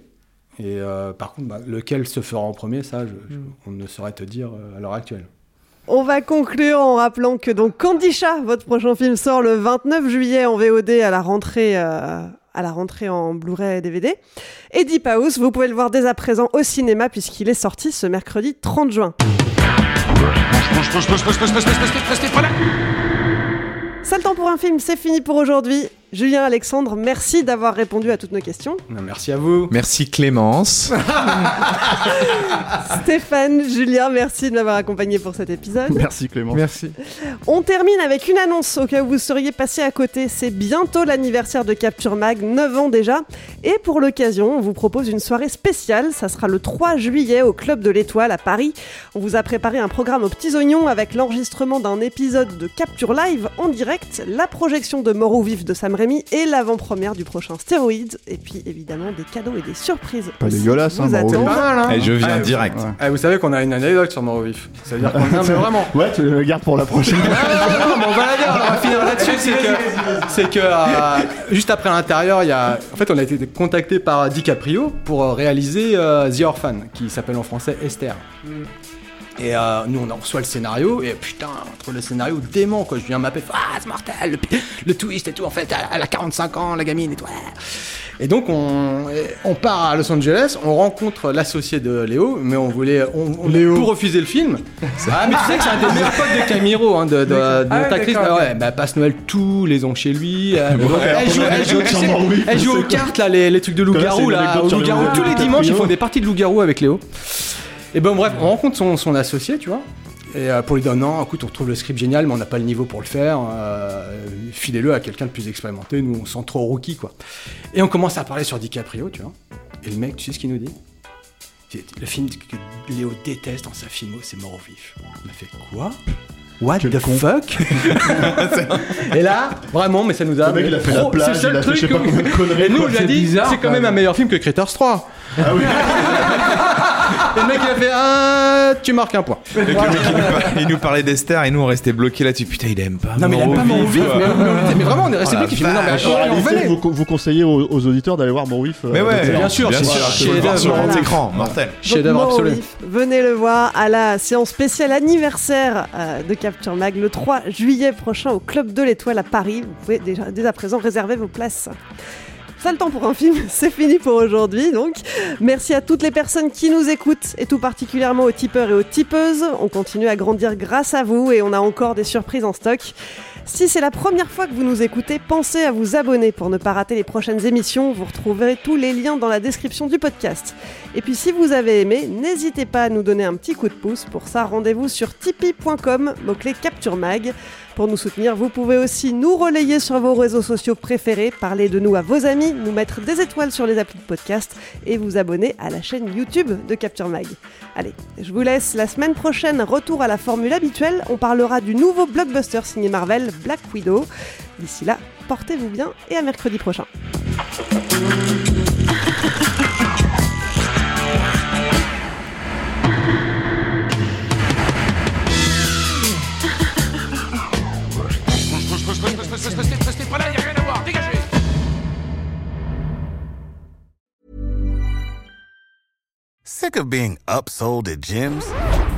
Et euh, par contre, bah, lequel se fera en premier, ça, je- je- Mhm. on ne saurait te dire euh, à l'heure actuelle. On va conclure en rappelant que donc Candy Chat, votre prochain film sort le 29 juillet en VOD à la rentrée, euh, à la rentrée en Blu-ray et DVD. Et Deep House, vous pouvez le voir dès à présent au cinéma puisqu'il est sorti ce mercredi 30 juin. C'est le temps pour un film, c'est fini pour aujourd'hui. Julien Alexandre, merci d'avoir répondu à toutes nos questions. Merci à vous. Merci Clémence. Stéphane, Julien, merci de m'avoir accompagné pour cet épisode. Merci Clément. Merci. On termine avec une annonce au cas où vous seriez passé à côté. C'est bientôt l'anniversaire de Capture Mag, 9 ans déjà. Et pour l'occasion, on vous propose une soirée spéciale. Ça sera le 3 juillet au Club de l'Étoile à Paris. On vous a préparé un programme aux petits oignons avec l'enregistrement d'un épisode de Capture Live en direct, la projection de Mort ou Vif de Sam Raimi et l'avant-première du prochain Stéroïdes. Et puis évidemment des cadeaux et des surprises. Pas dégueulasse, hein, vous. Pas mal, hein Et je viens Ah, direct. Ouais. Ah, vous savez qu'on a une anecdote sur Mort vif. C'est-à-dire qu'on... Mais vraiment. Ouais, tu le gardes pour la prochaine. Non, non, non, mais on va la dire, on va finir là-dessus. C'est que, c'est que euh, juste après l'intérieur, il y a. En fait, on a été contacté par DiCaprio pour euh, réaliser euh, The Orphan, qui s'appelle en français Esther. Et euh, nous, on en reçoit le scénario, et putain, entre le scénario dément, quoi. Je viens m'appeler, ah, c'est mortel, le, le twist et tout, en fait, elle, a 45 ans, la gamine et tout. Et donc, on, on part à Los Angeles, on rencontre l'associé de Léo, mais on voulait. On, on Léo. Pour refuser le film. Ah, mais tu sais que c'est un des meilleurs potes de Camiro, hein, de, de, de Ah ouais, Ah bah, passe Noël tous les ans chez lui. euh, elle joue, elle sais, elle aux cartes, là, les, les trucs de loup-garou, là. loup-garou. Tous les dimanches, ils font des parties de loup-garou avec Léo. Et bon, bref, on rencontre son, son associé, tu vois. Et euh, pour lui dire non, écoute, on trouve le script génial, mais on n'a pas le niveau pour le faire. euh, Filez-le à quelqu'un de plus expérimenté. Nous, on sent trop rookie, quoi. Et on commence à parler sur DiCaprio, tu vois. Et le mec, tu sais ce qu'il nous dit? Le film que Léo déteste dans sa filmo, c'est Mort au vif. On a fait quoi? What the fuck? Et là, vraiment, mais ça nous a. Le mec, il a fait la plage, c'est le seul il a fait truc je sais pas que- combien de conneries, Et nous, on lui a dit, c'est quand même un meilleur film que Critters 3. Ah oui. Et le mec, il a fait, ah, tu marques un point. Le mec, il, nous par- il nous parlait d'Esther et nous on restait bloqués là-dessus. Putain, il aime pas. Non, mais il aime pas au vif. Mais, mais- mais vraiment, on est resté Oh la bloqué. Il fait, non, mais vache. on venait. vous, vous conseillez aux, aux auditeurs d'aller voir Morwif. euh, Mais ouais, bien sûr, bien c'est sûr. un Faut le voir sur grand écran, mortel. Donc, Chef-d'œuvre absolu. Venez le voir à la séance spéciale anniversaire euh, de Capture Mag le 3 juillet prochain au Club de l'Étoile à Paris. Vous pouvez déjà dès à présent réserver vos places. Ça le temps pour un film, c'est fini pour aujourd'hui donc. Merci à toutes les personnes qui nous écoutent et tout particulièrement aux tipeurs et aux tipeuses. On continue à grandir grâce à vous et on a encore des surprises en stock. Si c'est la première fois que vous nous écoutez, pensez à vous abonner pour ne pas rater les prochaines émissions. Vous retrouverez tous les liens dans la description du podcast. Et puis si vous avez aimé, n'hésitez pas à nous donner un petit coup de pouce. Pour ça, rendez-vous sur tipeee.com, mot-clé Capture Mag. Pour nous soutenir, vous pouvez aussi nous relayer sur vos réseaux sociaux préférés, parler de nous à vos amis, nous mettre des étoiles sur les applis de podcast et vous abonner à la chaîne YouTube de Capture Mag. Allez, je vous laisse la semaine prochaine, retour à la formule habituelle. On parlera du nouveau blockbuster signé Marvel, Black Widow. D'ici là, portez-vous bien et à mercredi prochain. Sick of being upsold at gyms?